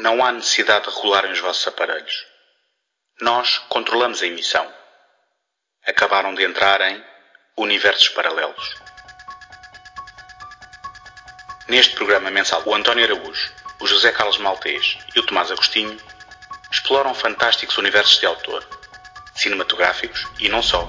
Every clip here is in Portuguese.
Não há necessidade de regularem os vossos aparelhos. Nós controlamos a emissão. Acabaram de entrar em universos paralelos. Neste programa mensal, o António Araújo, o José Carlos Maltês e o Tomás Agostinho exploram fantásticos universos de autor, cinematográficos e não só.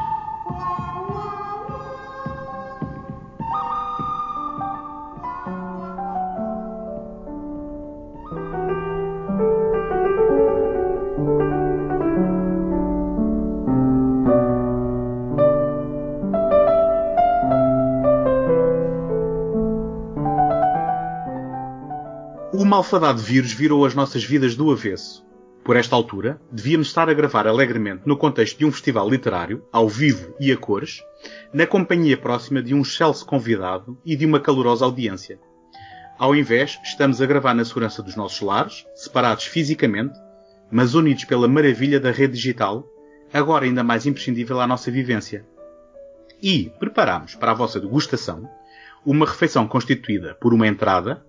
O malfadado vírus virou as nossas vidas do avesso. Por esta altura, devíamos estar a gravar alegremente no contexto de um festival literário, ao vivo e a cores, na companhia próxima de um excelso convidado e de uma calorosa audiência. Ao invés, estamos a gravar na segurança dos nossos lares, separados fisicamente, mas unidos pela maravilha da rede digital, agora ainda mais imprescindível à nossa vivência. E preparamos para a vossa degustação uma refeição constituída por uma entrada,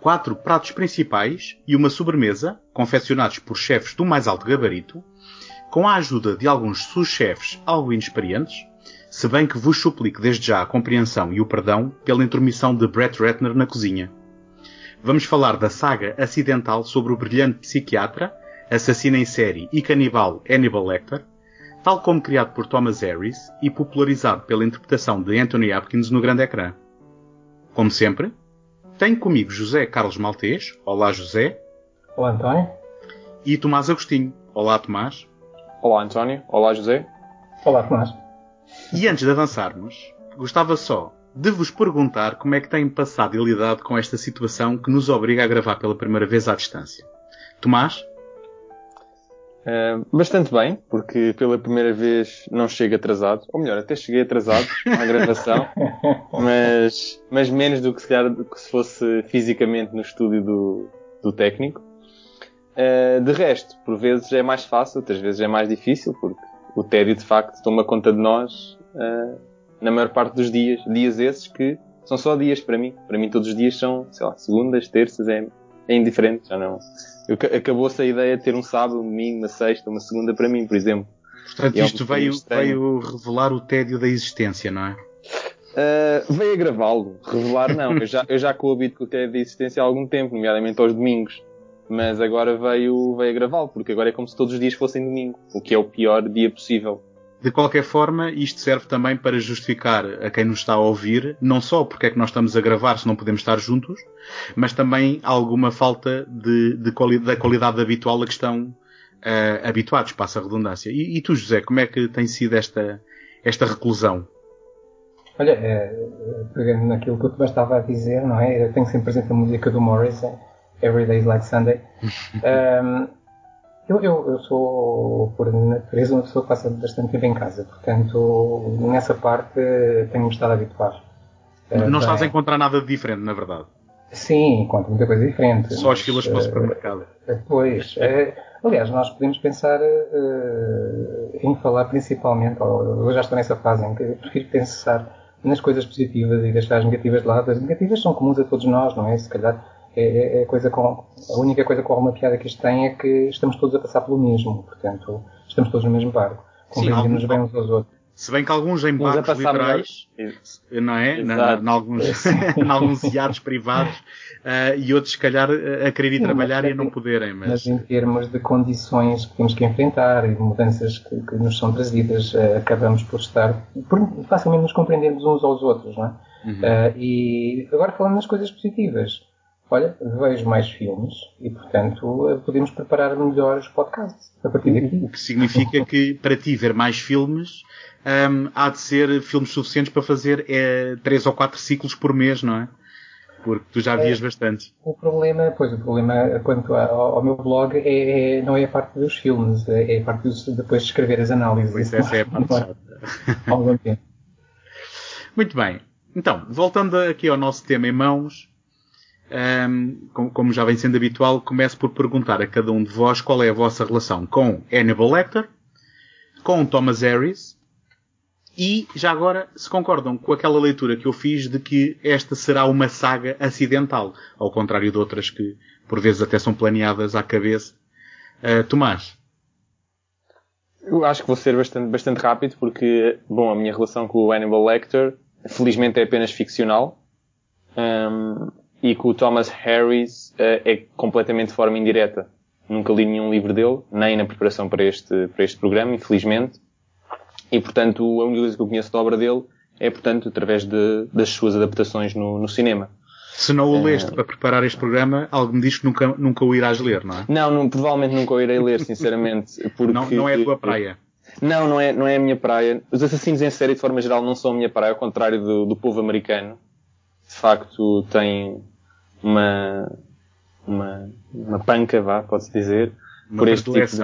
quatro pratos principais e uma sobremesa, confeccionados por chefes do mais alto gabarito, com a ajuda de alguns sous-chefes algo inexperientes, se bem que vos suplico desde já a compreensão e o perdão pela intromissão de Brett Ratner na cozinha. Vamos falar da saga acidental sobre o brilhante psiquiatra, assassino em série e canibal Hannibal Lecter, tal como criado por Thomas Harris e popularizado pela interpretação de Anthony Hopkins no grande ecrã. Como sempre, tenho comigo José Carlos Maltês. Olá, José. Olá, António. E Tomás Agostinho. Olá, Tomás. Olá, António. Olá, José. Olá, Tomás. E antes de avançarmos, gostava só de vos perguntar como é que têm passado e lidado com esta situação que nos obriga a gravar pela primeira vez à distância. Tomás? Uh, bastante bem, porque pela primeira vez não chego atrasado, ou melhor, até cheguei atrasado à gravação, mas, mas menos do que se, calhar, do que se fosse fisicamente no estúdio do, do técnico. Uh, de resto, por vezes é mais fácil, outras vezes é mais difícil, porque o tédio de facto toma conta de nós uh, na maior parte dos dias. Dias esses que são só dias para mim. Para mim todos os dias são, sei lá, segundas, terças, é, é indiferente, já não Acabou-se a ideia de ter um sábado, um domingo, uma sexta, uma segunda para mim, por exemplo. Portanto, é isto veio, veio revelar o tédio da existência, não é? Uh, veio a gravá-lo. Revelar não. eu, já, eu já coabito com o tédio da existência há algum tempo, nomeadamente aos domingos. Mas agora veio, veio a gravá-lo, porque agora é como se todos os dias fossem domingo, o que é o pior dia possível. De qualquer forma, isto serve também para justificar a quem nos está a ouvir, não só porque é que nós estamos a gravar se não podemos estar juntos, mas também alguma falta de, de quali da qualidade habitual a que estão uh, habituados, passa a redundância. E, e, tu, José, como é que tem sido esta, esta reclusão? Olha, é, pegando naquilo que eu estava a dizer, não é? Eu tenho sempre presente a música do Morrison, Every Day is Like Sunday. um, Eu, eu, eu sou, por natureza, uma pessoa que passa bastante tempo em casa, portanto, nessa parte tenho-me estado a habituar. Não estás a encontrar nada de diferente, na verdade. Sim, encontro muita coisa diferente. Só as filas para o supermercado. Pois. É, aliás, nós podemos pensar uh, em falar principalmente, eu já estou nessa fase em que eu prefiro pensar nas coisas positivas e deixar as negativas de lado. As negativas são comuns a todos nós, não é? Se calhar é, é, é coisa com, a única coisa com alguma piada que isto tem é que estamos todos a passar pelo mesmo, portanto, estamos todos no mesmo barco, compreendemos bem uns aos outros. Se bem que alguns em barcos literais, não é? Na, na, alguns, em alguns iates privados, uh, e outros, se calhar, a querer ir trabalhar e a não poderem. Mas... mas... em termos de condições que temos que enfrentar e de mudanças que, que nos são trazidas, uh, acabamos por estar, por facilmente nos compreendemos uns aos outros, não é? Uhum. Uh, e agora falando nas coisas positivas, olha, vejo mais filmes e, portanto, podemos preparar melhor os podcasts a partir daqui. O que significa que, para ti, ver mais filmes, um, há de ser filmes suficientes para fazer é, três ou quatro ciclos por mês, não é? Porque tu já vias é, bastante. O problema, pois, o problema quanto ao, ao meu blog é, é, não é a parte dos filmes, é, é a parte de depois de escrever as análises. Isso, essa é a parte chata. Muito bem. Então, voltando aqui ao nosso tema em mãos, um, como já vem sendo habitual, começo por perguntar a cada um de vós qual é a vossa relação com Hannibal Lecter, com Thomas Harris e, já agora, se concordam com aquela leitura que eu fiz de que esta será uma saga acidental, ao contrário de outras que, por vezes, até são planeadas à cabeça. Uh, Tomás? Eu acho que vou ser bastante, bastante rápido porque, bom, a minha relação com o Hannibal Lecter, felizmente é apenas ficcional. Um, e com o Thomas Harris uh, é completamente de forma indireta. Nunca li nenhum livro dele, nem na preparação para este, para este programa, infelizmente. E, portanto, a única coisa que eu conheço da obra dele é, portanto, através de, das suas adaptações no, no cinema. Se não o leste uh, para preparar este programa, algo me diz que nunca, nunca o irás ler, não é? Não, não provavelmente nunca o irei ler, sinceramente. Porque, não, não é a tua praia. Não, não é, não é a minha praia. Os assassinos em série, de forma geral, não são a minha praia, ao contrário do, do povo americano. De facto, tem uma, uma, uma panca, vá, pode-se dizer. Uma por este tipo de...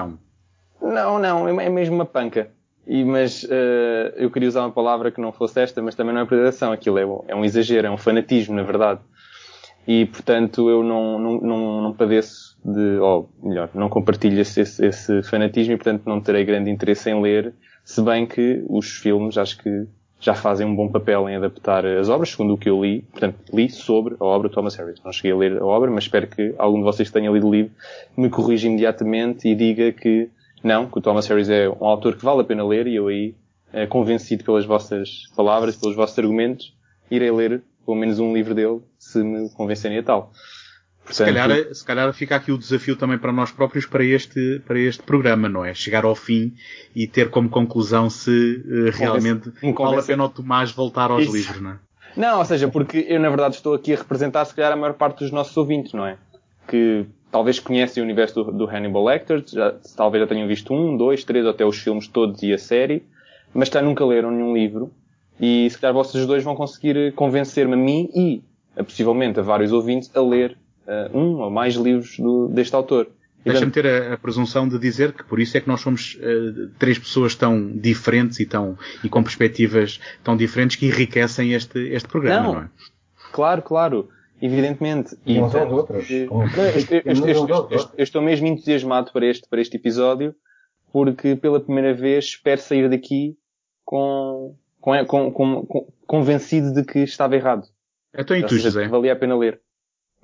Não, não, é mesmo uma panca. E, mas uh, eu queria usar uma palavra que não fosse esta, mas também não é predileção. Aquilo é, é um exagero, é um fanatismo, na verdade. E, portanto, eu não, não, não, não padeço de, ou melhor, não compartilho esse, esse, esse, fanatismo e, portanto, não terei grande interesse em ler, se bem que os filmes acho que já fazem um bom papel em adaptar as obras, segundo o que eu li. Portanto, li sobre a obra Thomas Harris. Não cheguei a ler a obra, mas espero que algum de vocês que tenha lido o livro me corrija imediatamente e diga que não, que o Thomas Harris é um autor que vale a pena ler e eu aí, eh, convencido pelas vossas palavras, pelos vossos argumentos, irei ler pelo menos um livro dele, se me convencerem a tal. Portanto, se, calhar, se calhar fica aqui o desafio também para nós próprios para este, para este programa, não é? Chegar ao fim e ter como conclusão se uh, realmente vale a pena o Tomás voltar aos Isso. livros, não é? Não, ou seja, porque eu na verdade estou aqui a representar se calhar a maior parte dos nossos ouvintes, não é? Que talvez conhecem o universo do, do Hannibal Lecter, já, talvez já tenham visto um, dois, três, ou até os filmes todos e a série, mas já nunca leram nenhum livro e se calhar vocês dois vão conseguir convencer-me a mim e, possivelmente, a vários ouvintes a ler uh, um ou mais livros do, deste autor. Deixa-me ter a, a, presunção de dizer que por isso é que nós somos uh, três pessoas tão diferentes e, tão, e com perspectivas tão diferentes que enriquecem este, este programa, não, não é? Claro, claro. Evidentemente. E, uns aos outros. Eu, eu estou mesmo entusiasmado para este, para este episódio porque pela primeira vez espero sair daqui com, com, com, com convencido de que estava errado. Então e tu, José? Valia a pena ler.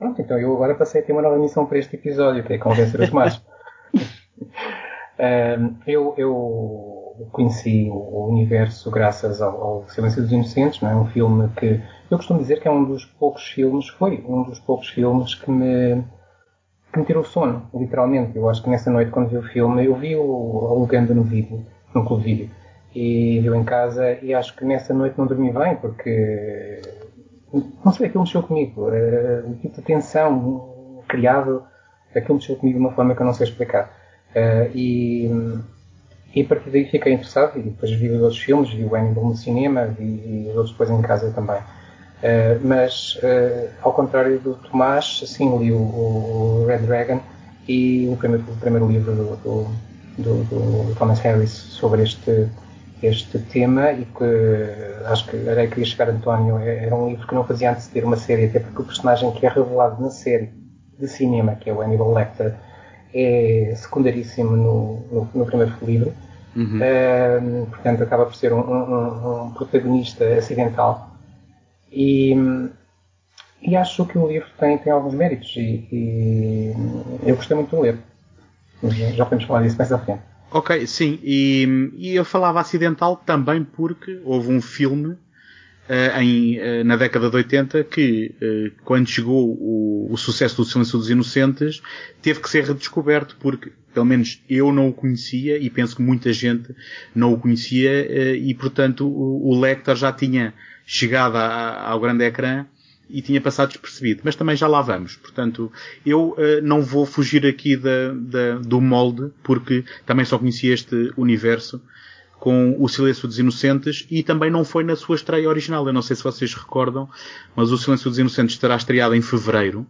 Pronto, então eu agora passei a ter uma nova missão para este episódio, que é convencer os mais. um, eu, eu conheci o universo graças ao, ao Silêncio dos Inocentes, não é? Um filme que eu costumo dizer que é um dos poucos filmes, foi um dos poucos filmes que me, que me tirou o sono, literalmente. Eu acho que nessa noite, quando vi o filme, eu vi-o alugando no vídeo, no clube vídeo, e vi-o em casa, e acho que nessa noite não dormi bem, porque não sei, aquilo mexeu comigo. Uh, o tipo de tensão criado, aquilo mexeu comigo de uma forma que eu não sei explicar. Uh, e, e a partir daí fiquei interessado e depois vi outros filmes, vi o Hannibal no cinema, vi, os outros depois em casa também. Uh, mas, ao contrário do Tomás, sim, li o, o, Red Dragon e o primeiro, o primeiro livro do, do, do, do Thomas Harris sobre este este tema e que acho que era queria chegar António era um livro que não fazia anteceder uma série até porque o personagem que é revelado na série de cinema que é o Hannibal Lecter é secundaríssimo no, no, no primeiro livro. Uhum. uh, portanto acaba por ser um, um, um protagonista acidental. E, e acho que o livro tem, tem alguns méritos e, e eu gostei muito de ler. Já podemos falar disso mais à frente Ok, sim, e, e, eu falava acidental também porque houve um filme uh, em, uh, na década de 80 que, uh, quando chegou o, o, sucesso do Silêncio dos Inocentes, teve que ser redescoberto porque, pelo menos, eu não o conhecia e penso que muita gente não o conhecia e, portanto, o, o já tinha chegado a, ao grande ecrã e tinha passado despercebido. Mas também já lá vamos. Portanto, eu uh, não vou fugir aqui da, da, do molde, porque também só conhecia este universo com O Silêncio dos Inocentes e também não foi na sua estreia original. Eu não sei se vocês recordam, mas O Silêncio dos Inocentes terá estreado em fevereiro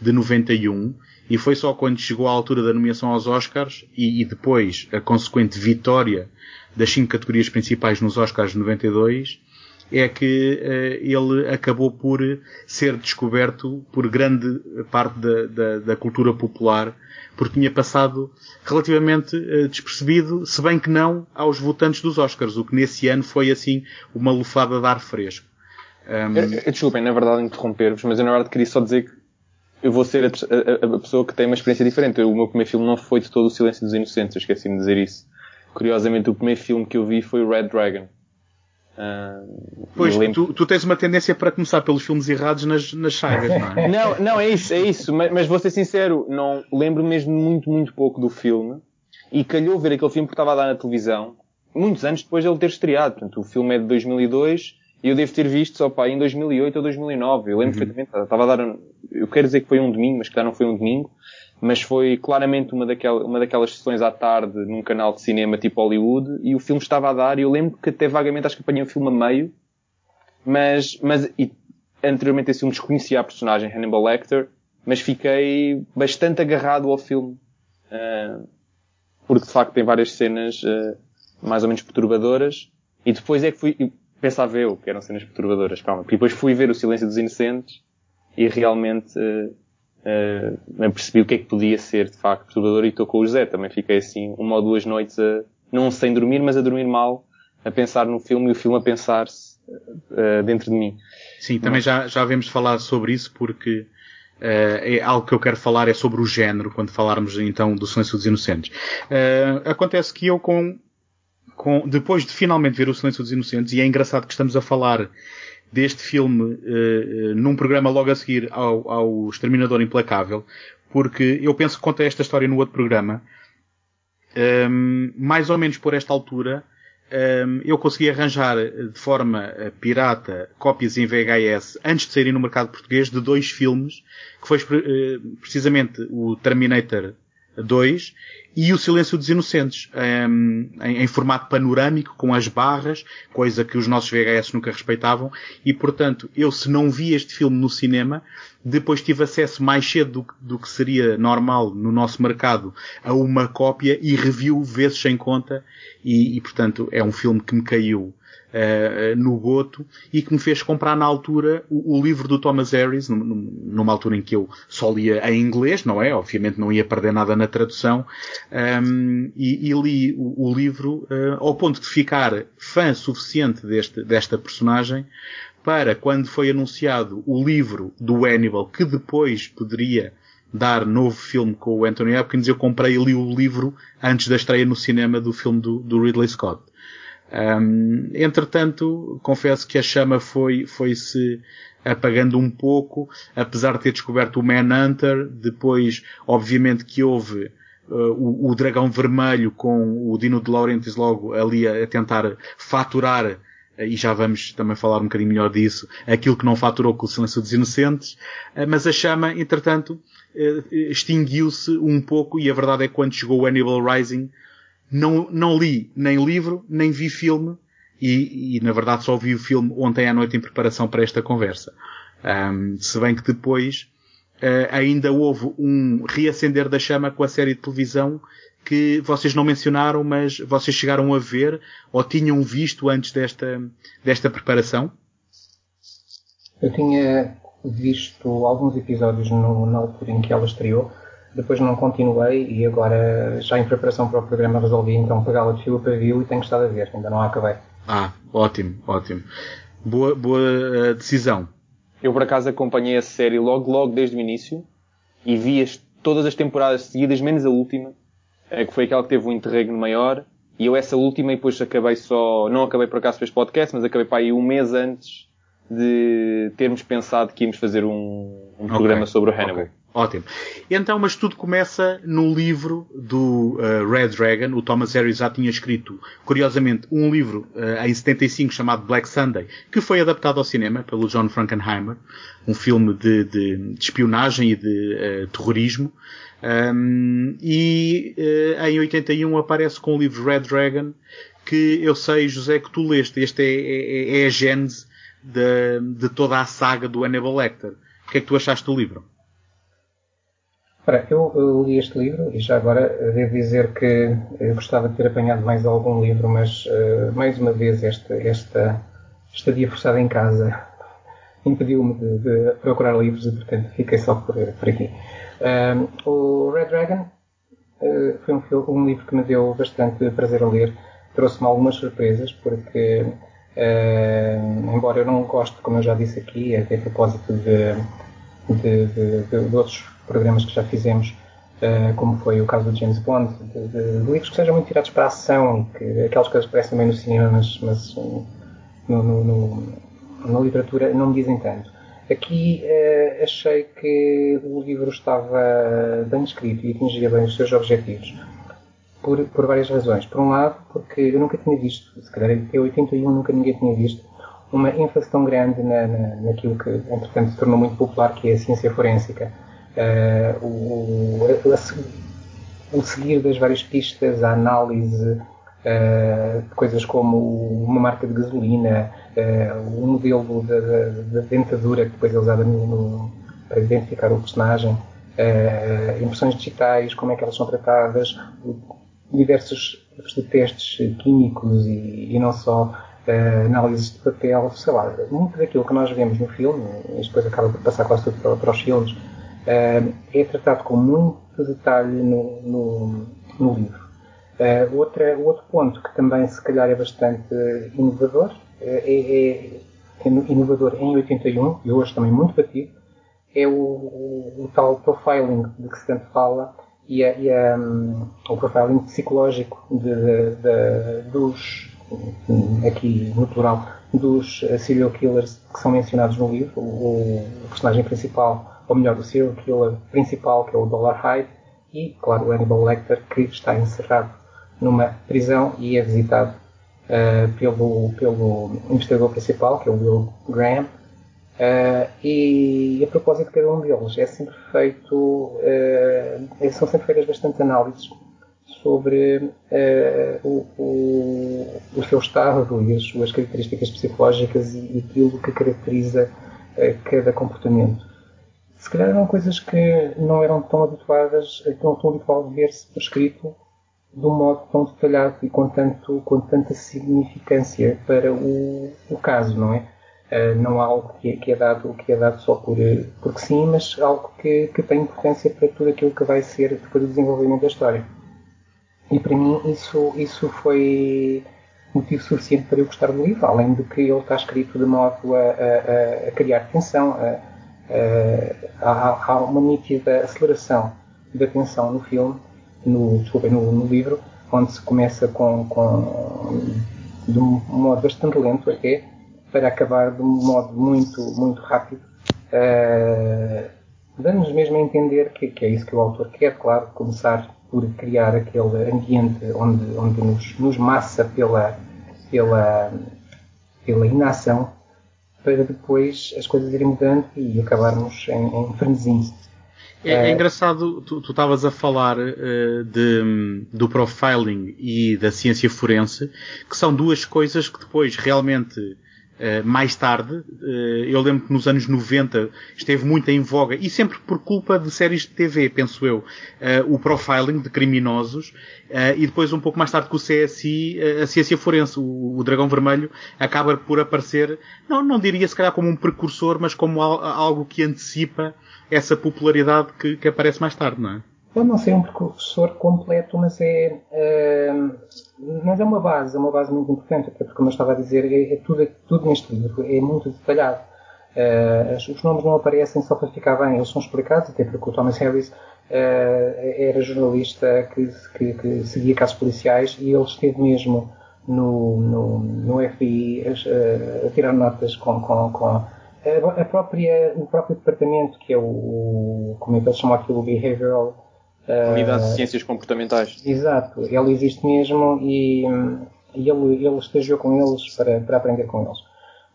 de 91 e foi só quando chegou à altura da nomeação aos Oscars e, e depois a consequente vitória das cinco categorias principais nos Oscars de 92 é que uh, ele acabou por ser descoberto por grande parte da, da, da cultura popular porque tinha passado relativamente uh, despercebido, se bem que não aos votantes dos Oscars, o que nesse ano foi assim uma lufada de ar fresco. Um... Desculpem, na verdade, interromper-vos, mas eu na verdade queria só dizer que eu vou ser a, a, a, pessoa que tem uma experiência diferente. O meu primeiro filme não foi de todo o Silêncio dos Inocentes, eu esqueci-me de dizer isso. Curiosamente, o primeiro filme que eu vi foi o Red Dragon. Uh, pois, tu, tu, tens uma tendência para começar pelos filmes errados nas, nas sagas, não é? não, não, é isso, é isso. Mas, mas vou ser sincero, não lembro mesmo muito, muito pouco do filme. E calhou ver aquele filme porque estava a dar na televisão, muitos anos depois de ele ter estreado. Portanto, o filme é de 2002 e eu devo ter visto só pá, em 2008 ou 2009. Eu lembro uhum. perfeitamente, estava a dar, eu quero dizer que foi um domingo, mas que não foi um domingo mas foi claramente uma, uma daquelas sessões à tarde num canal de cinema tipo Hollywood e o filme estava a dar e eu lembro que até vagamente acho que apanhei o filme a meio, mas, mas e, anteriormente esse filme desconhecia a personagem Hannibal Lecter, mas fiquei bastante agarrado ao filme, uh, porque de facto tem várias cenas uh, mais ou menos perturbadoras e depois é que fui, pensava eu que eram cenas perturbadoras, calma, e depois fui ver o Silêncio dos Inocentes e realmente uh, uh, percebi o que é que podia ser de facto perturbador e estou com o José. Também fiquei assim uma ou duas noites a, não sem dormir, mas a dormir mal, a pensar no filme e o filme a pensar-se uh, dentro de mim. Sim, também já, já vemos falar sobre isso porque Uh, é algo que eu quero falar é sobre o género quando falarmos então do Silêncio dos Inocentes. Uh, acontece que eu com, com, depois de finalmente ver o Silêncio dos Inocentes, e é engraçado que estamos a falar deste filme uh, num programa logo a seguir ao, ao Exterminador Implacável, porque eu penso que contei esta história no outro programa. Um, ehm, mais ou menos por esta altura, um, ehm, eu consegui arranjar de forma uh, pirata cópias em VHS antes de saírem no mercado português de dois filmes, que foi uh, precisamente o Terminator 2 e o Silêncio dos Inocentes, um, em, em, formato panorâmico, com as barras, coisa que os nossos VHS nunca respeitavam, e portanto, eu se não vi este filme no cinema, depois tive acesso mais cedo do, do que seria normal no nosso mercado a uma cópia e revi-o vezes sem conta, e, e portanto é um filme que me caiu uh, no goto e que me fez comprar na altura o, o livro do Thomas Harris, numa altura em que eu só lia em inglês, não é? Obviamente não ia perder nada na tradução, um, ehm, e, e, li o, o livro uh, ao ponto de ficar fã suficiente deste, desta personagem para quando foi anunciado o livro do Hannibal, que depois poderia dar novo filme com o Anthony Hopkins, eu comprei e li o livro antes da estreia no cinema do filme do, do Ridley Scott. Um, entretanto, confesso que a chama foi, foi-se apagando um pouco, apesar de ter descoberto o Manhunter, depois, obviamente, que houve uh, o, o, Dragão Vermelho com o Dino de Laurentiis logo ali a, a tentar faturar uh, e já vamos também falar um bocadinho melhor disso, aquilo que não faturou com o Silêncio dos Inocentes, uh, mas a chama, entretanto, extinguiu-se um pouco e a verdade é que quando chegou o Hannibal Rising, não, não li nem livro, nem vi filme, e, e, na verdade só vi o filme ontem à noite em preparação para esta conversa. Um, se bem que depois uh, ainda houve um reacender da chama com a série de televisão que vocês não mencionaram, mas vocês chegaram a ver ou tinham visto antes desta, desta preparação? Eu tinha visto alguns episódios no, na altura em que ela estreou, depois não continuei e agora, já em preparação para o programa, resolvi então pegá-la de fio para viu e tenho estado a ver, ainda não a acabei. Ah, ótimo, ótimo. Boa, boa uh, decisão. Eu por acaso acompanhei a série logo, logo desde o início e vi as, todas as temporadas seguidas, menos a última, eh, que foi aquela que teve um interregno maior. E eu essa última e depois acabei só, não acabei por acaso fez podcast, mas acabei para aí um mês antes de termos pensado que íamos fazer um, um programa sobre o Hannibal. Okay. Ótimo. Então, mas tudo começa no livro do uh, Red Dragon. O Thomas Harris já tinha escrito, curiosamente, um livro uh, em 75 chamado Black Sunday, que foi adaptado ao cinema pelo John Frankenheimer, um filme de, de, de espionagem e de uh, terrorismo. Um, e em 81 aparece com o livro Red Dragon, que eu sei, José, que tu leste. Este é, é, é a gênese de, de, toda a saga do Hannibal Lecter. O que é que tu achaste do livro? Ora, eu, eu, li este livro e já agora devo dizer que gostava de ter apanhado mais algum livro, mas uh, mais uma vez esta, esta estadia forçada em casa impediu-me de, de, procurar livros e portanto fiquei só por, por aqui. O Red Dragon uh, foi um, um, livro que me deu bastante prazer a ler, trouxe-me algumas surpresas porque uh, embora eu não goste, como eu já disse aqui, até a propósito de, de, de outros programas que já fizemos, uh, como foi o caso do James Bond, de, de, livros que sejam muito tirados para a ação que aquelas coisas que aparecem também no cinema, mas, mas no, no, no, na literatura não me dizem tanto. Aqui uh, achei que o livro estava bem escrito e atingia bem os seus objetivos. Por, por várias razões. Por um lado, porque eu nunca tinha visto, se calhar até 81 nunca ninguém tinha visto, uma ênfase tão grande na, na, naquilo que, entretanto, se tornou muito popular, que é a ciência forénsica uh, o, a, o, seguir das várias pistas, a análise uh, de coisas como uma marca de gasolina, uh, o modelo da, dentadura que depois é usada no, no, para identificar o personagem, impressões digitais, como é que elas são tratadas, diversos tipos de testes químicos e, e não só uh, análises de papel, sei lá, muito daquilo que nós vemos no filme, e depois acaba por passar quase tudo para, para os filmes, é tratado com muito detalhe no, no, no livro. Uh, outra, outro ponto que também se calhar é bastante inovador, é, é, é inovador em 81 e hoje também muito batido, é o, o, o tal profiling de que se tanto fala e, a, e a, um, o profiling psicológico de, de, de, dos, aqui no plural, dos serial killers que são mencionados no livro. O, o personagem principal ou melhor, o serial killer principal, que é o Dollar Hyde, e, claro, o Hannibal Lecter, que está encerrado numa prisão e é visitado uh, pelo, pelo investigador principal, que é o Will Graham. Uh, e a propósito de cada um deles, é sempre feito, uh, são sempre feitas bastante análises sobre o, o, o, seu estado e as suas características psicológicas e, e aquilo que caracteriza cada comportamento se calhar eram coisas que não eram tão habituadas, tão, tão habitual de ver-se por escrito de um modo tão detalhado e com, tanto, com tanta significância para o, o caso, não é? Uh, não há algo que é, que é, dado, que é dado só por, porque sim, mas algo que, que tem importância para tudo aquilo que vai ser depois do desenvolvimento da história. E para mim isso, isso foi motivo suficiente para eu gostar do livro, além de que ele está escrito de modo a, a, a criar tensão, a, uh, há, há, uma nítida aceleração da tensão no filme, no, no, no, livro, onde se começa com, com de um modo bastante lento até, para acabar de um modo muito, muito rápido, uh, dando-nos mesmo a entender que, que, é isso que o autor quer, claro, começar por criar aquele ambiente onde, onde nos, nos massa pela, pela, pela inação para depois as coisas irem mudando e acabarmos em, em frenesim. É, é, engraçado, tu estavas a falar uh, de, do profiling e da ciência forense, que são duas coisas que depois realmente Uh, mais tarde, uh, eu lembro que nos anos 90 esteve muito em voga, e sempre por culpa de séries de TV, penso eu, uh, o profiling de criminosos, e depois um pouco mais tarde com o CSI, a ciência forense, o, o, Dragão Vermelho, acaba por aparecer, não, não diria se calhar como um precursor, mas como algo que antecipa essa popularidade que, que aparece mais tarde, não é? Pode não ser um precursor completo, mas é, uh, mas é uma base, é uma base muito importante, até porque, como eu estava a dizer, é, é tudo, tudo neste livro é muito detalhado. Uh, os nomes não aparecem só para ficar bem, eles são explicados, até porque o Thomas Harris uh, era jornalista que, que, que, seguia casos policiais e ele esteve mesmo no, no, no FBI a, a, tirar notas com, com, com a, própria, o próprio departamento, que é o, como é que eles chamam aquilo, o Behavioral ah, Unidade de Ciências Comportamentais. Exato, ele existe mesmo e, e ele, ele estagiou com eles para, para aprender com eles.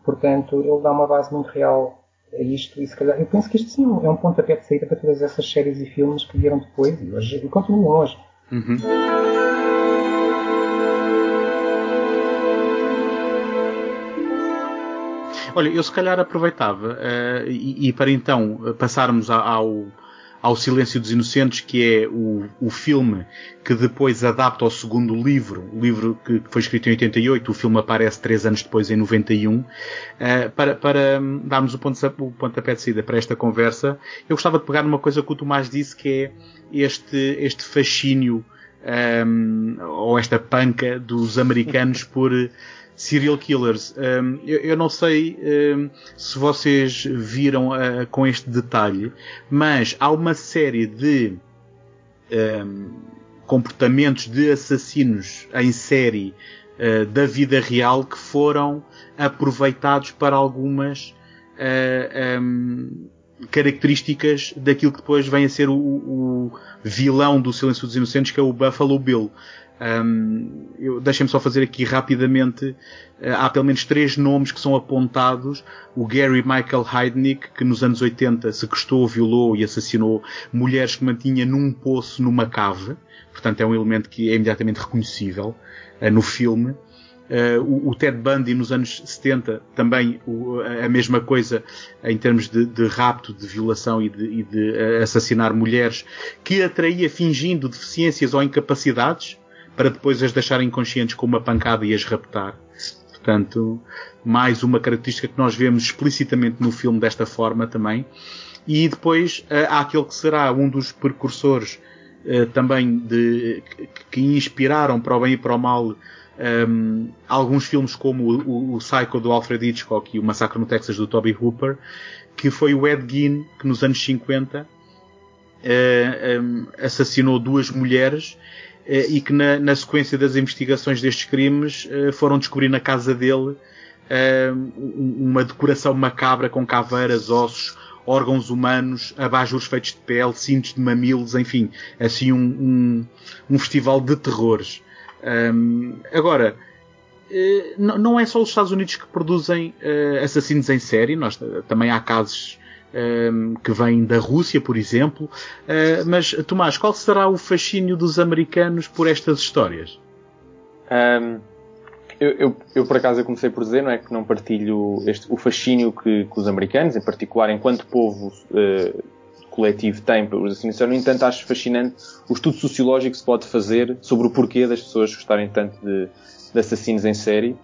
Portanto, ele dá uma base muito real a isto e se calhar, eu penso que isto sim é um pontapé de saída para todas essas séries e filmes que vieram depois e, hoje, e continuam hoje. Uhum. Olha, eu se calhar aproveitava uh, e, e, para então passarmos ao, ao Silêncio dos Inocentes, que é o, o filme que depois adapta ao segundo livro, o livro que foi escrito em 88, o filme aparece três anos depois, em 91. Uh, eh, para, para darmos o, ponto, o pontapé de saída para esta conversa, eu gostava de pegar numa coisa que o Tomás disse, que é este, este fascínio um, ou esta panca dos americanos por serial killers. Um, eu, eu, não sei um, se vocês viram uh, com este detalhe, mas há uma série de um, comportamentos de assassinos em série uh, da vida real que foram aproveitados para algumas uh, características daquilo que depois vem a ser o, o vilão do Silêncio dos Inocentes, que é o Buffalo Bill. Um, Deixem-me só fazer aqui rapidamente. Uh, há pelo menos três nomes que são apontados. O Gary Michael Heidnick, que nos anos 80 sequestrou, violou e assassinou mulheres que mantinha num poço numa cave. Portanto, é um elemento que é imediatamente reconhecível uh, no filme. Uh, o, o, Ted Bundy nos anos 70 também o, a mesma coisa em termos de, de rapto, de violação e de, e de assassinar mulheres que atraía fingindo deficiências ou incapacidades para depois as deixar inconscientes com uma pancada e as raptar. Portanto, mais uma característica que nós vemos explicitamente no filme desta forma também. E depois uh, há aquele que será um dos precursores uh, também de, que, inspiraram para o bem e para o mal um, ehm, alguns filmes como o, o, Psycho do Alfred Hitchcock e o Massacre no Texas do Toby Hooper, que foi o Ed Gein que nos anos 50 uh, um, assassinou duas mulheres eh, e que na, na, sequência das investigações destes crimes eh, foram descobrir na casa dele eh, uma decoração macabra com caveiras, ossos, órgãos humanos, abajures feitos de pele, cintos de mamilos, enfim, assim um, um, um festival de terrores. Um, agora, não é só os Estados Unidos que produzem assassinos em série, nós, também há casos Ehm, que vem da Rússia, por exemplo. Uh, mas, Tomás, qual será o fascínio dos americanos por estas histórias? Um, ehm, eu, eu, eu, por acaso, comecei por dizer, não é que não partilho este, o fascínio que, que, os americanos, em particular, enquanto povo uh, coletivo, têm pelos assassinos. No entanto, acho fascinante o estudo sociológico que se pode fazer sobre o porquê das pessoas gostarem tanto de, de assassinos em série.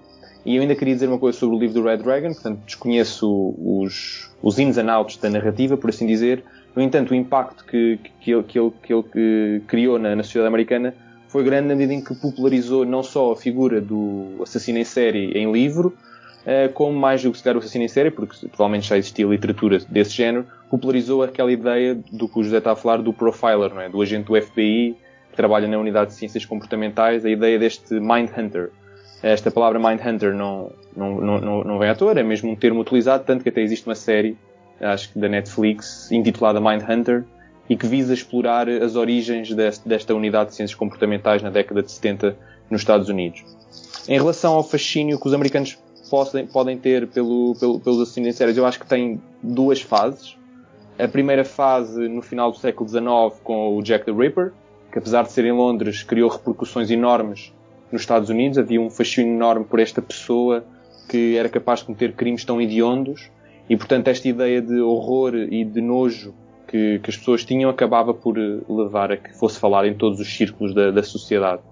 E eu ainda queria dizer uma coisa sobre o livro do Red Dragon, portanto, desconheço os, os ins and outs da narrativa, por assim dizer. No entanto, o impacto que, que, ele, que ele, que ele criou na, na sociedade americana foi grande na medida em que popularizou não só a figura do assassino em série em livro, uh, como mais do que se calhar o assassino em série, porque provavelmente já existia literatura desse género, popularizou aquela ideia do que o José está a falar do profiler, é? do agente do FBI que trabalha na unidade de ciências comportamentais, a ideia deste mind hunter. Esta palavra Mindhunter não, não, não, não vem à toa, é mesmo um termo utilizado, tanto que até existe uma série, acho que da Netflix, intitulada Mindhunter, e que visa explorar as origens deste, desta unidade de ciências comportamentais na década de 70 nos Estados Unidos. Em relação ao fascínio que os americanos podem, podem ter pelo, pelo, pelos assassinos em séries, eu acho que tem duas fases. A primeira fase no final do século XIX com o Jack the Ripper, que apesar de ser em Londres criou repercussões enormes nos Estados Unidos havia um fascínio enorme por esta pessoa que era capaz de cometer crimes tão hediondos e, portanto, esta ideia de horror e de nojo que, que as pessoas tinham acabava por eh, levar a que fosse falado em todos os círculos da, da sociedade.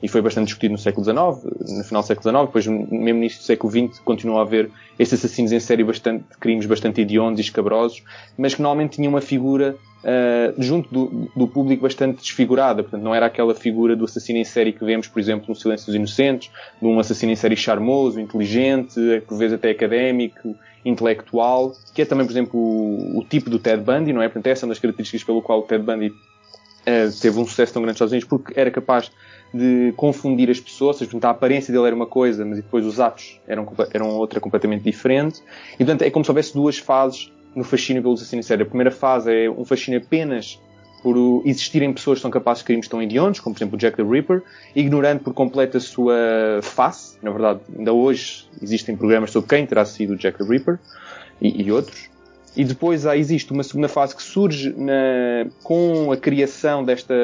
E foi bastante discutido no século XIX, no final do século XIX, depois mesmo início do século XX continuou a haver esses assassinos em série bastante, crimes bastante hediondos e escabrosos, mas que normalmente tinham uma figura uh, junto do, do, público bastante desfigurada. Portanto, não era aquela figura do assassino em série que vemos, por exemplo, no Silêncio dos Inocentes, de um assassino em série charmoso, inteligente, por vezes até académico, intelectual, que é também, por exemplo, o, o tipo do Ted Bundy, não é? Portanto, essa é uma das características pelo qual o Ted Bundy uh, teve um sucesso tão grande nos Estados Unidos, porque era capaz de confundir as pessoas, portanto, a aparência dele era uma coisa, mas depois os atos eram, eram outra completamente diferente. E, portanto, é como se houvesse duas fases no fascínio pelo assassino em série. A primeira fase é um fascínio apenas por existirem pessoas que são capazes de crimes tão hediondos, como por exemplo o Jack the Ripper, ignorando por completo a sua face. Na verdade, ainda hoje existem programas sobre quem terá sido o Jack the Ripper e, e outros. E depois há, existe uma segunda fase que surge na, com a criação desta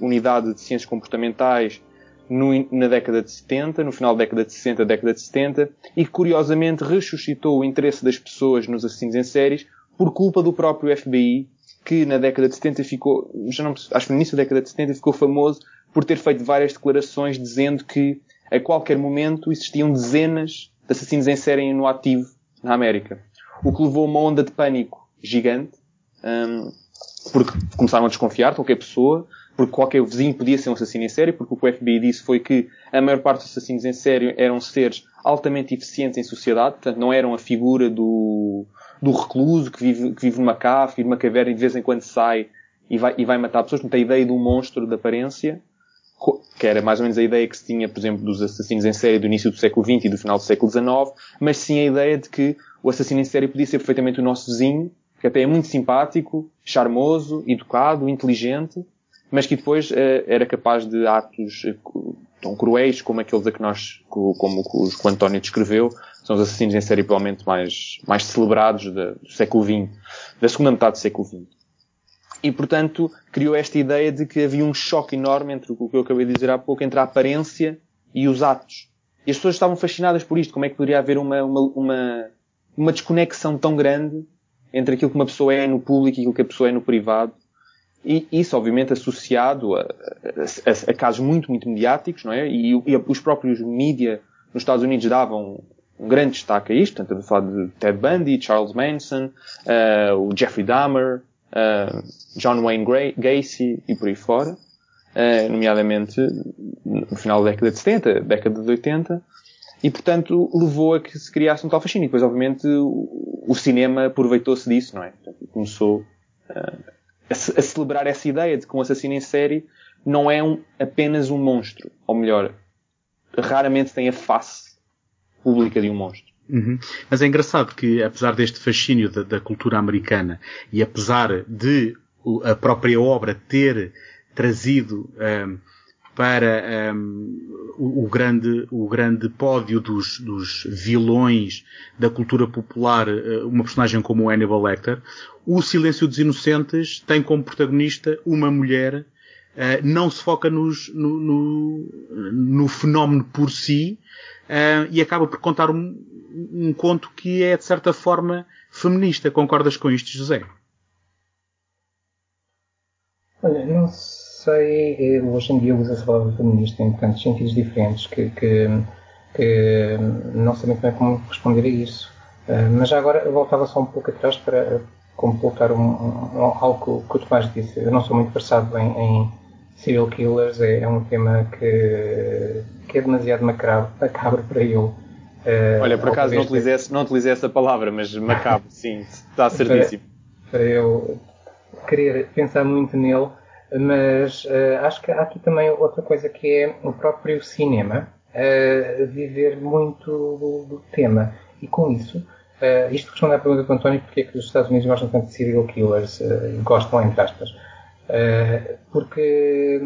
unidade de ciências comportamentais no, na década de 70, no final da década de 60, década de 70, e que curiosamente ressuscitou o interesse das pessoas nos assassinos em séries por culpa do próprio FBI, que na década de 70 ficou, já não, acho que no início da década de 70 ficou famoso por ter feito várias declarações dizendo que a qualquer momento existiam dezenas de assassinos em série no ativo na América. O que levou a uma onda de pânico gigante, um, porque começaram a desconfiar de qualquer pessoa, porque qualquer vizinho podia ser um assassino em série, porque o que o FBI disse foi que a maior parte dos assassinos em série eram seres altamente eficientes em sociedade, portanto não eram a figura do, do recluso que vive, que vive numa cave, vive numa caverna e de vez em quando sai e vai, e vai matar pessoas, portanto a ideia de um monstro de aparência, que era mais ou menos a ideia que se tinha, por exemplo, dos assassinos em série do início do século XX e do final do século XIX, mas sim a ideia de que o assassino em série podia ser perfeitamente o nosso vizinho, que até é muito simpático, charmoso, educado, inteligente, mas que depois uh, era capaz de atos uh, tão cruéis como aqueles a que nós, como os que o António descreveu, são os assassinos em série provavelmente mais, mais celebrados de, do século XX, da segunda metade do século XX. E, portanto, criou esta ideia de que havia um choque enorme entre o que eu acabei de dizer há pouco, entre a aparência e os atos. E as pessoas estavam fascinadas por isto. Como é que poderia haver uma, uma, uma, uma desconexão tão grande entre aquilo que uma pessoa é no público e aquilo que a pessoa é no privado? E isso, obviamente, associado a, a, a casos muito, muito mediáticos, não é? E, e, os próprios mídia nos Estados Unidos davam um grande destaque a isto. Portanto, a falar de Ted Bundy, Charles Manson, uh, o Jeffrey Dahmer, uh, John Wayne Gacy e por aí fora. Uh, nomeadamente no final da década de 70, década de 80. E, portanto, levou a que se criasse um tal fascínio. E depois, obviamente, o, o cinema aproveitou-se disso, não é? Portanto, começou a, celebrar essa ideia de que um assassino em série não é um, apenas um monstro. Ou melhor, raramente tem a face pública de um monstro. Uhum. Mas é engraçado que, apesar deste fascínio da, da, cultura americana e apesar de a própria obra ter trazido um, para um, o, o, grande, o grande pódio dos, dos vilões da cultura popular uh, uma personagem como o Hannibal Lecter, o Silêncio dos Inocentes tem como protagonista uma mulher, uh, não se foca nos, no, no, no, fenómeno por si uh, e acaba por contar um, um conto que é de certa forma feminista. Concordas com isto, José? Olha, não sei, hoje em dia usa-se a palavra feminista em tantos sentidos diferentes que, que, que não sei bem como responder a isso. Mas já agora eu voltava só um pouco atrás para completar um, um, algo que o Tomás disse. Eu não sou muito versado em, em serial killers, é, é, um tema que, que é demasiado macabro, macabro para eu. Uh, Olha, por acaso não utilizei, não utilizei essa palavra, mas macabro, sim, está certíssimo. Para, para, eu querer pensar muito nele, mas uh, acho que há aqui também outra coisa que é o próprio cinema uh, viver muito do, do tema. E com isso, Uh, isto responde à pergunta do António porque é que os Estados Unidos gostam tanto de serial killers, uh, gostam entre aspas. Uh, porque,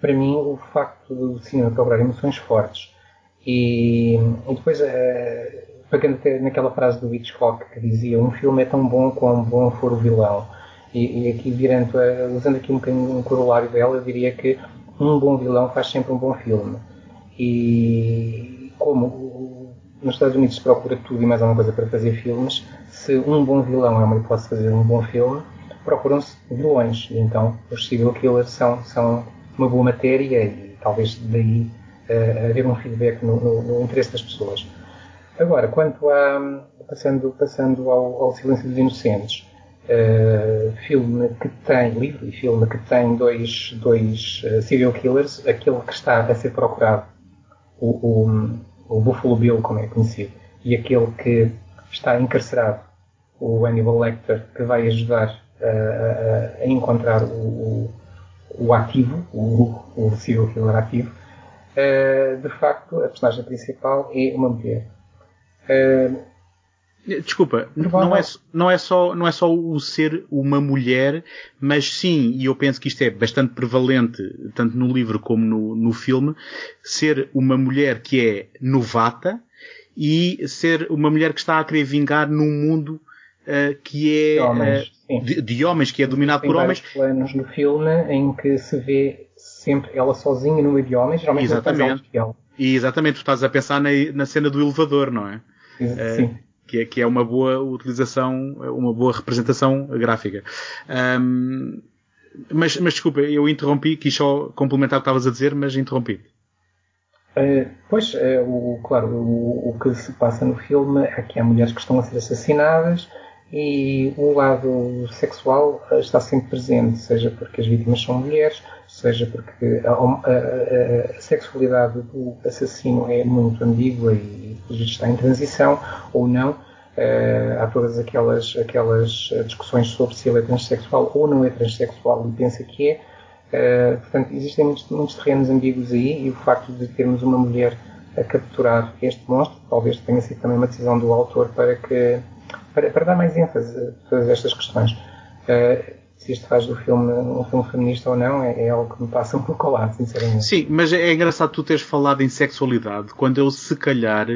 para mim, o facto do cinema procurar emoções fortes e, e depois, pegando até naquela frase do Hitchcock que dizia um filme é tão bom como bom for o vilão. E, e aqui, virando, usando aqui um bocadinho um corolário dela, eu diria que um bom vilão faz sempre um bom filme. E como nos Estados Unidos se procura tudo e mais alguma coisa para fazer filmes. Se um bom vilão é uma hipótese de fazer um bom filme, procuram-se vilões. E então os serial killers são, são uma boa matéria e talvez daí uh, haver um feedback no, no, no, interesse das pessoas. Agora, quanto a. passando, passando ao, ao Silêncio dos Inocentes, uh, filme que tem, livro e filme que tem dois, dois uh, serial killers, aquele que está a ser procurado, o, o o Buffalo Bill, como é conhecido, e aquele que está encarcerado, o Hannibal Lecter, que vai ajudar a, a encontrar o, o, ativo, o, o killer ativo, uh, de facto, a personagem principal é uma mulher. Desculpa, não é, não, é só, não é só o ser uma mulher, mas sim, e eu penso que isto é bastante prevalente, tanto no livro como no, no filme, ser uma mulher que é novata e ser uma mulher que está a querer vingar num mundo uh, que é de homens, uh, de, de homens, que é dominado Tem por homens. planos no filme em que se vê sempre ela sozinha no meio de homens, geralmente exatamente. Ela. E exatamente, tu estás a pensar na, na cena do elevador, não é? Sim. Uh, que é, que é uma boa utilização, uma boa representação gráfica. Um, mas, mas desculpa, eu interrompi, quis só complementar o que estavas a dizer, mas interrompi. Uh, pois, uh, o, claro, o, o, que se passa no filme é que há mulheres que estão a ser assassinadas e o lado sexual uh, está sempre presente, seja porque as vítimas são mulheres, seja porque a, a, a sexualidade do assassino é muito ambígua e está em transição ou não. há todas aquelas, aquelas discussões sobre se ele é transexual ou não é transexual e pensa que é. Uh, portanto, existem muitos, muitos, terrenos ambíguos aí e o facto de termos uma mulher a capturar este monstro talvez tenha sido também uma decisão do autor para que para, para dar mais ênfase a todas estas questões. Uh, se isto faz do filme um filme feminista ou não é, é algo que me passa um pouco ao lado, sinceramente. Sim, mas é engraçado tu teres falado em sexualidade quando eu se calhar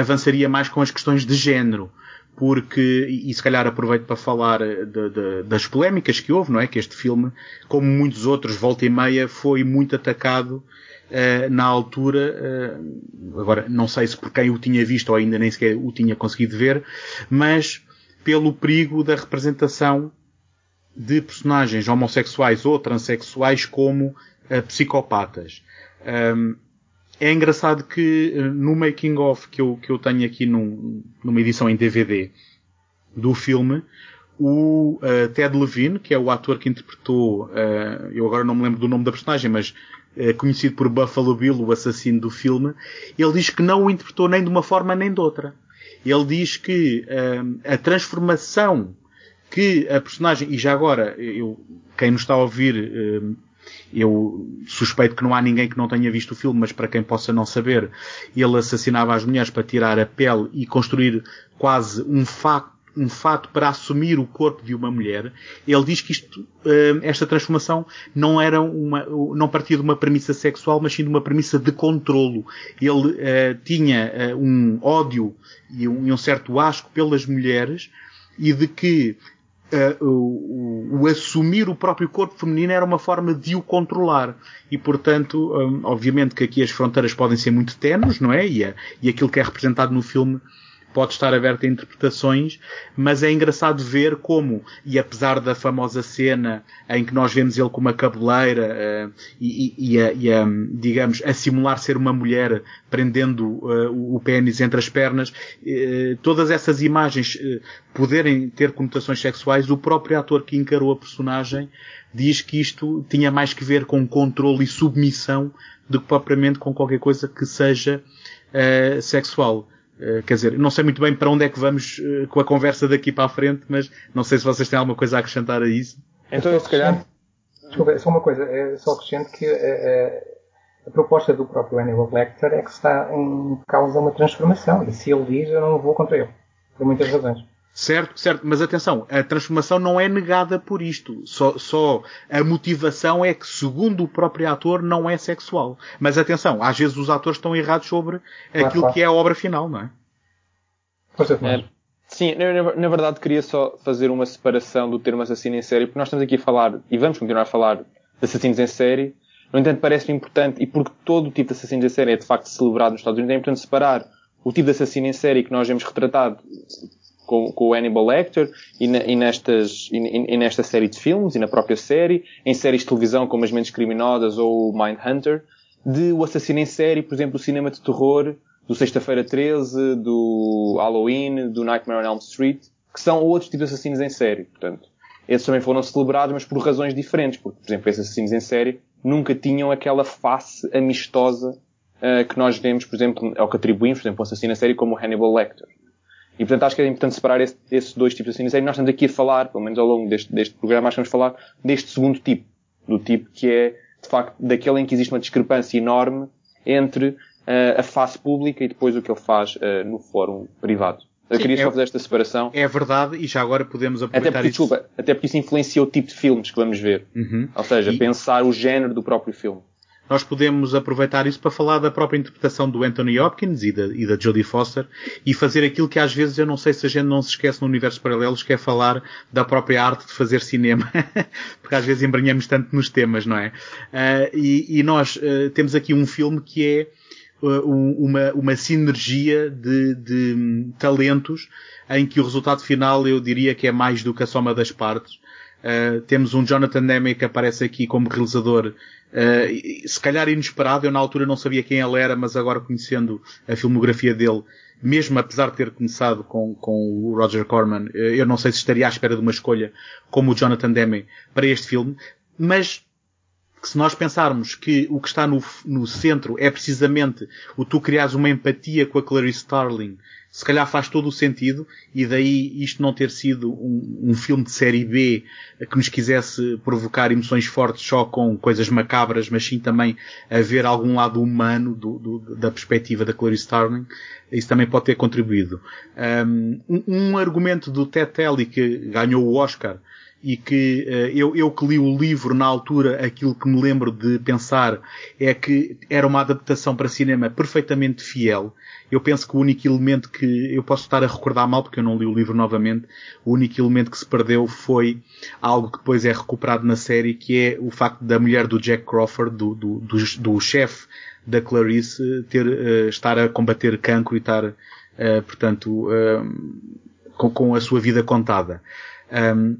avançaria mais com as questões de género porque, e se calhar aproveito para falar de, de, das polémicas que houve, não é? Que este filme, como muitos outros, volta e meia, foi muito atacado uh, na altura. Uh, agora, não sei se por quem o tinha visto ou ainda nem sequer o tinha conseguido ver, mas pelo perigo da representação de personagens homossexuais ou transexuais como uh, psicopatas. Um, é engraçado que eh, no making of que eu, que eu tenho aqui num, numa edição em DVD do filme, o uh, Ted Levine, que é o ator que interpretou, uh, eu agora não me lembro do nome da personagem, mas conhecido por Buffalo Bill, o assassino do filme, ele diz que não o interpretou nem de uma forma nem de outra. Ele diz que a transformação que a personagem, e já agora, eu, quem nos está a ouvir eu suspeito que não há ninguém que não tenha visto o filme, mas para quem possa não saber, ele assassinava as mulheres para tirar a pele e construir quase um fato um fato para assumir o corpo de uma mulher, ele diz que isto, eh, esta transformação não era uma, não partia de uma premissa sexual, mas sim de uma premissa de controlo. Ele uh, tinha uh, um ódio e um, e um certo asco pelas mulheres e de que Uh, o, o, assumir o próprio corpo feminino era uma forma de o controlar. E, portanto, um, obviamente que aqui as fronteiras podem ser muito tenues, não é? E, a, e aquilo que é representado no filme pode estar aberto a interpretações, mas é engraçado ver como, e apesar da famosa cena em que nós vemos ele com uma cabeleira uh, e, e, a, e a, digamos, a simular ser uma mulher prendendo uh, o pênis entre as pernas, uh, todas essas imagens poderem ter conotações sexuais, o próprio ator que encarou a personagem diz que isto tinha mais que ver com controle e submissão do que propriamente com qualquer coisa que seja sexual. Uh, quer dizer, não sei muito bem para onde é que vamos uh, com a conversa daqui para a frente, mas não sei se vocês têm alguma coisa a acrescentar a isso. Então, se calhar. Desculpa, só uma coisa, é só acrescento que uh, a proposta do próprio Hannibal Lecter é que está em causa uma transformação, e se ele diz, eu não vou contra ele, por muitas razões. Certo, certo, mas atenção, a transformação não é negada por isto. Só, só a motivação é que, segundo o próprio ator, não é sexual. Mas atenção, às vezes os atores estão errados sobre claro, aquilo claro. que é a obra final, não é? é sim, na, na, verdade queria só fazer uma separação do termo assassino em série, porque nós estamos aqui a falar, e vamos continuar a falar, de assassinos em série. No entanto, parece-me importante, e porque todo o tipo de assassinos em série é de facto celebrado nos Estados Unidos, é importante separar o tipo de assassino em série que nós vemos retratado com, com o Hannibal Lecter e, na, e nestas, e, e, nesta série de filmes e na própria série, em séries de televisão como As Mentes Criminosas ou Mindhunter, de o assassino em série, por exemplo, o cinema de terror do Sexta-feira 13, do Halloween, do Nightmare on Elm Street, que são outros tipos de assassinos em série. Portanto, esses também foram celebrados, mas por razões diferentes. Porque, por exemplo, esses assassinos em série nunca tinham aquela face amistosa uh, que nós vemos, por exemplo, ao que atribuímos, por exemplo, um assassino em série como o Hannibal Lecter. E portanto acho que é importante separar esse, esses dois tipos de assassinos. E nós estamos aqui a falar, pelo menos ao longo deste, deste programa, acho que vamos falar deste segundo tipo. Do tipo que é, de facto, daquele em que existe uma discrepância enorme entre uh, a face pública e depois o que ele faz uh, no fórum privado. Eu Sim, queria é, só fazer esta separação. É verdade, e já agora podemos aproveitar até porque, isso. Desculpa, até porque isso influencia o tipo de filmes que vamos ver. Uhum. Ou seja, e... pensar o género do próprio filme. Nós podemos aproveitar isso para falar da própria interpretação do Anthony Hopkins e da, e da Jodie Foster e fazer aquilo que às vezes eu não sei se a gente não se esquece no universo paralelos, que é falar da própria arte de fazer cinema. Porque às vezes embranhamos tanto nos temas, não é? Uh, e, e, nós uh, temos aqui um filme que é uh, uma, uma sinergia de, de talentos em que o resultado final eu diria que é mais do que a soma das partes. Uh, temos um Jonathan Demme que aparece aqui como realizador, uh, se calhar inesperado, eu na altura não sabia quem ele era, mas agora conhecendo a filmografia dele, mesmo apesar de ter começado com, com o Roger Corman, uh, eu não sei se estaria à espera de uma escolha como o Jonathan Demme para este filme, mas que se nós pensarmos que o que está no, no centro é precisamente o tu criares uma empatia com a Clarice Starling, se calhar faz todo o sentido e daí isto não ter sido um, um, filme de série B que nos quisesse provocar emoções fortes só com coisas macabras, mas sim também haver algum lado humano do, do, da perspectiva da Clarice Starling. Isso também pode ter contribuído. Um, um argumento do Ted Telly que ganhou o Oscar e que uh, eu, eu que li o livro na altura, aquilo que me lembro de pensar é que era uma adaptação para cinema perfeitamente fiel. Eu penso que o único elemento que eu posso estar a recordar mal, porque eu não li o livro novamente, o único elemento que se perdeu foi algo que depois é recuperado na série, que é o facto da mulher do Jack Crawford, do, do, do, do chefe da Clarice, ter, uh, estar a combater cancro e estar, portanto, com, com, a sua vida contada. Um,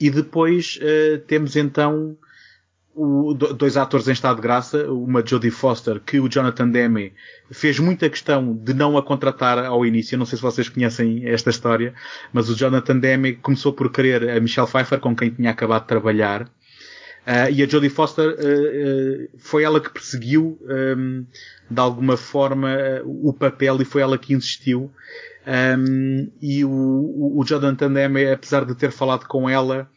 e depois uh, temos então o, dois atores em estado de graça, uma Jodie Foster, que o Jonathan Demme fez muita questão de não a contratar ao início. não sei se vocês conhecem esta história, mas o Jonathan Demme começou por querer a Michelle Pfeiffer, com quem tinha acabado de trabalhar. Uh, e a Jodie Foster uh, uh, foi ela que perseguiu um, ehm, de alguma forma o papel e foi ela que insistiu um, e o, o, Jonathan Demme, apesar de ter falado com ela,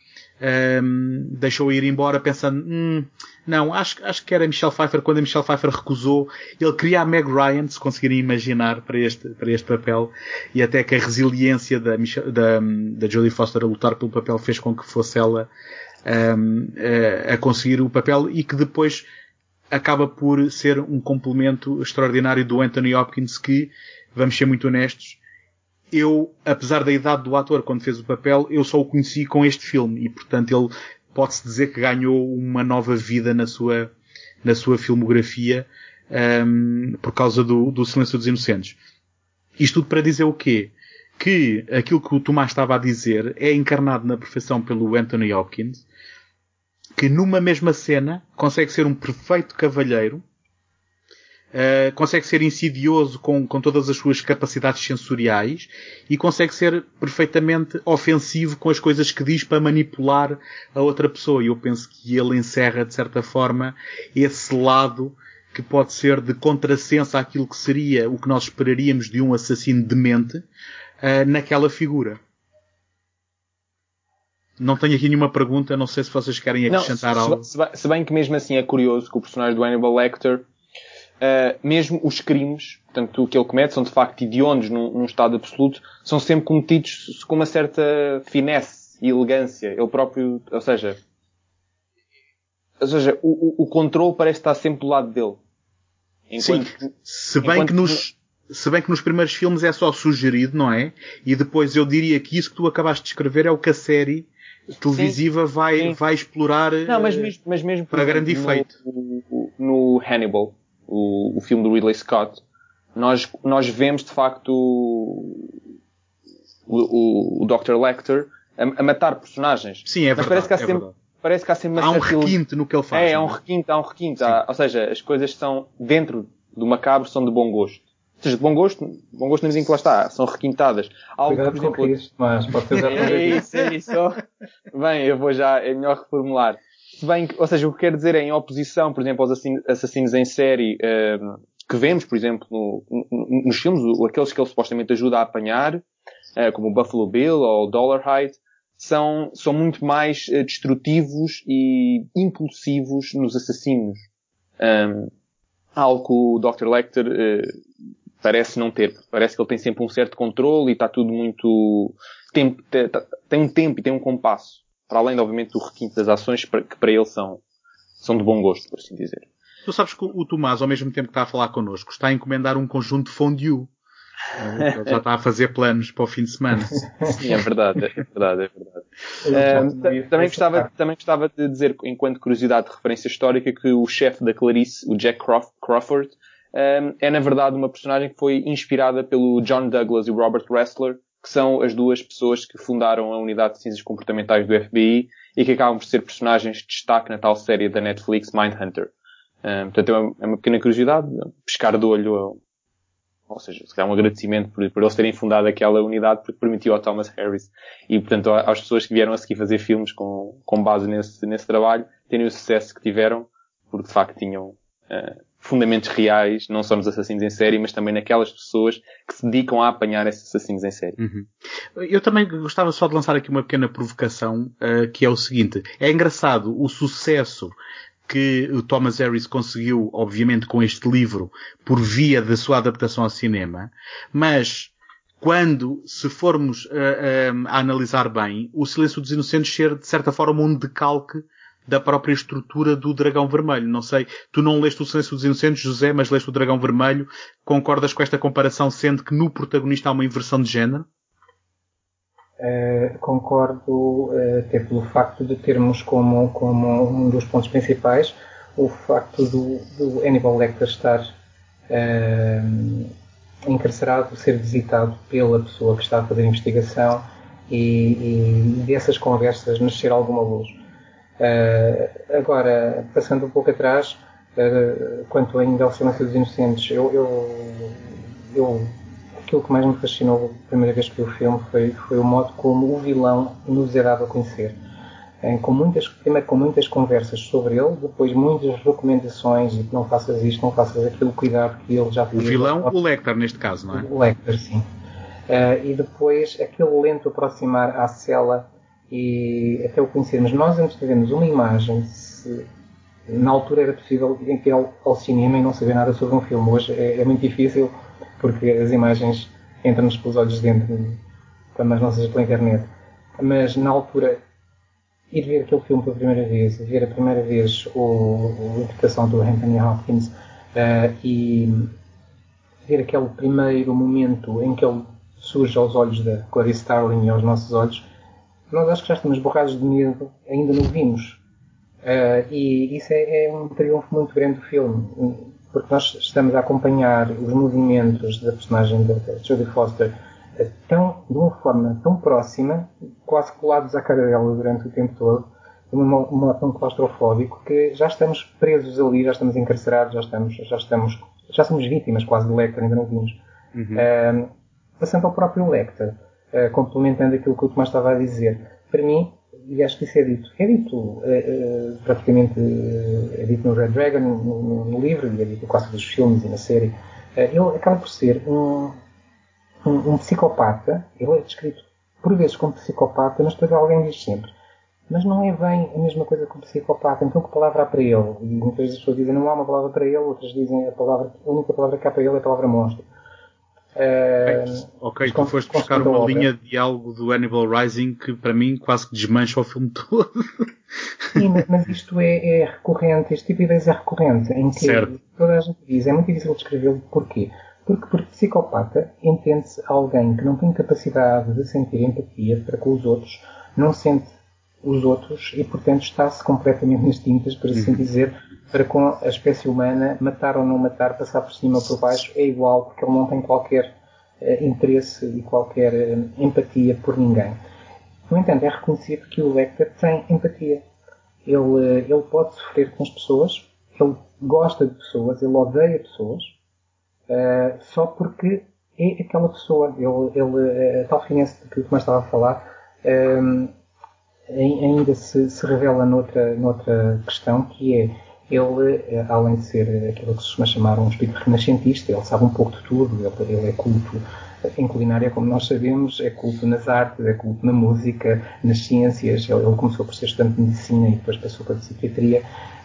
um, deixou ir embora pensando, hum, não, acho, acho que era Michelle Pfeiffer quando a Michelle Pfeiffer recusou. Ele queria a Meg Ryan, se conseguirem imaginar, para este, para este papel. E até que a resiliência da, Michelle, da, da Jodie Foster a lutar pelo papel fez com que fosse ela um, a, a conseguir o papel e que depois acaba por ser um complemento extraordinário do Anthony Hopkins que, vamos ser muito honestos, eu, apesar da idade do ator quando fez o papel, eu só o conheci com este filme e, portanto, ele pode-se dizer que ganhou uma nova vida na sua, na sua filmografia um, por causa do, do Silêncio dos Inocentes. Isto tudo para dizer o quê? Que aquilo que o Tomás estava a dizer é encarnado na perfeição pelo Anthony Hopkins, que numa mesma cena consegue ser um perfeito cavalheiro Uh, consegue ser insidioso com, com todas as suas capacidades sensoriais e consegue ser perfeitamente ofensivo com as coisas que diz para manipular a outra pessoa. E eu penso que ele encerra, de certa forma, esse lado que pode ser de contrassenso àquilo que seria o que nós esperaríamos de um assassino demente uh, naquela figura. Não tenho aqui nenhuma pergunta, não sei se vocês querem acrescentar não, se, algo. Se bem, se bem, que mesmo assim é curioso que o personagem do Hannibal Lecter uh, mesmo os crimes, portanto, que ele comete são de facto idiondos num, num, estado absoluto, são sempre cometidos com uma certa finesse e elegância. Ele próprio, ou seja, ou seja, o, o, controle parece estar sempre do lado dele. Enquanto, Sim, se bem enquanto... que nos, se bem que nos primeiros filmes é só sugerido, não é? E depois eu diria que isso que tu acabaste de escrever é o que a série televisiva sim, vai, sim. vai explorar não, mas mesmo, mas mesmo para grande efeito. No, no Hannibal, o, o filme do Ridley Scott, nós, nós vemos de facto o, o, o Dr. Lecter a, a, matar personagens. Sim, é Mas verdade. Parece que há é sempre, verdade. parece que há sempre uma Há um requinte no que ele faz. É, há um é? requinte, há um requinte. Há, ou seja, as coisas são, dentro do macabro, são de bom gosto. Ou seja, de bom gosto, bom gosto na medida em que lá está, são requintadas. Algo, Cuidado por exemplo, isso, mas pode ser É isso, é isso. Bem, eu vou já, é melhor reformular se bem que, ou seja, o que quer dizer é em oposição, por exemplo, aos assassinos em série, uh, que vemos, por exemplo, no, no, nos filmes, aqueles que ele supostamente ajuda a apanhar, uh, como o Buffalo Bill ou o Dollarhide, são, são muito mais uh, destrutivos e impulsivos nos assassinos. Um, algo que o Dr. Lecter parece não ter. Parece que ele tem sempre um certo controle e está tudo muito... Tem, tem um tempo e tem um compasso para além, obviamente, do requinte das ações que para ele são, são de bom gosto, por assim dizer. Tu sabes que o Tomás, ao mesmo tempo que está a falar connosco, está a encomendar um conjunto de fondue. Ele já está a fazer planos para o fim de semana. Sim, é verdade, é verdade, é verdade. Uh, também, gostava, também gostava de dizer, enquanto curiosidade de referência histórica, que o chefe da Clarice, o Jack Crawford, um, é na verdade uma personagem que foi inspirada pelo John Douglas e o Robert Ressler, que são as duas pessoas que fundaram a unidade de ciências comportamentais do FBI e que acabam por ser personagens de destaque na tal série da Netflix Mindhunter. Um, portanto, é uma, é uma, pequena curiosidade, pescar de olho ou seja, se calhar um agradecimento por, por eles terem fundado aquela unidade porque permitiu ao Thomas Harris e, portanto, às pessoas que vieram a seguir fazer filmes com, com base nesse, nesse trabalho, terem o sucesso que tiveram, porque de facto tinham uh, fundamentos reais, não só nos assassinos em série, mas também naquelas pessoas que se dedicam a apanhar esses assassinos em série. Uhum. Eu também gostava só de lançar aqui uma pequena provocação, uh, que é o seguinte. É engraçado o sucesso que o Thomas Harris conseguiu, obviamente, com este livro, por via da sua adaptação ao cinema, mas quando, se formos uh, uh, a analisar bem, o Silêncio dos Inocentes ser, de certa forma, um decalque da própria estrutura do Dragão Vermelho. Não sei, tu não leste o Silêncio dos Inocentes, José, mas leste o Dragão Vermelho. Concordas com esta comparação, sendo que no protagonista há uma inversão de género? Uh, concordo uh, até pelo facto de termos como, como um dos pontos principais o facto do, do Hannibal Lecter estar uh, encarcerado, ser visitado pela pessoa que está a fazer a investigação e, e dessas conversas nascer alguma luz. Uh, agora, passando um pouco atrás, quanto ainda ao Silêncio dos Inocentes, eu, eu, eu aquilo que mais me fascinou a primeira vez que vi o filme foi, foi o modo como o vilão nos é dado a conhecer. Em, com muitas, primeiro com muitas conversas sobre ele, depois muitas recomendações e que não faças isto, não faças aquilo, cuidado que ele já fez. O vilão, o Lecter neste caso, não é? O Lecter, sim. Uh, e depois aquele lento aproximar à cela e até o conhecermos. Nós antes de vermos uma imagem, se, na altura era possível ir ao, ao, cinema e não saber nada sobre um filme. Hoje é, é muito difícil porque as imagens entram-nos pelos olhos dentro, quando mais não seja pela internet. Mas na altura, ir ver aquele filme pela primeira vez, ver a primeira vez o, a interpretação do Anthony Hopkins uh, e ver aquele primeiro momento em que ele surge aos olhos da Clarice Starling e aos nossos olhos, nós acho que já estamos borrados de medo, ainda não vimos. Uh, e isso é, é, um triunfo muito grande do filme porque nós estamos a acompanhar os movimentos da personagem da Jodie Foster eh, tão, de uma forma tão próxima, quase colados à cara dela durante o tempo todo, de um modo tão claustrofóbico, que já estamos presos ali, já estamos encarcerados, já estamos, já estamos, já somos vítimas quase do Lecter, ainda não vimos. Uhum. Uh, passando ao próprio Lecter, uh, complementando aquilo que o Tomás estava a dizer, para mim, e acho que isso é dito. É dito uh, praticamente é dito no Red Dragon, no, no, livro, e é dito quase dos filmes e na série. Ele acaba por ser um, um, um, psicopata. Ele é descrito por vezes como psicopata, mas depois alguém diz sempre. Mas não é bem a mesma coisa que um psicopata. Então que palavra há para ele? E muitas vezes as pessoas dizem não há uma palavra para ele, outras dizem a, palavra, a única palavra que há para ele é a palavra monstro. Uh, ok, tu foste buscar uma obra. linha de diálogo do Hannibal Rising que para mim quase que desmancha o filme todo. Sim, mas isto é, é, recorrente, este tipo de ideias é recorrente, em que certo. toda a gente diz, é muito difícil descrevê-lo, porquê? Porque por psicopata entende-se alguém que não tem capacidade de sentir empatia para com os outros, não sente os outros e, portanto, está-se completamente nas tintas, por assim uhum. dizer, para com a espécie humana, matar ou não matar, passar por cima ou por baixo, é igual, porque ele não tem qualquer uh, interesse e qualquer uh, empatia por ninguém. No entanto, é reconhecido que o Lecter tem empatia. Ele, uh, ele pode sofrer com as pessoas, ele gosta de pessoas, ele odeia pessoas, só porque é aquela pessoa. Ele, ele a tal finesse que o Tomás estava a falar, ainda se, se revela noutra, noutra questão, que é ele, eh, além de ser aquilo que se costuma chamar um espírito renascentista, ele sabe um pouco de tudo, ele, ele é culto em culinária, como nós sabemos, é culto nas artes, é culto na música, nas ciências. Ele, ele começou por ser estudante de medicina e depois passou para a psiquiatria.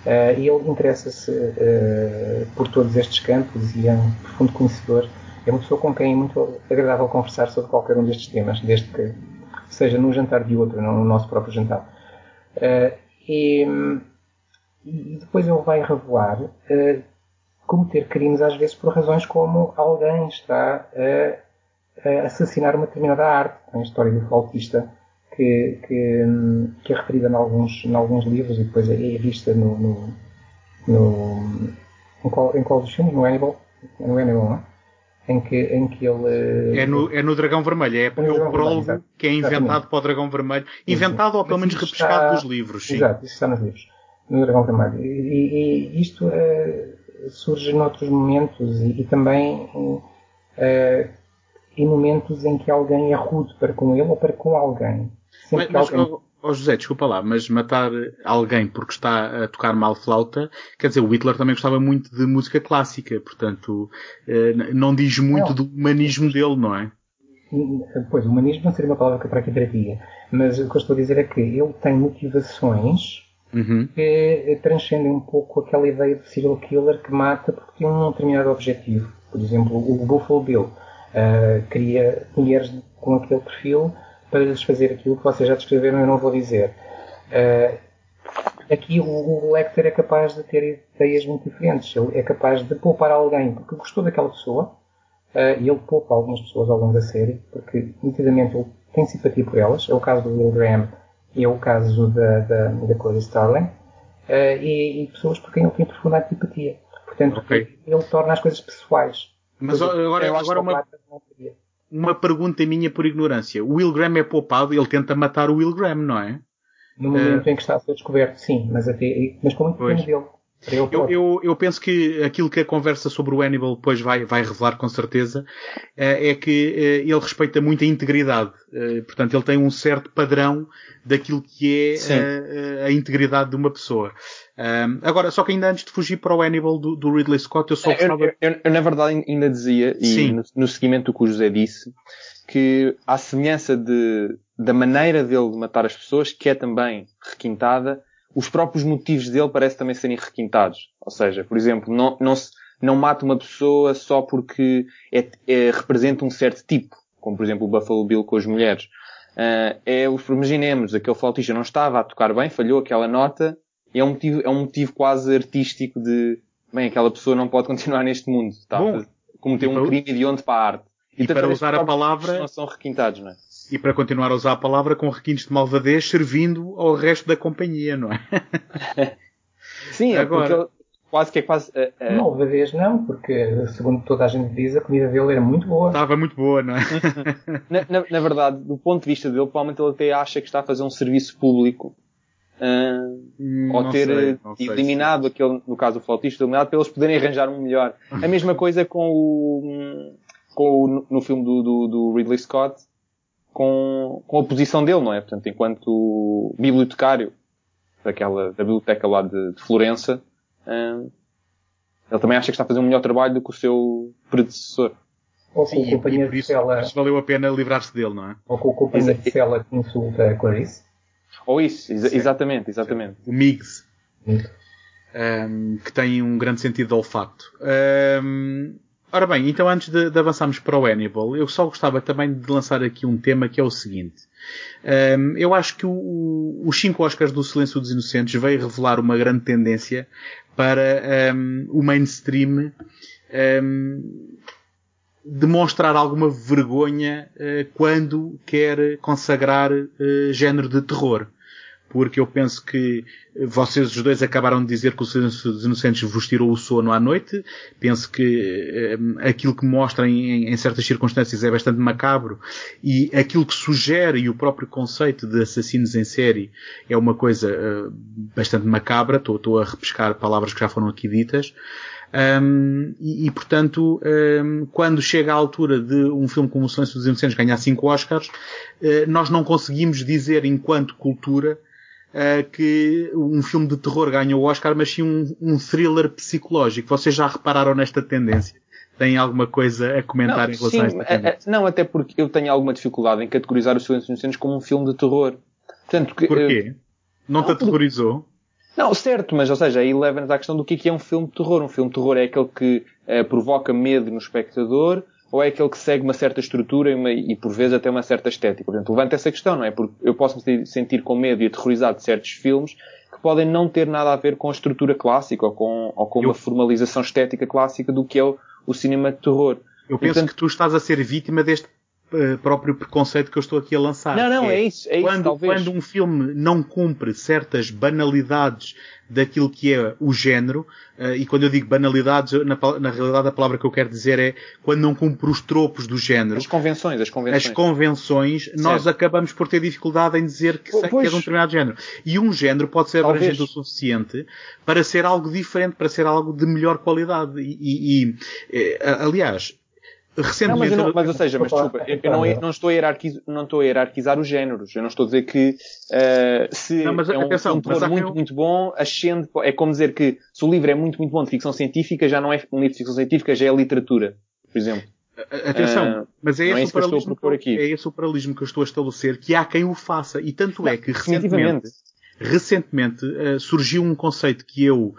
Uh, e ele interessa-se uh, por todos estes campos e é um profundo conhecedor. É uma pessoa com quem é muito agradável conversar sobre qualquer um destes temas, desde que seja num jantar de outro, não no nosso próprio jantar. Uh, e e depois ele vai revelar uh, cometer crimes às vezes por razões como alguém está a, a assassinar uma determinada arte. Tem a história do flautista que, que, que é referida em alguns, em alguns livros e depois é vista no, no, no em, qual, em qual dos filmes? No Hannibal? No Hannibal, não é? Em que, em que ele. É no, é no Dragão Vermelho, é, é o prólogo que é inventado Exatamente. para o Dragão Vermelho. Inventado ou pelo menos repescado está... dos livros, sim. Exato, isso está nos livros. No Dragão Vermelho. E, e isto é, surge noutros momentos e, e também é, em momentos em que alguém é rude para com ele ou para com alguém. Sempre mas, mas alguém... oh, José, desculpa lá, mas matar alguém porque está a tocar mal flauta, quer dizer, o Hitler também gostava muito de música clássica, portanto, não diz muito não. do humanismo dele, não é? Pois, humanismo não seria uma palavra que para aqui tratia, mas o que eu estou a dizer é que ele tem motivações uhum. que transcendem um pouco aquela ideia de serial killer que mata porque tem um determinado objetivo. Por exemplo, o Buffalo Bill uh, queria mulheres com aquele perfil para lhes fazer aquilo que vocês já descreveram, eu não vou dizer. Uh, aqui o, Lecter é capaz de ter ideias muito diferentes. Ele é capaz de poupar alguém porque gostou daquela pessoa uh, e ele poupa algumas pessoas ao longo da série porque, nitidamente, ele tem simpatia por elas. É o caso do Will Graham é o caso da, da, da Clarice Starling. Uh, e, e, pessoas por quem ele tem profunda antipatia. Portanto, okay. ele torna as coisas pessoais. Mas agora, agora uma, uma pergunta minha por ignorância. O Will Graham é poupado, ele tenta matar o Will Graham, não é? No momento uh, em que está a ser descoberto, sim, mas, até, mas com muito pena dele. Eu, eu, eu, penso que aquilo que a conversa sobre o Hannibal depois vai, vai revelar com certeza é que ele respeita muito a integridade. Portanto, ele tem um certo padrão daquilo que é a, a, integridade de uma pessoa. agora, só que ainda antes de fugir para o Hannibal do, do Ridley Scott, eu só gostava... Eu, eu, eu, na verdade ainda dizia, e no, no, seguimento do que o José disse, que à semelhança de, da maneira dele de matar as pessoas, que é também requintada, os próprios motivos dele parecem também serem requintados. Ou seja, por exemplo, não, não, se, não mata uma pessoa só porque é, é, representa um certo tipo, como por exemplo o Buffalo Bill com as mulheres. Uh, é, imaginemos, aquele flautista não estava a tocar bem, falhou aquela nota, e é um motivo, é um motivo quase artístico de, bem, aquela pessoa não pode continuar neste mundo, Bom, a cometer um crime de onde para a arte. E, e para usar a palavra... Não são requintados, não é? E para continuar a usar a palavra com requintes de malvadez servindo ao resto da companhia, não é? Sim, é Agora... quase que é quase. Uh, uh... Malvadez não, porque segundo toda a gente diz, a comida dele era muito boa. Estava muito boa, não é? na, na, na, verdade, do ponto de vista dele, provavelmente ele até acha que está a fazer um serviço público. Uh, ou ter sei, eliminado sei. aquele, no caso o flautista, eliminado para eles poderem arranjar um melhor. A mesma coisa com o, com o no filme do, do, do Ridley Scott, com, com a posição dele, não é? Portanto, enquanto bibliotecário daquela, da biblioteca lá de, de Florença, hum, ele também acha que está a fazer um melhor trabalho do que o seu predecessor. Ou com Sim, o companheiro de cela. valeu a pena livrar-se dele, não é? Ou com o companheiro de cela que insulta a Clarice. Ou isso, ex exatamente, exatamente. O Miggs. Um, que tem um grande sentido de olfato. Um, Ora bem, então antes de, de, avançarmos para o Hannibal, eu só gostava também de lançar aqui um tema que é o seguinte. Um, eu acho que o, os cinco Oscars do Silêncio dos Inocentes veio revelar uma grande tendência para um, o mainstream um, demonstrar alguma vergonha uh, quando quer consagrar uh, género de terror porque eu penso que vocês os dois acabaram de dizer que o Silêncio dos Inocentes vos tirou o sono à noite. Penso que um, aquilo que mostra em, em, certas circunstâncias é bastante macabro e aquilo que sugere e o próprio conceito de assassinos em série é uma coisa uh, bastante macabra. Estou a repescar palavras que já foram aqui ditas. Um, e, e, portanto, um, quando chega à altura de um filme como O Silêncio dos Inocentes ganhar 5 Oscars, uh, nós não conseguimos dizer enquanto cultura uh, que um filme de terror ganha o Oscar, mas sim um, um thriller psicológico. Vocês já repararam nesta tendência? Têm alguma coisa a comentar não, em relação sim, a esta tendência? não, até porque eu tenho alguma dificuldade em categorizar o Silêncio Inocentes como um filme de terror. Portanto, Porquê? Não, não te aterrorizou? Não, certo, mas ou seja, aí leva-nos à questão do que é, que é um filme de terror. Um filme de terror é aquele que uh, provoca medo no espectador, ou é aquele que segue uma certa estrutura e, uma, e por vezes até uma certa estética? Portanto, levanta essa questão, não é? Porque eu posso me sentir com medo e aterrorizado de certos filmes que podem não ter nada a ver com a estrutura clássica ou com, ou com eu... uma formalização estética clássica do que é o, o cinema de terror. Eu penso Portanto, que tu estás a ser vítima deste próprio preconceito que eu estou aqui a lançar. Não, não, é, é isso. É quando, talvez. quando um filme não cumpre certas banalidades daquilo que é o género, uh, e quando eu digo banalidades, na, na, realidade a palavra que eu quero dizer é quando não cumpre os tropos do género. As convenções, as convenções. As convenções, certo. nós acabamos por ter dificuldade em dizer que, pois, que é de um determinado género. E um género pode ser Talvez. abrangente o suficiente para ser algo diferente, para ser algo de melhor qualidade. E, e, e eh, aliás, recentemente. Não, mas, não, mas ou seja, mas desculpa, eu, eu não, não, estou a hierarquizar, não estou a hierarquizar os géneros. Eu não estou a dizer que uh, se não, mas, é um, atenção, um terror muito, eu... muito bom, ascende. É como dizer que se o livro é muito, muito bom de ficção científica, já não é um livro de ficção científica, já é literatura, por exemplo. Atenção, uh, mas é esse, é o paralelismo que, que eu, é esse o paralelismo que eu estou a estabelecer, que há quem o faça. E tanto é que recentemente, recentemente uh, surgiu um conceito que eu uh,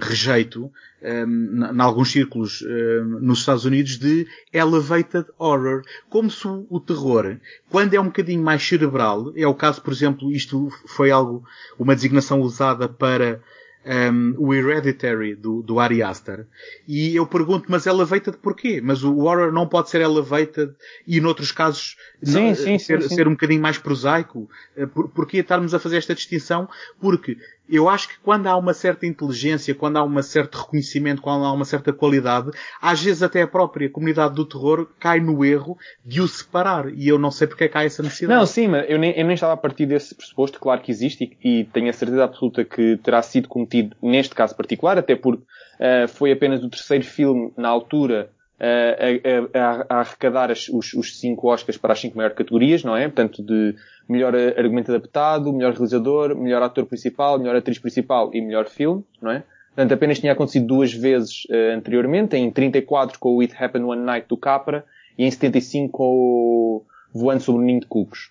rejeito um, em alguns círculos um, nos Estados Unidos de elevated horror, como se o, o, terror, quando é um bocadinho mais cerebral, é o caso, por exemplo, isto foi algo, uma designação usada para um, o Hereditary do, do Ari Aster. E eu pergunto, mas elevated porquê? Mas o horror não pode ser elevated e noutros casos sim, não, sim, ser, sim, ser um bocadinho mais prosaico? Eh, por, porquê estarmos a fazer esta distinção? Porque eu acho que quando há uma certa inteligência, quando há um certo reconhecimento, quando há uma certa qualidade, às vezes até a própria comunidade do terror cai no erro de o separar. E eu não sei porque é que há essa necessidade. Não, sim, mas eu nem, eu nem estava a partir desse pressuposto, claro que existe e, e tenho a certeza absoluta que terá sido cometido neste caso particular, até porque uh, foi apenas o terceiro filme na altura a, a, a arrecadar as, os, os cinco Oscars para as cinco maiores categorias, não é? Portanto, de melhor argumento adaptado, melhor realizador, melhor ator principal, melhor atriz principal e melhor filme, não é? Portanto, apenas tinha acontecido duas vezes uh, anteriormente, em 34 com o It Happened One Night do Capra e em 75 com o Voando sobre o Ninho de Cucos.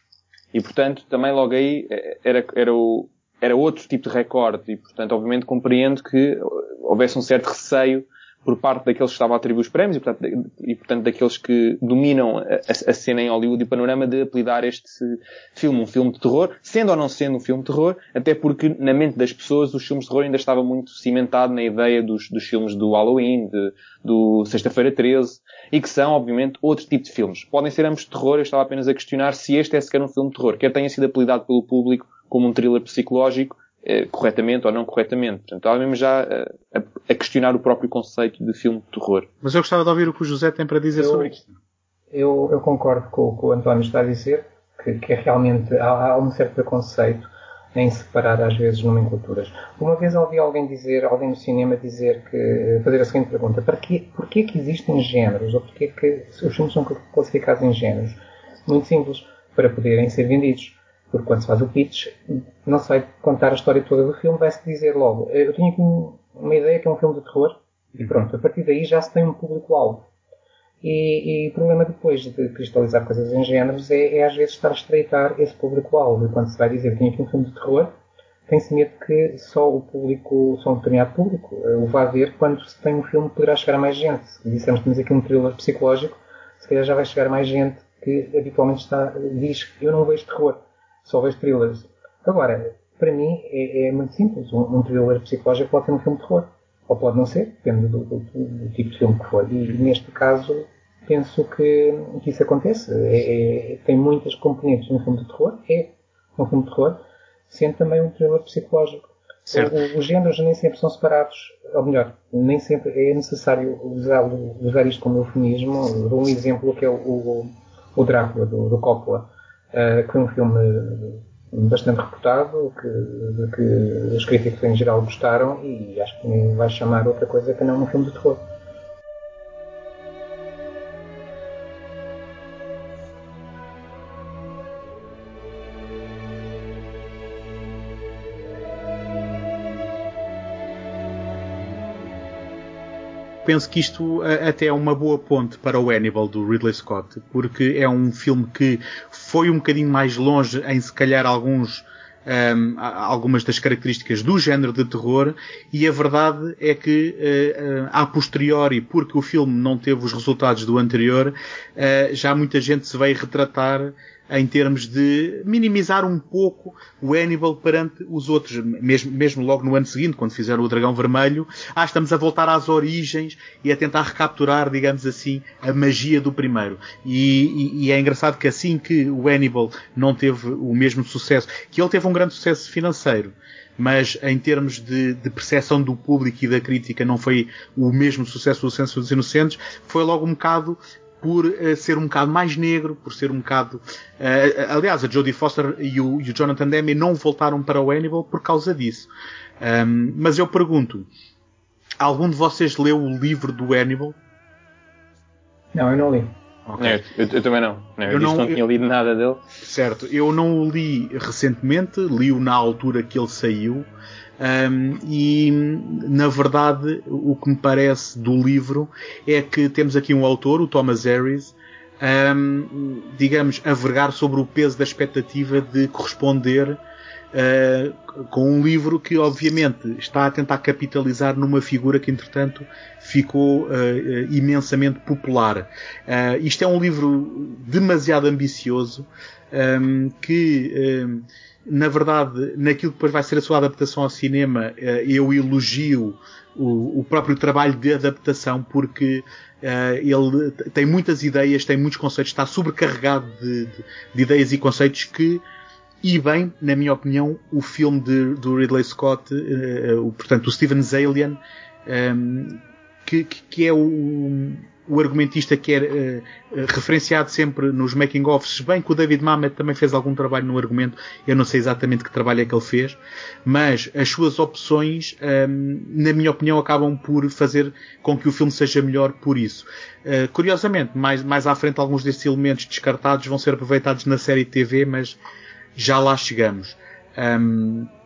E portanto, também logo aí eh, era, era, o, era outro tipo de recorde e portanto, obviamente compreendo que houvesse um certo receio por parte daqueles que estavam a atribuir os prémios e portanto, e, portanto daqueles que dominam a, a, cena em Hollywood e o panorama de apelidar este filme um filme de terror, sendo ou não sendo um filme de terror, até porque na mente das pessoas os filmes de terror ainda estavam muito cimentado na ideia dos, dos filmes do Halloween, de, do Sexta-feira 13, e que são, obviamente, outro tipo de filmes. Podem ser ambos de terror, eu estava apenas a questionar se este é sequer um filme de terror, quer tenha sido apelidado pelo público como um thriller psicológico, eh, corretamente ou não corretamente. Portanto, estava mesmo já eh, a, questionar o próprio conceito de filme de terror. Mas eu gostava de ouvir o que o José tem para dizer eu, sobre isto. Eu, eu concordo com o que o António está a dizer, que, que é realmente há, há, um certo preconceito em separar às vezes nomenclaturas. Uma vez ouvi alguém dizer, alguém no cinema dizer que, fazer a seguinte pergunta, para quê, porquê que existem géneros? Ou porquê que os filmes são classificados em géneros? Muito simples, para poderem ser vendidos. Porque quando se faz o pitch, não se vai contar a história toda do filme, vai-se dizer logo, eu tenho aqui uma ideia que é um filme de terror, e pronto, a partir daí já se tem um público-alvo. E, e, o problema depois de cristalizar coisas em géneros é, é às vezes estar a estreitar esse público-alvo. E quando se vai dizer que tem aqui um filme de terror, tem-se medo que só o público, só um determinado público eh, o vá ver quando se tem um filme que poderá chegar a mais gente. Se dissermos que temos aqui um thriller psicológico, se calhar já vai chegar a mais gente que habitualmente está, diz eu não vejo terror só vejo thrillers. Agora, para mim é, é muito simples. Um, um, thriller psicológico pode ser um filme de terror. Ou pode não ser, depende do, do, do tipo de filme que for. E neste caso, penso que, que isso acontece. É, é, tem muitas componentes no filme de terror. É um filme de terror, sendo também um thriller psicológico. O, os géneros nem sempre são separados, ou melhor, nem sempre é necessário usar, usar isto como eufemismo. Dou um exemplo que é o, o, o Drácula, do, do Coppola uh, que foi um filme bastante reputado, que, que os críticos em geral gostaram e acho que vai chamar outra coisa que não um filme de terror. Penso que isto até é uma boa ponte para o Hannibal do Ridley Scott, porque é um filme que foi um bocadinho mais longe em se calhar alguns um, algumas das características do género de terror e a verdade é que uh, a posteriori, porque o filme não teve os resultados do anterior, uh, já muita gente se veio retratar em termos de minimizar um pouco o Hannibal perante os outros, mesmo, mesmo logo no ano seguinte, quando fizeram o Dragão Vermelho, ah, estamos a voltar às origens e a tentar recapturar, digamos assim, a magia do primeiro. E, e, e é engraçado que assim que o Hannibal não teve o mesmo sucesso, que ele teve um grande sucesso financeiro, mas em termos de, de percepção do público e da crítica não foi o mesmo sucesso do Censo dos Inocentes, foi logo um bocado por uh, ser um bocado mais negro, por ser um bocado. Uh, aliás, a Jodie Foster e o, e o, Jonathan Demme não voltaram para o Hannibal por causa disso. Um, mas eu pergunto: algum de vocês leu o livro do Hannibal? Não, eu não li. Okay. Eu, eu, também não. não eu, eu não, não tinha lido nada dele. Certo, eu não o li recentemente, li-o na altura que ele saiu. Um, e na verdade o que me parece do livro é que temos aqui um autor, o Thomas Harris, um, digamos, a vergar sobre o peso da expectativa de corresponder uh, com um livro que obviamente está a tentar capitalizar numa figura que entretanto ficou uh, imensamente popular. Uh, isto é um livro demasiado ambicioso um, que na verdade, naquilo que depois vai ser a sua adaptação ao cinema, eh, eu elogio o, próprio trabalho de adaptação porque uh, ele tem muitas ideias, tem muitos conceitos, está sobrecarregado de, de, de, ideias e conceitos que e bem, na minha opinião, o filme de, do Ridley Scott, uh, o, portanto, o Steven's Alien, um, ehm, que, que, é o argumentista que é uh, referenciado sempre nos making-offs, bem que o David Mamet também fez algum trabalho no argumento, eu não sei exatamente que trabalho é que ele fez, mas as suas opções, um, ehm, na minha opinião, acabam por fazer com que o filme seja melhor por isso. Uh, curiosamente, mais, mais à frente, alguns desses elementos descartados vão ser aproveitados na série TV, mas já lá chegamos. Um, ehm,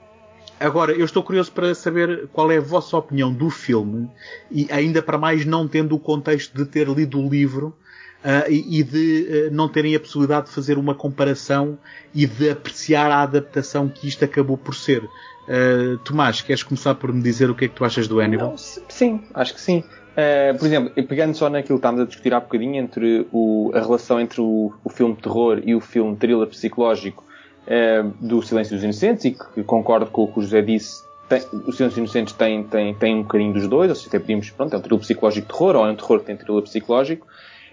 Agora, eu estou curioso para saber qual é a vossa opinião do filme, e ainda para mais não tendo o contexto de ter lido o livro uh, e, e, de uh, não terem a possibilidade de fazer uma comparação e de apreciar a adaptação que isto acabou por ser. Uh, Tomás, queres começar por me dizer o que é que tu achas do Hannibal? Não, sim, acho que sim. Uh, por exemplo, pegando só naquilo que estávamos a discutir há bocadinho entre o, a relação entre o, o filme de terror e o filme thriller psicológico, é, do Silêncio dos Inocentes e que concordo com o que o José disse. Tem, o Silêncio dos Inocentes tem, tem, tem um bocadinho dos dois, ou seja, até pedimos, pronto, é um thriller psicológico de terror ou é um terror que tem thriller psicológico.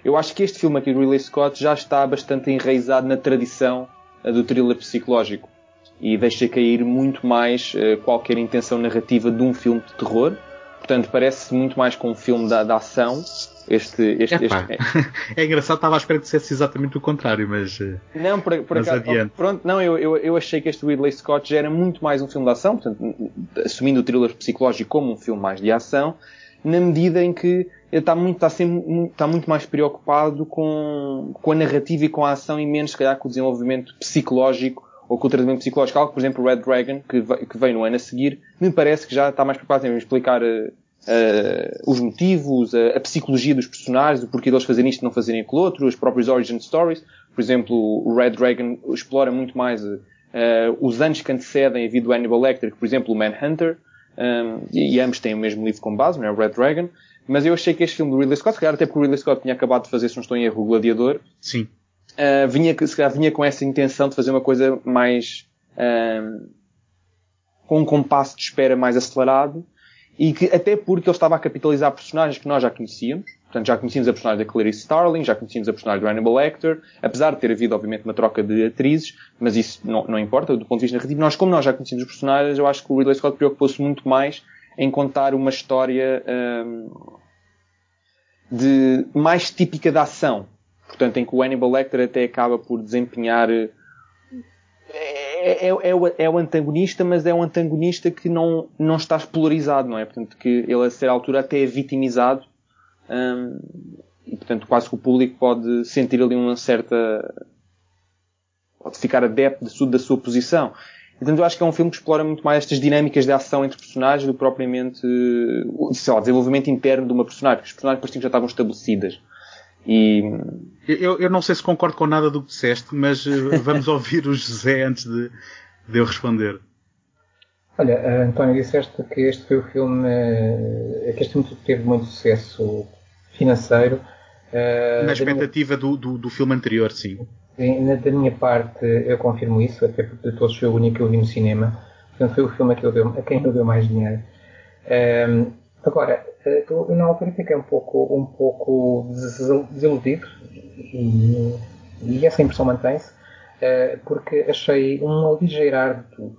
Eu acho que este filme aqui do Ridley Scott já está bastante enraizado na tradição uh, do thriller psicológico e deixa cair muito mais uh, qualquer intenção narrativa de um filme de terror. Portanto, parece muito mais com um filme da, da ação este, este, este... É engraçado, estava à espera que dissesse exatamente o contrário, mas. Eh, não, por, por acaso. Adiante. Pronto, não, eu, eu, eu achei que este Ridley Scott já era muito mais um filme de ação, portanto, assumindo o thriller psicológico como um filme mais de ação, na medida em que ele está muito, está, sempre, está muito mais preocupado com, com a narrativa e com a ação e menos, se calhar, com o desenvolvimento psicológico ou com o tratamento psicológico. Algo, por exemplo, Red Dragon, que, que veio no ano a seguir, me parece que já está mais preocupado em explicar uh, uh, os motivos, a, a, psicologia dos personagens, o porquê deles fazerem isto e não fazerem aquilo outro, as próprias origin stories. Por exemplo, o Red Dragon explora muito mais uh, os anos que antecedem a vida do Hannibal Lecter que, por exemplo, o Manhunter. Um, e, e, ambos têm o mesmo livro com base, não é? o Red Dragon. Mas eu achei que este filme do Ridley Scott, se calhar até porque o Ridley Scott tinha acabado de fazer, se não estou em erro, o Gladiador. Sim. Uh, vinha, se calhar vinha com essa intenção de fazer uma coisa mais, com um compasso de espera mais acelerado e que até porque ele estava a capitalizar personagens que nós já conhecíamos, portanto já conhecíamos a personagem da Clarice Starling, já conhecíamos a personagem do Hannibal Lecter, apesar de ter havido obviamente uma troca de atrizes, mas isso não, não importa do ponto de vista narrativo, nós como nós já conhecíamos os personagens, eu acho que o Ridley Scott preocupou-se muito mais em contar uma história um, de mais típica da ação, portanto em que o Hannibal Lecter até acaba por desempenhar é, é, é, o, é o antagonista, mas é um antagonista que não, não está polarizado, não é? Portanto, que ele a certa altura até é vitimizado hum, e, portanto, quase que o público pode sentir ali uma certa... pode ficar adepto da sua, da sua posição. Portanto, eu acho que é um filme que explora muito mais estas dinâmicas de ação entre personagens do que propriamente, sei lá, desenvolvimento interno de uma personagem, porque as personagens pareciam que já estavam estabelecidas. E... Eu, eu não sei se concordo com nada do que disseste, mas uh, vamos ouvir o José antes de, de eu responder. Olha, António, disseste que este foi o filme, que este filme teve muito sucesso financeiro. Na expectativa minha... do, do, do, filme anterior, sim. sim. Da minha parte, eu confirmo isso, até porque de todos foi o único que eu vi no cinema. Portanto, foi o filme a, que eu deu, a quem eu deu mais dinheiro. Um, agora, eu na altura fiquei um pouco, um pouco desiludido e, e essa impressão mantém-se porque achei um aligeirar de tudo.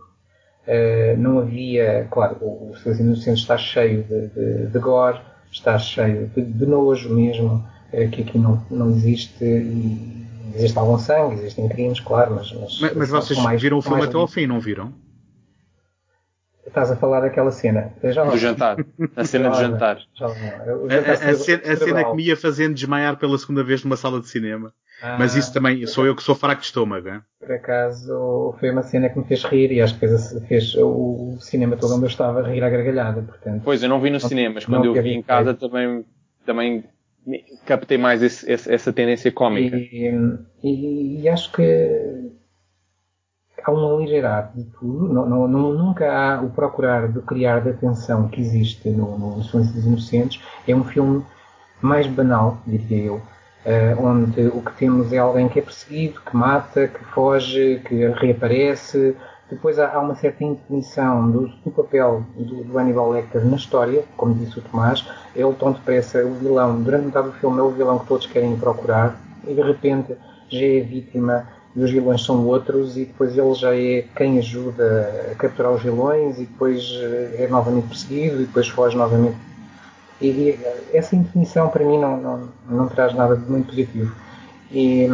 não havia, claro, o Silêncio Inocente está cheio de, de, de gore, está cheio de, de nojo mesmo, que aqui não, não existe e existe algum sangue, existem crimes, claro, mas... Mas, mas, mas vocês mais, viram o filme até ao fim, não viram? Estás a falar daquela cena. Já do jantar. A cena do jantar. Já, a, a, cena, a cena que me ia fazendo desmaiar pela segunda vez numa sala de cinema. Ah, Mas isso também, sou eu que sou fraco de estômago. Hein? Por acaso, foi uma cena que me fez rir e acho que fez, fez o cinema todo onde eu estava a rir à gargalhada. Portanto, pois, eu não vi no não, cinema, mas quando eu vi em casa também, também captei mais esse, esse, essa tendência cómica. E, e, e acho que há um aligeirar de tudo, não, não, nunca há o procurar de criar de atenção que existe no, no Silêncio dos Inocentes. É um filme mais banal, diria eu, uh, onde o que temos é alguém que é perseguido, que mata, que foge, que reaparece. Depois há, há uma certa indefinição do, do papel do, do Hannibal Lecter na história, como disse o Tomás. Ele tão depressa, o vilão, durante metade do filme, é o vilão que todos querem procurar e de repente já é vítima e os vilões são outros e depois ele já é quem ajuda a capturar os vilões e depois eh, é novamente perseguido e depois foge novamente. E, e essa indefinição para mim não, não, não traz nada de muito positivo. E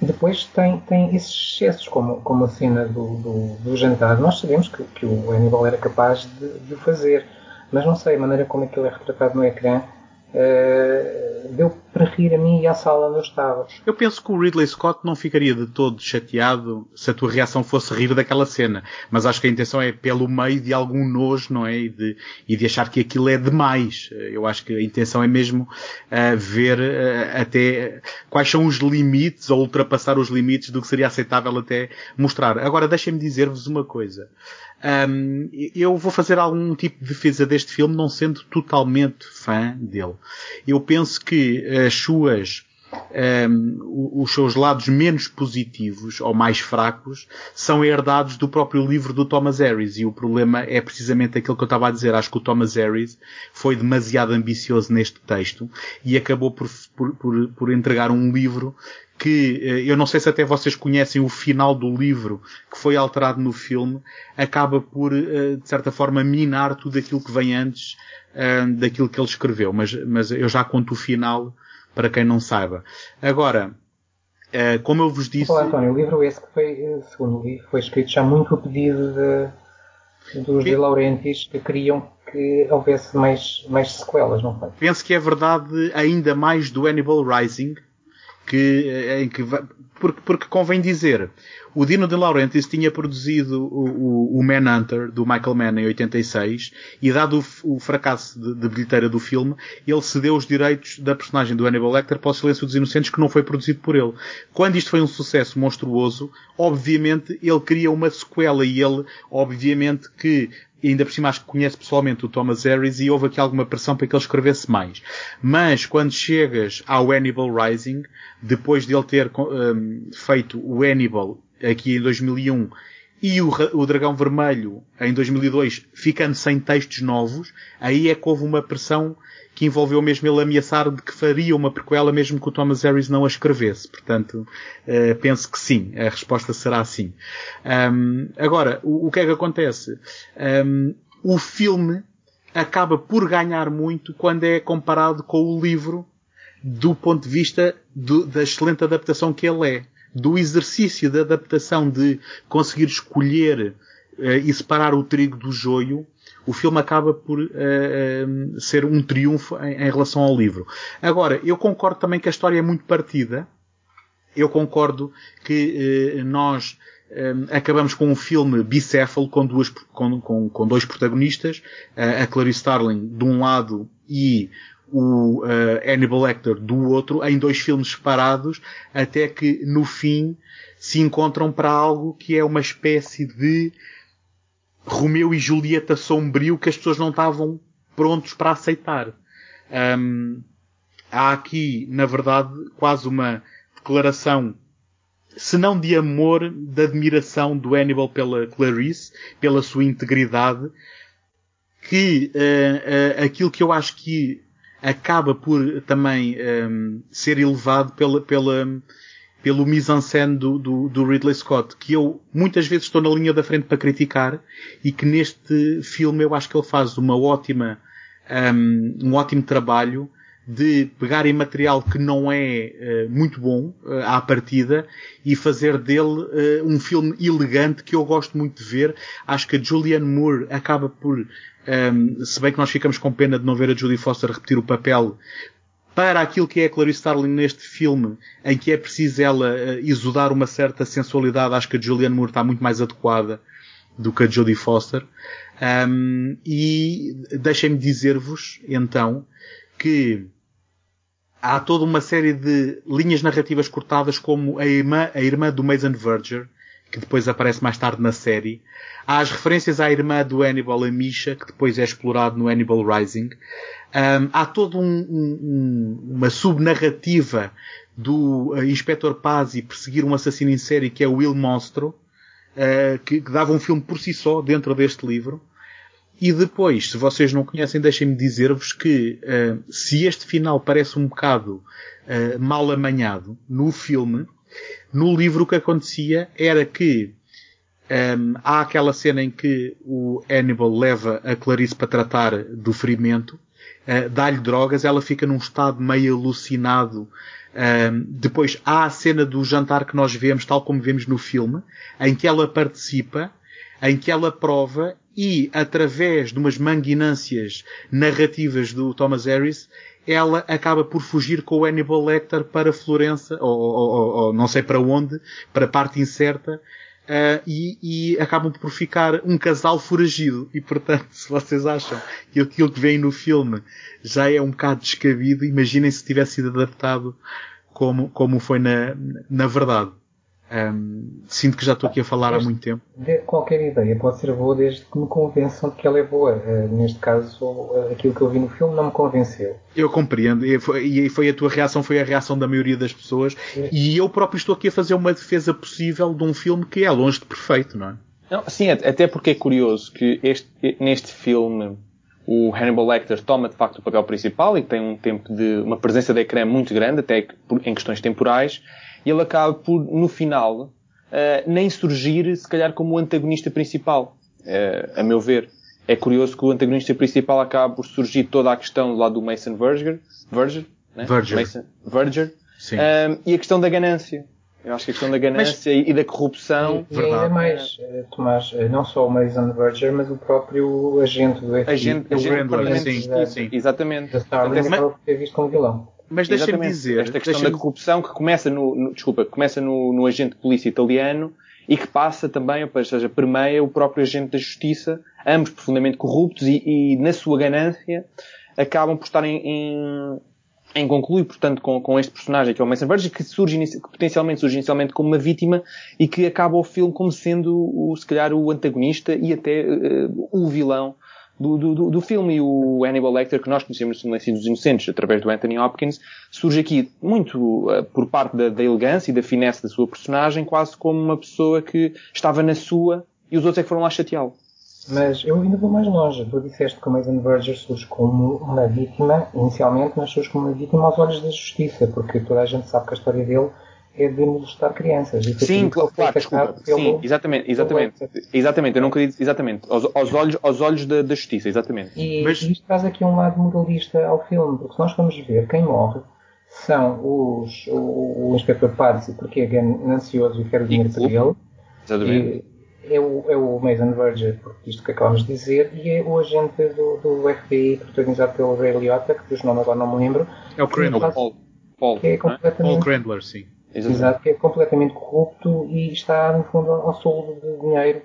depois tem, tem esses excessos, como, como a cena do, do, do jantar. Nós sabemos que, que o Hannibal era capaz de, de fazer, mas não sei a maneira como aquilo é retratado no ecrã Uh, deu para rir a mim e à sala onde eu estava. Eu penso que o Ridley Scott não ficaria de todo chateado se a tua reação fosse rir daquela cena, mas acho que a intenção é pelo meio de algum nojo, não é? E de, e de achar que aquilo é demais. Eu acho que a intenção é mesmo uh, ver uh, até quais são os limites ou ultrapassar os limites do que seria aceitável até mostrar. Agora deixem-me dizer-vos uma coisa. Um, eu vou fazer algum tipo de defesa deste filme, não sendo totalmente fã dele. Eu penso que as suas um, os seus lados menos positivos ou mais fracos são herdados do próprio livro do Thomas Harris e o problema é precisamente aquilo que eu estava a dizer. Acho que o Thomas Harris foi demasiado ambicioso neste texto e acabou por, por, por, por entregar um livro que eh, eu não sei se até vocês conhecem o final do livro que foi alterado no filme, acaba por, eh, de certa forma, minar tudo aquilo que vem antes eh, daquilo que ele escreveu. Mas, mas eu já conto o final para quem não saiba. Agora, como eu vos disse. Olá, António, o livro esse que foi, segundo li, foi escrito já muito a pedido de, dos que... de Laurentiis que queriam que houvesse mais, mais sequelas, não foi? Penso que é verdade ainda mais do Hannibal Rising, que, eh, em que porque, porque convém dizer, o Dino De Laurentiis tinha produzido o, o, o Manhunter do Michael Mann em 86 e dado o, o fracasso de, de, bilheteira do filme, ele cedeu os direitos da personagem do Hannibal Lecter para o Silêncio dos Inocentes que não foi produzido por ele. Quando isto foi um sucesso monstruoso, obviamente ele queria uma sequela e ele, obviamente que e ainda por cima acho que conhece pessoalmente o Thomas Harris e houve aqui alguma pressão para que ele escrevesse mais. Mas quando chegas ao Hannibal Rising, depois de ele ter um, feito o Hannibal aqui em 2001 e o, o Dragão Vermelho em 2002 ficando sem textos novos, aí é que houve uma pressão que envolveu mesmo ele ameaçar de que faria uma prequela mesmo que o Thomas Harris não a escrevesse. Portanto, uh, penso que sim, a resposta será sim. Um, agora, o, o, que é que acontece? Um, o filme acaba por ganhar muito quando é comparado com o livro do ponto de vista do, da excelente adaptação que ele é. Do exercício de adaptação de conseguir escolher uh, e separar o trigo do joio, o filme acaba por uh, ser um triunfo em, em, relação ao livro. Agora, eu concordo também que a história é muito partida. Eu concordo que uh, nós acabamos com um filme bicéfalo com, duas, com, com, com dois protagonistas, a Clarice Starling de um lado e o uh, Hannibal Lecter do outro em dois filmes separados, até que no fim se encontram para algo que é uma espécie de Romeu e Julieta sombrio que as pessoas não estavam prontos para aceitar. Um, há aqui, na verdade, quase uma declaração, se não de amor, de admiração do Hannibal pela Clarice, pela sua integridade, que uh, uh, aquilo que eu acho que acaba por também um, ser elevado pela, pela, pelo mise-en-scène do, do, do, Ridley Scott, que eu muitas vezes estou na linha da frente para criticar e que neste filme eu acho que ele faz uma ótima, um, um ótimo trabalho de pegar em material que não é uh, muito bom uh, à partida e fazer dele uh, um filme elegante que eu gosto muito de ver. Acho que a Julianne Moore acaba por, um, se bem que nós ficamos com pena de não ver a Judy Foster repetir o papel para aquilo que é a Clarice Starling neste filme, em que é preciso ela exudar uma certa sensualidade, acho que a Julianne Moore está muito mais adequada do que a Jodie Foster. Um, e deixem-me dizer-vos, então, que há toda uma série de linhas narrativas cortadas como a irmã, a irmã do Mason Verger, que depois aparece mais tarde na série. Há as referências à irmã do Hannibal, a Misha, que depois é explorado no Hannibal Rising. Um, há toda um, um, uma subnarrativa do uh, Inspector Pazzi perseguir um assassino em série que é o Will Monstro, uh, que, que dava um filme por si só dentro deste livro. E depois, se vocês não conhecem, deixem-me dizer-vos que uh, se este final parece um bocado mal amanhado no filme, no livro o que acontecia era que um, há aquela cena em que o Hannibal leva a Clarice para tratar do ferimento, uh, dá-lhe drogas, ela fica num estado meio alucinado. Um, depois há a cena do jantar que nós vemos, tal como vemos no filme, em que ela participa, em que ela prova e através de umas manguinâncias narrativas do Thomas Harris, ela acaba por fugir com o Hannibal Lecter para Florença, ou, ou, ou não sei para onde, para a parte incerta, Uh, e, e, acabam por ficar um casal foragido. E portanto, se vocês acham que aquilo que vem no filme já é um bocado descabido, imaginem se tivesse sido adaptado como, como foi na, na verdade. Um, sinto que já estou aqui a falar há muito tempo. Qualquer ideia pode ser boa desde que me convençam de que ela é boa. Uh, neste caso, uh, aquilo que eu vi no filme não me convenceu. Eu compreendo. E foi, e foi a tua reação, foi a reação da maioria das pessoas. É. E eu próprio estou aqui a fazer uma defesa possível de um filme que é longe de perfeito, não é? Não, sim, até porque é curioso que este, neste filme o Hannibal Lecter toma de facto o papel principal e tem um tempo de uma presença de ecrã muito grande, até em questões temporais, e ele acaba por, no final, uh, nem surgir, se calhar, como o antagonista principal. Uh, a meu ver. É curioso que o antagonista principal acaba por surgir toda a questão lá do Mason Verger, Verger, né? Verger. Mason, Verger. Sim. Um, eh, e a questão da ganância. Eu acho que a questão da ganância mas, e da corrupção. E, e ainda mais, Tomás, não só o Mason Verger, mas o próprio agente do FBI. Agente, o Randler, sim, sim, exatamente. Da Starling por ter visto como vilão. Mas deixa-me dizer. Esta questão da corrupção que começa no, no desculpa, começa no, no, agente de polícia italiano e que passa também, ou seja, permeia o próprio agente da justiça, ambos profundamente corruptos e, e na sua ganância acabam por estar em, em, em concluir, portanto, com, com este personagem que é o Mason Verge, que surge, que potencialmente surge inicialmente como uma vítima e que acaba o filme como sendo, o, se calhar, o antagonista e até uh, o vilão do, do, do filme. E o Hannibal Lecter, que nós conhecemos no Silêncio dos Inocentes, através do Anthony Hopkins, surge aqui muito uh, por parte da, da, elegância e da finesse da sua personagem, quase como uma pessoa que estava na sua e os outros é que foram lá chateá-lo. Mas eu ainda vou mais longe. Tu disseste que o Mason Verger surge como uma vítima, inicialmente, mas surge como uma vítima aos olhos da justiça, porque toda a gente sabe que a história dele é de molestar crianças. Sim, claro, claro desculpa. Pelo, Sim, exatamente, exatamente. Exatamente, eu não queria dizer, exatamente. Aos, aos olhos, aos olhos da, da justiça, exatamente. E Mas... isto traz aqui um lado moralista ao filme, porque se nós formos ver quem morre são os, o, o Inspector Parsi, porque é ganancioso e quer o dinheiro para ele. Exatamente. E é o, é o Mason Verger, porque isto que acabamos de dizer, e é o agente do, do FBI, protagonizado pelo Ray Liotta, que dos nomes agora não me lembro. É o Crandler. Paul. Paul, que é completamente... Paul Crandler, sim Exato. Exato, que é completamente corrupto e está, no fundo, ao soldo de dinheiro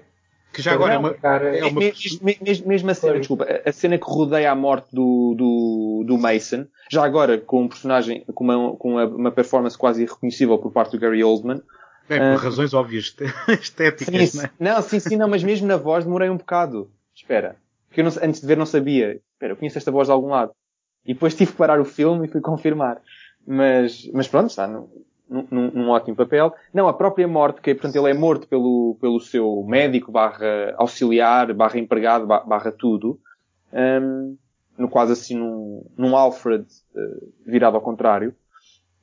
Que já agora é uma, é uma... Mesmo, mesmo, mesmo a cena, desculpa, a cena que rodeia a morte do, do, do Mason, já agora com um personagem, com uma, com uma, uma performance quase irreconhecível por parte do Gary Oldman. Bem, por uh, razões óbvias estéticas, sim, não, é? não, sim, sim, não, mas mesmo na voz demorei um bocado. Espera. Porque eu não, antes de ver não sabia. Espera, eu conheço esta voz de algum lado. E depois tive que parar o filme e fui confirmar. Mas, mas pronto, está num, num, ótimo papel. Não, a própria morte, que portanto ele é morto pelo, pelo seu médico, barra auxiliar, barra empregado, barra tudo. Um, no quase assim num, num Alfred uh, virado ao contrário.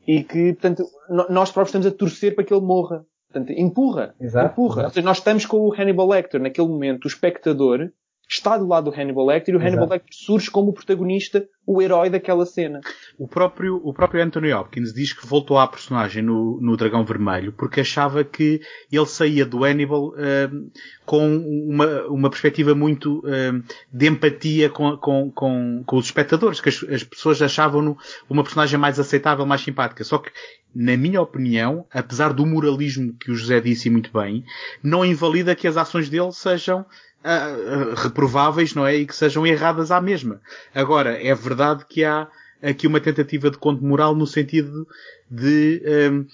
E que, portanto, nós próprios estamos a torcer para que ele morra. Portanto, empurra. Exato, empurra. Exato. Ou seja, nós estamos com o Hannibal Lecter naquele momento, o espectador, está do lado do Hannibal Lecter e o Exato. Hannibal Lecter surge como o protagonista, o herói daquela cena. O próprio, o próprio Anthony Hopkins diz que voltou à personagem no, no Dragão Vermelho porque achava que ele saía do Hannibal uh, com uma, uma perspectiva muito uh, de empatia com, com, com, com os espectadores, que as, as pessoas achavam-no uma personagem mais aceitável, mais simpática. Só que na minha opinião, apesar do moralismo que o José disse muito bem, não invalida que as ações dele sejam uh, reprováveis, não é? E que sejam erradas à mesma. Agora, é verdade que há aqui uma tentativa de conto moral no sentido de, um,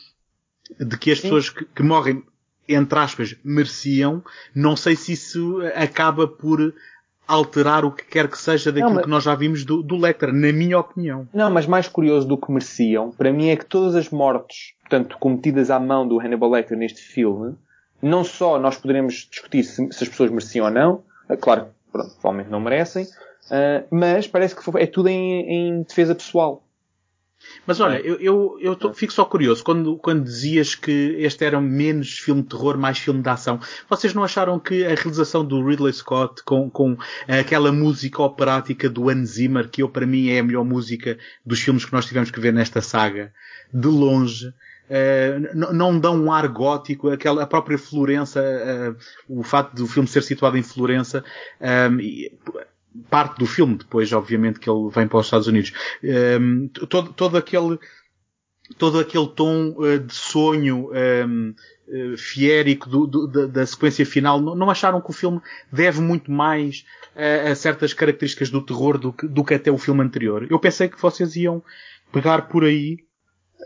de que as Sim. pessoas que, que morrem, entre aspas, mereciam. Não sei se isso acaba por alterar o que quer que seja daquilo não, mas... que nós já vimos do, do Lecter, na minha opinião. Não, mas mais curioso do que mereciam, para mim é que todas as mortes, portanto, cometidas à mão do Hannibal Lecter neste filme, não só nós poderemos discutir se, se as pessoas mereciam ou não, eh, claro, provavelmente não merecem, uh, mas parece que é tudo em, em defesa pessoal. Mas olha, eu, eu, eu tô, fico só curioso quando, quando dizias que este era menos filme de terror, mais filme de ação. Vocês não acharam que a realização do Ridley Scott com, com aquela música operática do Hans Zimmer, que eu para mim é a melhor música dos filmes que nós tivemos que ver nesta saga, de longe, Uh, não dão um ar gótico, aquela, a própria Florença, uh, o facto do filme ser situado em Florença, um, e, parte do filme, depois, obviamente, que ele vem para os Estados Unidos, um, todo, todo aquele, todo aquele tom uh, de sonho um, fiérico do, do, da, sequência final, não, não, acharam que o filme deve muito mais a, a certas características do terror do que, do que até o filme anterior? Eu pensei que vocês iam pegar por aí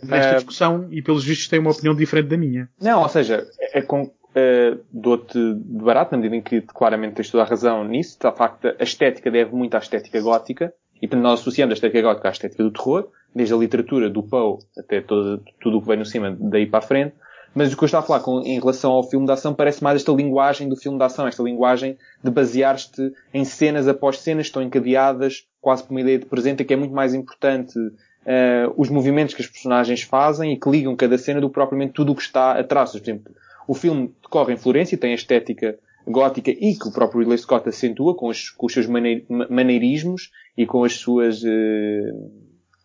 nesta uh, discussão e pelos vistos têm uma opinião diferente da minha. Não, ou seja, é com, uh, dou-te de barato, na medida em que claramente tens toda a razão nisso, de facto a estética deve muito à estética gótica, e portanto nós associamos a estética gótica à estética do terror, desde a literatura do Poe até todo, tudo o que vem no cima daí para a frente, mas o que eu estava a falar com, em relação ao filme de ação parece mais esta linguagem do filme de ação, esta linguagem de basear-te em cenas após cenas, estão encadeadas quase por uma ideia de presente, que é muito mais importante uh, os movimentos que as personagens fazem e que ligam cada cena do propriamente tudo o que está atrás. Por exemplo, o filme decorre em Florença e tem a estética gótica e que o próprio Ridley Scott acentua com os, com os seus maneir, maneirismos e com as suas, uh,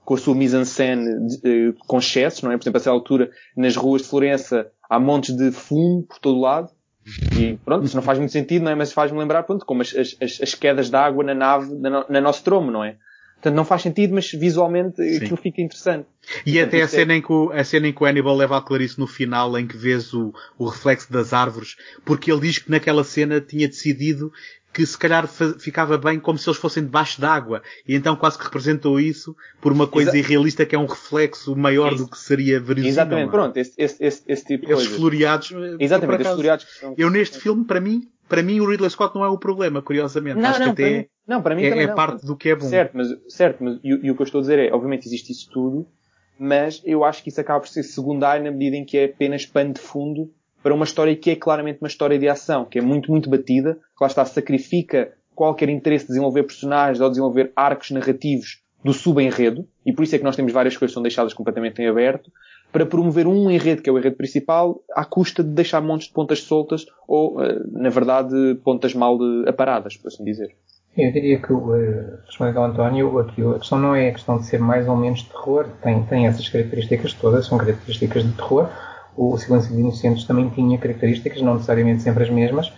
com a sua mise-en-scène uh, com excessos, não é? Por exemplo, a essa altura, nas ruas de Florença, há montes de fumo por todo lado. E pronto, isso não faz muito sentido, não é? Mas faz-me lembrar, pronto, como as, as, as quedas de água na nave, na, na nosso tromo, não é? Portanto, não faz sentido, mas visualmente Sim. aquilo fica interessante. E Portanto, até a cena, é... em que o, a cena em que o Hannibal leva a Clarice no final, em que vês o, o reflexo das árvores, porque ele diz que naquela cena tinha decidido que se calhar ficava bem como se eles fossem debaixo d'água. E então quase que representou isso por uma coisa Exa irrealista que é um reflexo maior isso. do que seria verídico. Exatamente, é? pronto, esse, esse, esse, esse tipo de Esses floreados. Eh, Exatamente, esses floreados. Eu neste filme, para mim, para mim o Ridley Scott não é o problema, curiosamente. Não, Acho não, que até não, para mim é, também é não. parte do que é bom. Certo, mas, certo, mas e, e, o que eu estou a dizer é, obviamente existe isso tudo, mas eu acho que isso acaba por ser secundário na medida em que é apenas pano de fundo para uma história que é claramente uma história de ação, que é muito, muito batida, que lá está, sacrifica qualquer interesse de desenvolver personagens ou desenvolver arcos narrativos do subenredo, e por isso é que nós temos várias coisas que são deixadas completamente em aberto, para promover um enredo, que é o enredo principal, à custa de deixar montes de pontas soltas ou, eh, na verdade, pontas mal aparadas, por assim dizer. Eu diria que, uh, respondendo ao António, aqui, a questão não é a questão de ser mais ou menos terror, tem, tem essas características todas, são características de terror. O Silêncio dos Inocentes também tinha características, não necessariamente sempre as mesmas.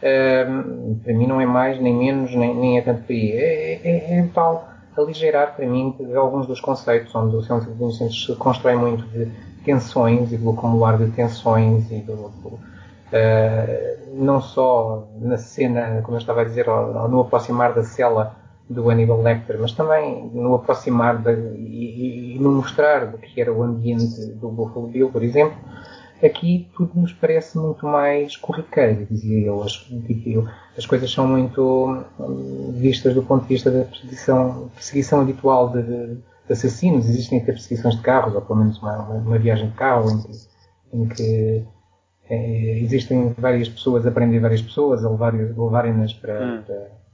Para mim não é mais, nem menos, nem, nem é tanto para aí. É, é, é tal aligeirar para mim alguns dos conceitos onde o Silêncio dos Inocentes se constrói muito de tensões e do acumular de tensões e do, do Uh, não só na cena, como eu estava a dizer, no aproximar da cela do Hannibal Lecter, mas também no aproximar de, e, e, no mostrar do que era o ambiente do Buffalo Bill, por exemplo, aqui tudo nos parece muito mais corriqueiro, dizia eu. As, as coisas são muito hum, vistas do ponto de vista da perseguição, perseguição habitual de, de, assassinos. Existem até perseguições de carros, ou pelo menos uma, uma viagem de carro em que, em que é, existem várias pessoas a prender várias pessoas, a levarem-nas para, hum. para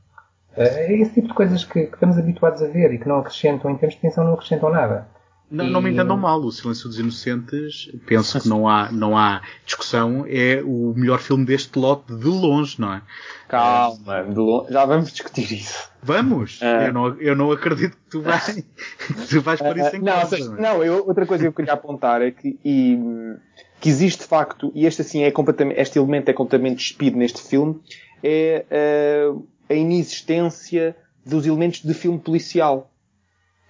é esse tipo de coisas que, que, estamos habituados a ver e que não acrescentam, em termos de tensão, não acrescentam nada. Não, e... não me entendam mal, O Silêncio dos Inocentes, penso que não há, não há discussão, é o melhor filme deste lote de longe, não é? Calma, longe, já vamos discutir isso. Vamos? Uh... Eu, não, eu não acredito que tu, vai, que tu vais por isso em não, casa. Não, não eu, outra coisa que eu queria apontar é que, e, que existe de facto, e este assim é completamente, este elemento é completamente despido neste filme, é uh, a inexistência dos elementos de filme policial.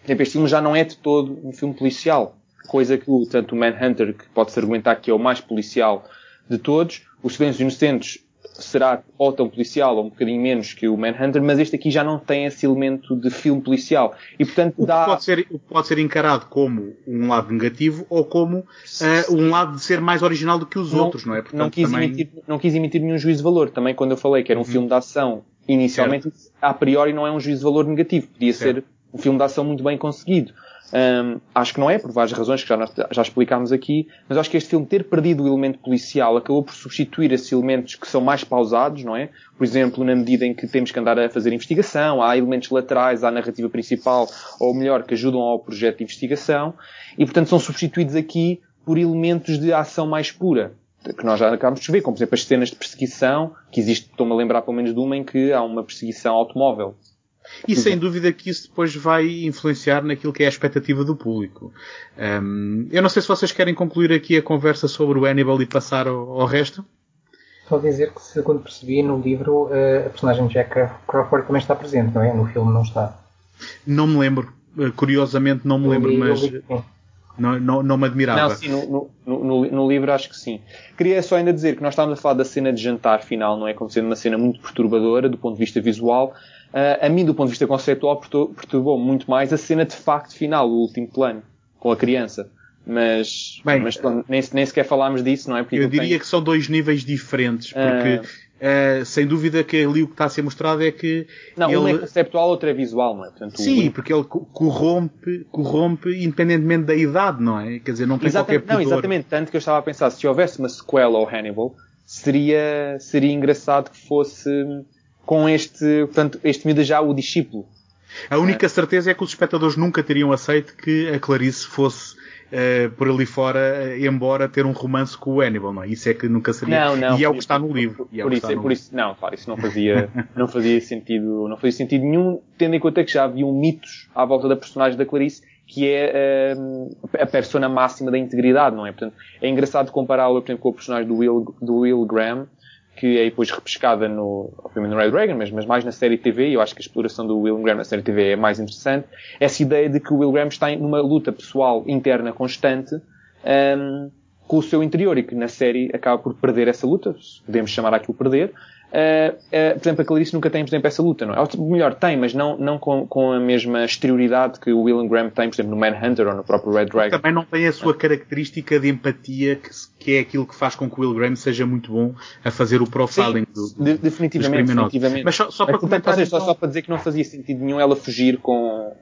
Por exemplo, este filme já não é de todo um filme policial. Coisa que o, tanto o Manhunter, que pode-se argumentar que é o mais policial de todos, os Silêncios Inocentes será ou tão policial ou um bocadinho menos que o Manhunter, mas este aqui já não tem esse elemento de filme policial. E portanto dá... pode ser, pode ser encarado como um lado negativo ou como uh, um lado de ser mais original do que os não, outros, não é? Portanto, não, quis também... emitir, não quis emitir nenhum juízo de valor. Também quando eu falei que era um uhum. filme de ação inicialmente, certo. a priori não é um juízo de valor negativo. Podia certo. ser um filme de ação muito bem conseguido. Um, acho que não é, por várias razões que já, já explicámos aqui, mas acho que este filme ter perdido o elemento policial acabou por substituir esses elementos que são mais pausados, não é? Por exemplo, na medida em que temos que andar a fazer investigação, há elementos laterais à narrativa principal, ou melhor, que ajudam ao projeto de investigação, e portanto são substituídos aqui por elementos de ação mais pura que nós já acabamos de ver, como por exemplo as cenas de perseguição, que existe, estou-me a lembrar pelo menos de uma em que há uma perseguição automóvel. E sem dúvida que isso depois vai influenciar naquilo que é a expectativa do público. Um, eu não sei se vocês querem concluir aqui a conversa sobre o Hannibal e passar ao, ao resto. Só dizer que, segundo percebi, no livro uh, a personagem de Jack Crawford também está presente, não é? No filme não está. Não me lembro. Uh, curiosamente não me lembro, li, mas... Li, não, não, não me admirava. Não, sim, no, no, no, no, livro acho que sim. Queria só ainda dizer que nós estávamos a falar da cena de jantar final, não é? Como sendo uma cena muito perturbadora do ponto de vista visual. Uh, a mim, do ponto de vista conceptual, perturbou muito mais a cena de facto final, o último plano, com a criança. Mas, Bem, mas nem, nem sequer falámos disso, não é? Porque eu diria tem... que são dois níveis diferentes, porque uh... Uh, sem dúvida que ali o que está a ser mostrado é que. Não, ele... um é conceptual, outro é visual, não é? Portanto, Sim, o... porque ele corrompe, corrompe independentemente da idade, não é? Quer dizer, não tem exatamente, qualquer pudor. Não, exatamente. Tanto que eu estava a pensar, se houvesse uma sequela ao Hannibal, seria, seria engraçado que fosse com este, portanto, este miúdo já o discípulo. A única é. certeza é que os espectadores nunca teriam aceito que a Clarice fosse uh, por ali fora, uh, embora ter um romance com o Hannibal, não é? Isso é que nunca seria. Não, não. E é o que está no livro. Por, é por isso, é por isso, não, claro, isso não fazia, não fazia sentido, não fazia sentido nenhum, tendo em conta que já haviam mitos à volta da personagem da Clarice, que é uh, a persona máxima da integridade, não é? Portanto, é engraçado compará-la, por exemplo, com o personagem do Will, do Will Graham, que é depois repescada no, obviamente no Red Dragon, mas, mas mais na série TV, e eu acho que a exploração do Will Graham na série TV é mais interessante, essa ideia de que o Will Graham está numa luta pessoal interna constante um, com o seu interior e que na série acaba por perder essa luta, podemos chamar aquilo perder, Uh, uh, por exemplo, a Clarice nunca tem, por exemplo, essa luta, não é? Ou, melhor, tem, mas não, não com, com a mesma exterioridade que o Will Graham tem, por exemplo, no Manhunter ou no próprio Red Dragon. Também não tem a sua característica de empatia, que, que, é aquilo que faz com que o Will Graham seja muito bom a fazer o profiling Sim, do, de, definitivamente, definitivamente. Mas só, só para comentar, seja, então... só, só para dizer que não fazia sentido nenhum ela fugir com,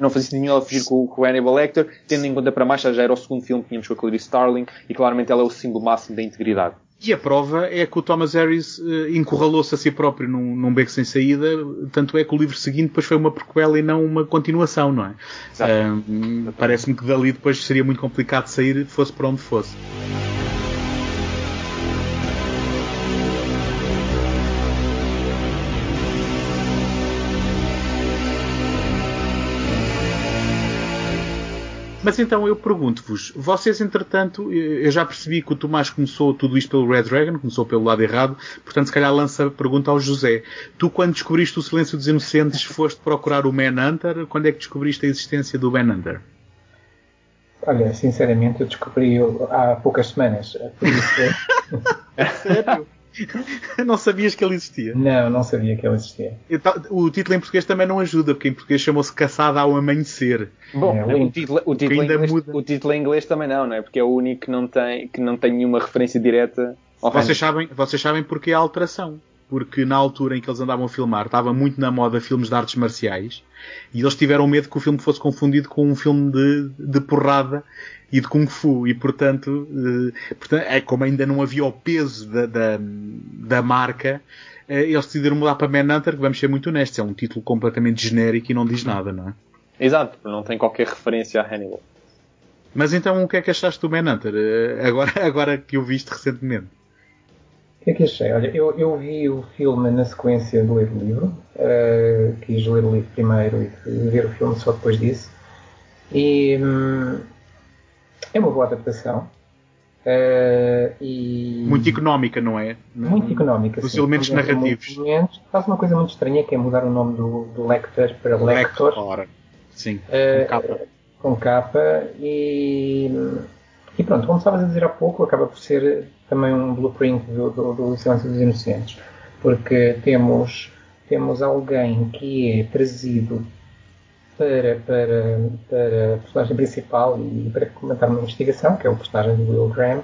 não fazia sentido nenhum ela fugir com, com o Hannibal Lecter, tendo em conta para mais já era o segundo filme que tínhamos com a Clarice Starling e claramente ela é o símbolo máximo da integridade. E a prova é que o Thomas Harris uh, encurralou-se a si próprio num, num beco sem saída, tanto é que o livro seguinte depois foi uma prequela e não uma continuação, não é? Uh, Parece-me que dali depois seria muito complicado sair, fosse para onde fosse. Mas então eu pergunto-vos, vocês entretanto, eu já percebi que o Tomás começou tudo isto pelo Red Dragon, começou pelo lado errado, portanto se calhar lança a pergunta ao José. Tu quando descobriste o Silêncio dos Inocentes foste procurar o Manhunter, quando é que descobriste a existência do Manhunter? Olha, sinceramente eu descobri há poucas semanas. Por isso, Sério? não sabias que ele existia? Não, não sabia que ele existia. O título em português também não ajuda, porque em português chamou-se Caçada ao Amanhecer. Bom, é, o, título, o, título inglês, o, título, em inglês, também não, não é? Porque é o único que não tem, que não tem nenhuma referência direta ao vocês sabem, vocês sabem porque é a alteração. Porque na altura em que eles andavam a filmar, estava muito na moda filmes de artes marciais e eles tiveram medo que o filme fosse confundido com um filme de, de porrada e de Kung Fu. E portanto, eh, portanto, é como ainda não havia o peso da, da, da marca, eh, eles decidiram mudar para Manhunter, que vamos ser muito honestos, é um título completamente genérico e não diz nada, não é? Exato, não tem qualquer referência a Hannibal. Mas então o que é que achaste do Manhunter, eh, agora, agora que o viste recentemente? O que é que achei? Olha, eu, eu vi o filme na sequência de ler o livro. Uh, quis ler o livro primeiro e ver o filme só depois disso. E hum, é uma boa adaptação. Uh, e... Muito económica, não é? Muito económica. Os sim. elementos narrativos. Elementos, faz uma coisa muito estranha que é mudar o nome do, do Lecter para Lector. Lector. Sim, uh, com capa. Com capa e, e pronto, como estavas a dizer há pouco, acaba por ser também um blueprint do, do, do Silêncio dos Inocentes, porque temos, temos alguém que é trazido para, para, para a personagem principal e para comentar uma investigação, que é o personagem do Will Graham, uh,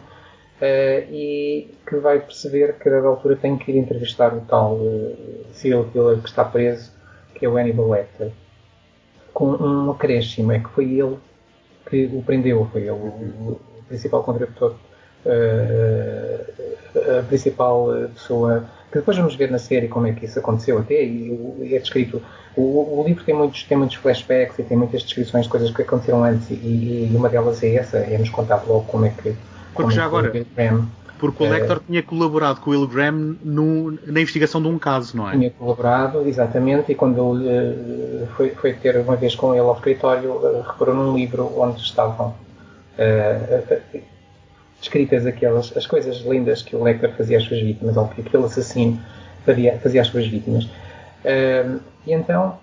e que vai perceber que a dada altura tem que ir entrevistar o tal uh, serial killer que está preso, que é o Hannibal Lecter, com um acréscimo, é que foi ele que o prendeu, foi ele o, principal contraditor, uh, a principal pessoa, que depois vamos ver na série como é que isso aconteceu até, e é descrito o, o, livro tem muitos, tem muitos flashbacks e tem muitas descrições de coisas que aconteceram antes, e, e uma delas é essa, é-nos contar logo como é que. Porque já é agora. Graham, porque o Lecter uh, tinha colaborado com o Will Graham no, na investigação de um caso, não é? Tinha colaborado, exatamente, e quando uh, foi, foi, ter uma vez com ele ao escritório, uh, reparou num livro onde estavam descritas aquelas as coisas lindas que o Lecter fazia às suas vítimas, ou que aquele assassino fazia, fazia às suas vítimas. Uh, e então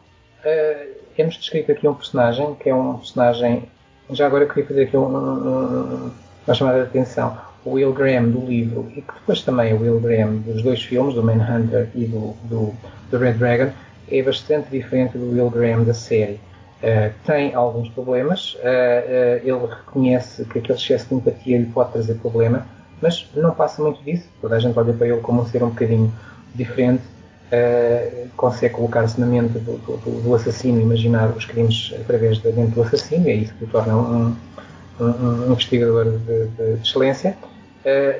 uh, é-nos descrito aqui um personagem que é um personagem. Já agora eu queria fazer aqui um, um, uma chamada de atenção. O Will Graham do livro e que depois também é o Will Graham dos dois filmes, do Manhunter e do, do, do Red Dragon, é bastante diferente do Will Graham da série. Uh, tem alguns problemas, uh, uh, ele reconhece que aquele excesso de empatia lhe pode trazer problema, mas não passa muito disso. Toda a gente olha para ele como um ser um bocadinho diferente consegue colocar-se na mente do, do, do, assassino, imaginar os crimes através da mente do assassino, é isso que o torna um, um, um investigador de, de, de excelência.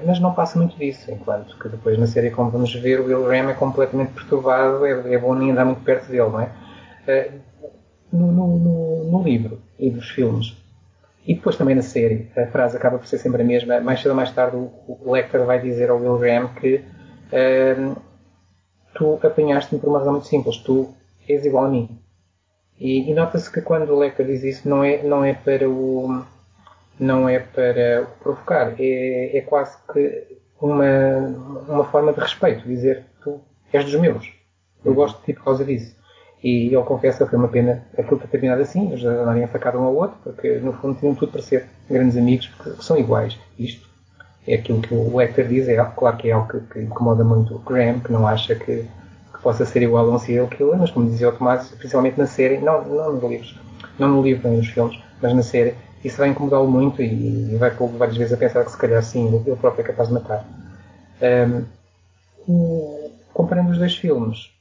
Mas não passa muito disso, enquanto que depois na série, como vamos ver, o Will Graham é completamente perturbado, é, é bom nem andar muito perto dele, não é? Uh, no, no, no, livro e nos filmes, e depois também na série, a frase acaba por ser sempre a mesma. Mais cedo ou mais tarde, o, o Lecter vai dizer ao Will Graham que uh, tu apanhaste-me por uma razão muito simples. Tu és igual a mim. E, e nota-se que quando o Lecter diz isso não é, não é para o não é para provocar, é, é quase que uma, uma forma de respeito, dizer tu és dos meus, eu gosto de ti por causa disso. E ele confessa que foi uma pena aquilo ter terminado assim, eles andarem a facar um ao outro, porque no fundo tinham tudo para ser grandes amigos, porque são iguais. Isto é aquilo que o Lecter diz, é claro que é algo que, que incomoda muito o Graham, que não acha que, que, possa ser igual a um serial killer, mas como dizia o Tomás, principalmente na série, não, não nos livros, não no livro nem nos filmes, mas na série, isso vai incomodá-lo muito e, e vai pô-lo várias vezes a pensar que se calhar sim, ele próprio é capaz de matar. Um, comparando os dois filmes,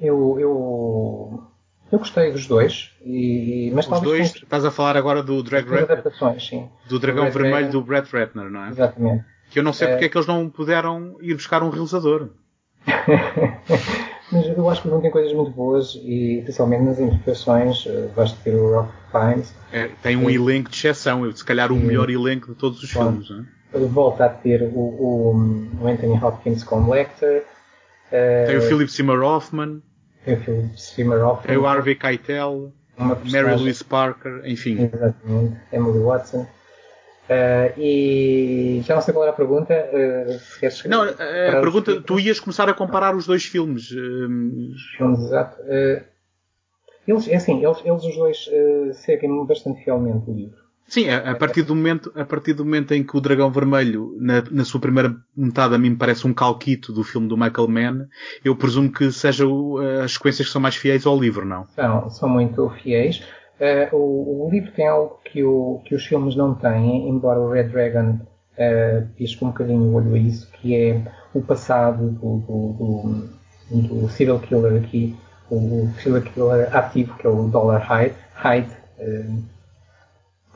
eu, eu eu gostei dos dois, e, mas Os dois, com... estás a falar agora do Drag adaptações, sim. Do Dragão do Vermelho do Brett Ratner, não é? Exatamente. Que eu não sei é... porque é que eles não puderam ir buscar um realizador. mas eu acho que vão ter coisas muito boas e especialmente nas interpretações, eh, basta ver o Ralph Fiennes. É, tem um e... elenco de exceção, se calhar o melhor elenco de todos os Bom, filmes. Não é? Volta a ter o, o, o Anthony Hopkins como Lecter. Tem o Philip Seymour Hoffman. O Philip Seymour Hoffman. É o Harvey Keitel, Mary Louise Parker, enfim. Exatamente, Emily Watson. Uh, e já não sei qual era a pergunta. Uh, não, a pergunta, tu ias começar a comparar os dois filmes. Filmes, exato. Uh, eles, é assim, eles, eles os dois seguem bastante fielmente o livro. Sim, a, partir do momento, a partir do momento em que o Dragão Vermelho, na, na sua primeira metade, a mim parece um calquito do filme do Michael Mann, eu presumo que sejam as sequências que são mais fiéis ao livro, não? São, são muito fiéis. Uh, o, o, livro tem algo que, o, que os filmes não têm, embora o Red Dragon uh, pisque um bocadinho o olho a isso, que é o passado do, do, do, do serial killer aqui, o, o serial killer ativo, que é o Dollar Hyde, Hyde uh,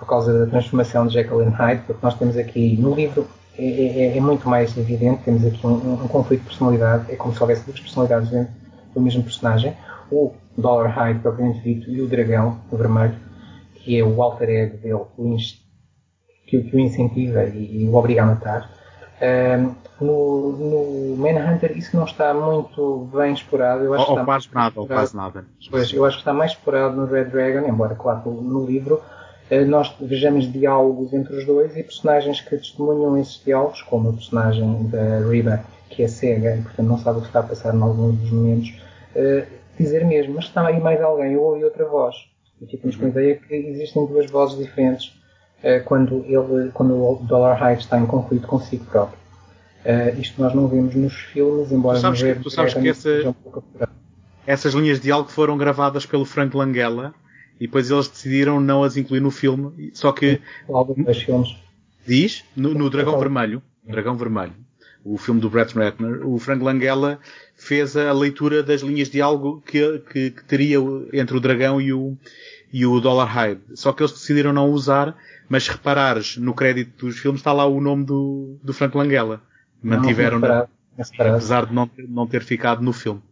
por causa da transformação de Jekyll and Hyde, porque nós temos aqui no livro é, é, é muito mais evidente, temos aqui um, um, conflito de personalidade, é como se houvesse duas personalidades dentro do mesmo personagem, o Dollar Hyde propriamente dito e o dragão o vermelho, que é o alter ego dele, o que, que, o incentiva e, e, o obriga a matar. Um, no, no Manhunter isso não está muito bem explorado. Eu acho ou, que está quase nada, ou quase nada. Pois, eu acho que está mais explorado no Red Dragon, embora, claro, no livro nós vejamos diálogos entre os dois e personagens que testemunham esses diálogos, como a personagem da Riba, que é cega e portanto não sabe o que está a passar em alguns dos momentos, uh, dizer mesmo, mas está aí mais alguém, eu ouvi outra voz. E ficamos com a ideia que existem duas vozes diferentes uh, quando, ele, quando o Dollar High está em conflito consigo próprio. Uh, isto nós não vemos nos filmes, embora tu sabes que, tu sabes que essa, um essas linhas de diálogo foram gravadas pelo Frank Langella e depois eles decidiram não as incluir no filme, só que... Alguns filmes. Diz? No, no Dragão Vermelho. Dragão Vermelho. O filme do Brett Ratner. O Frank Langella fez a leitura das linhas de diálogo que, que, que, teria entre o dragão e o, e o Dollar Hyde. Só que eles decidiram não usar, mas se reparares no crédito dos filmes está lá o nome do, do Frank Langella. Mantiveram, não, apesar de não, não ter ficado no filme.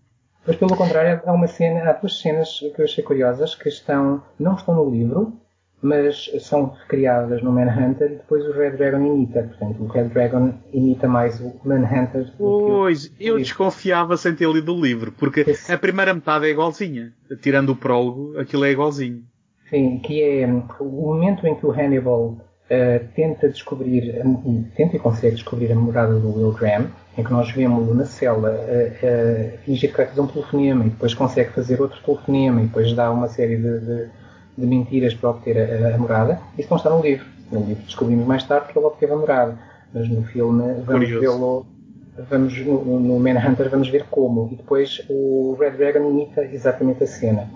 Mas pelo contrário, há uma cena, há duas cenas que eu achei curiosas que estão, não estão no livro, mas são recriadas no Manhunter e depois o Red Dragon imita. Portanto, o Red Dragon imita mais o Manhunter do Pois, que o, eu desconfiava sem ter lido o livro, porque Esse... a primeira metade é igualzinha. Tirando o prólogo, aquilo é igualzinho. Sim, que é o momento em que o Hannibal uh, tenta descobrir, tenta e consegue descobrir a morada do Will Graham, em que nós vemos na cela uh, fingir que vai fazer um telefonema e depois consegue fazer outro telefonema e depois dá uma série de, de, de mentiras para obter a, a, morada. Isso não está no livro. No livro descobrimos mais tarde que ele obteve a morada. Mas no filme vamos vê-lo vamos no, no Manhunter vamos ver como e depois o Red Dragon imita exatamente a cena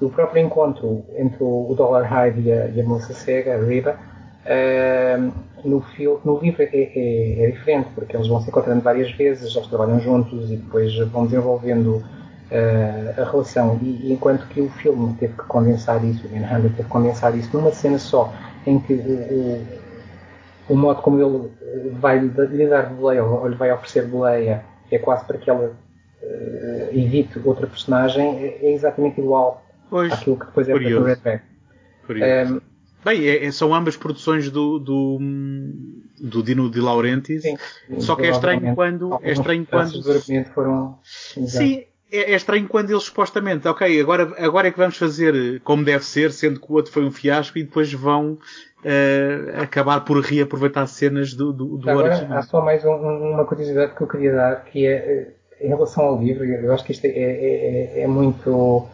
o próprio encontro entre o Dollar Hyde e a, e a moça cega, a Riva, Uh, no, filme, no livro é, é, é, diferente, porque eles vão se encontrando várias vezes, eles trabalham juntos e depois vão desenvolvendo uh, a relação. E, e, enquanto que o filme teve que condensar isso, o Manhunter teve que condensar isso numa cena só, em que o, o, o modo como ele vai lhe dar boleia ou lhe vai oferecer boleia é quase para que ela uh, evite outra personagem, é, é exatamente igual pois, àquilo que depois é para o Red Back. Bem, é, é, são ambas produções do, do, do Dino de Laurentiis, sim, só que é estranho quando. É estranho quando. Foram... Sim, é, é, estranho quando eles supostamente, ok, agora, agora é que vamos fazer como deve ser, sendo que o outro foi um fiasco e depois vão uh, acabar por reaproveitar cenas do, do, do agora, original. Há só mais um, uma curiosidade que eu queria dar, que é eh, em relação ao livro, eu acho que isto é, é, é, é muito,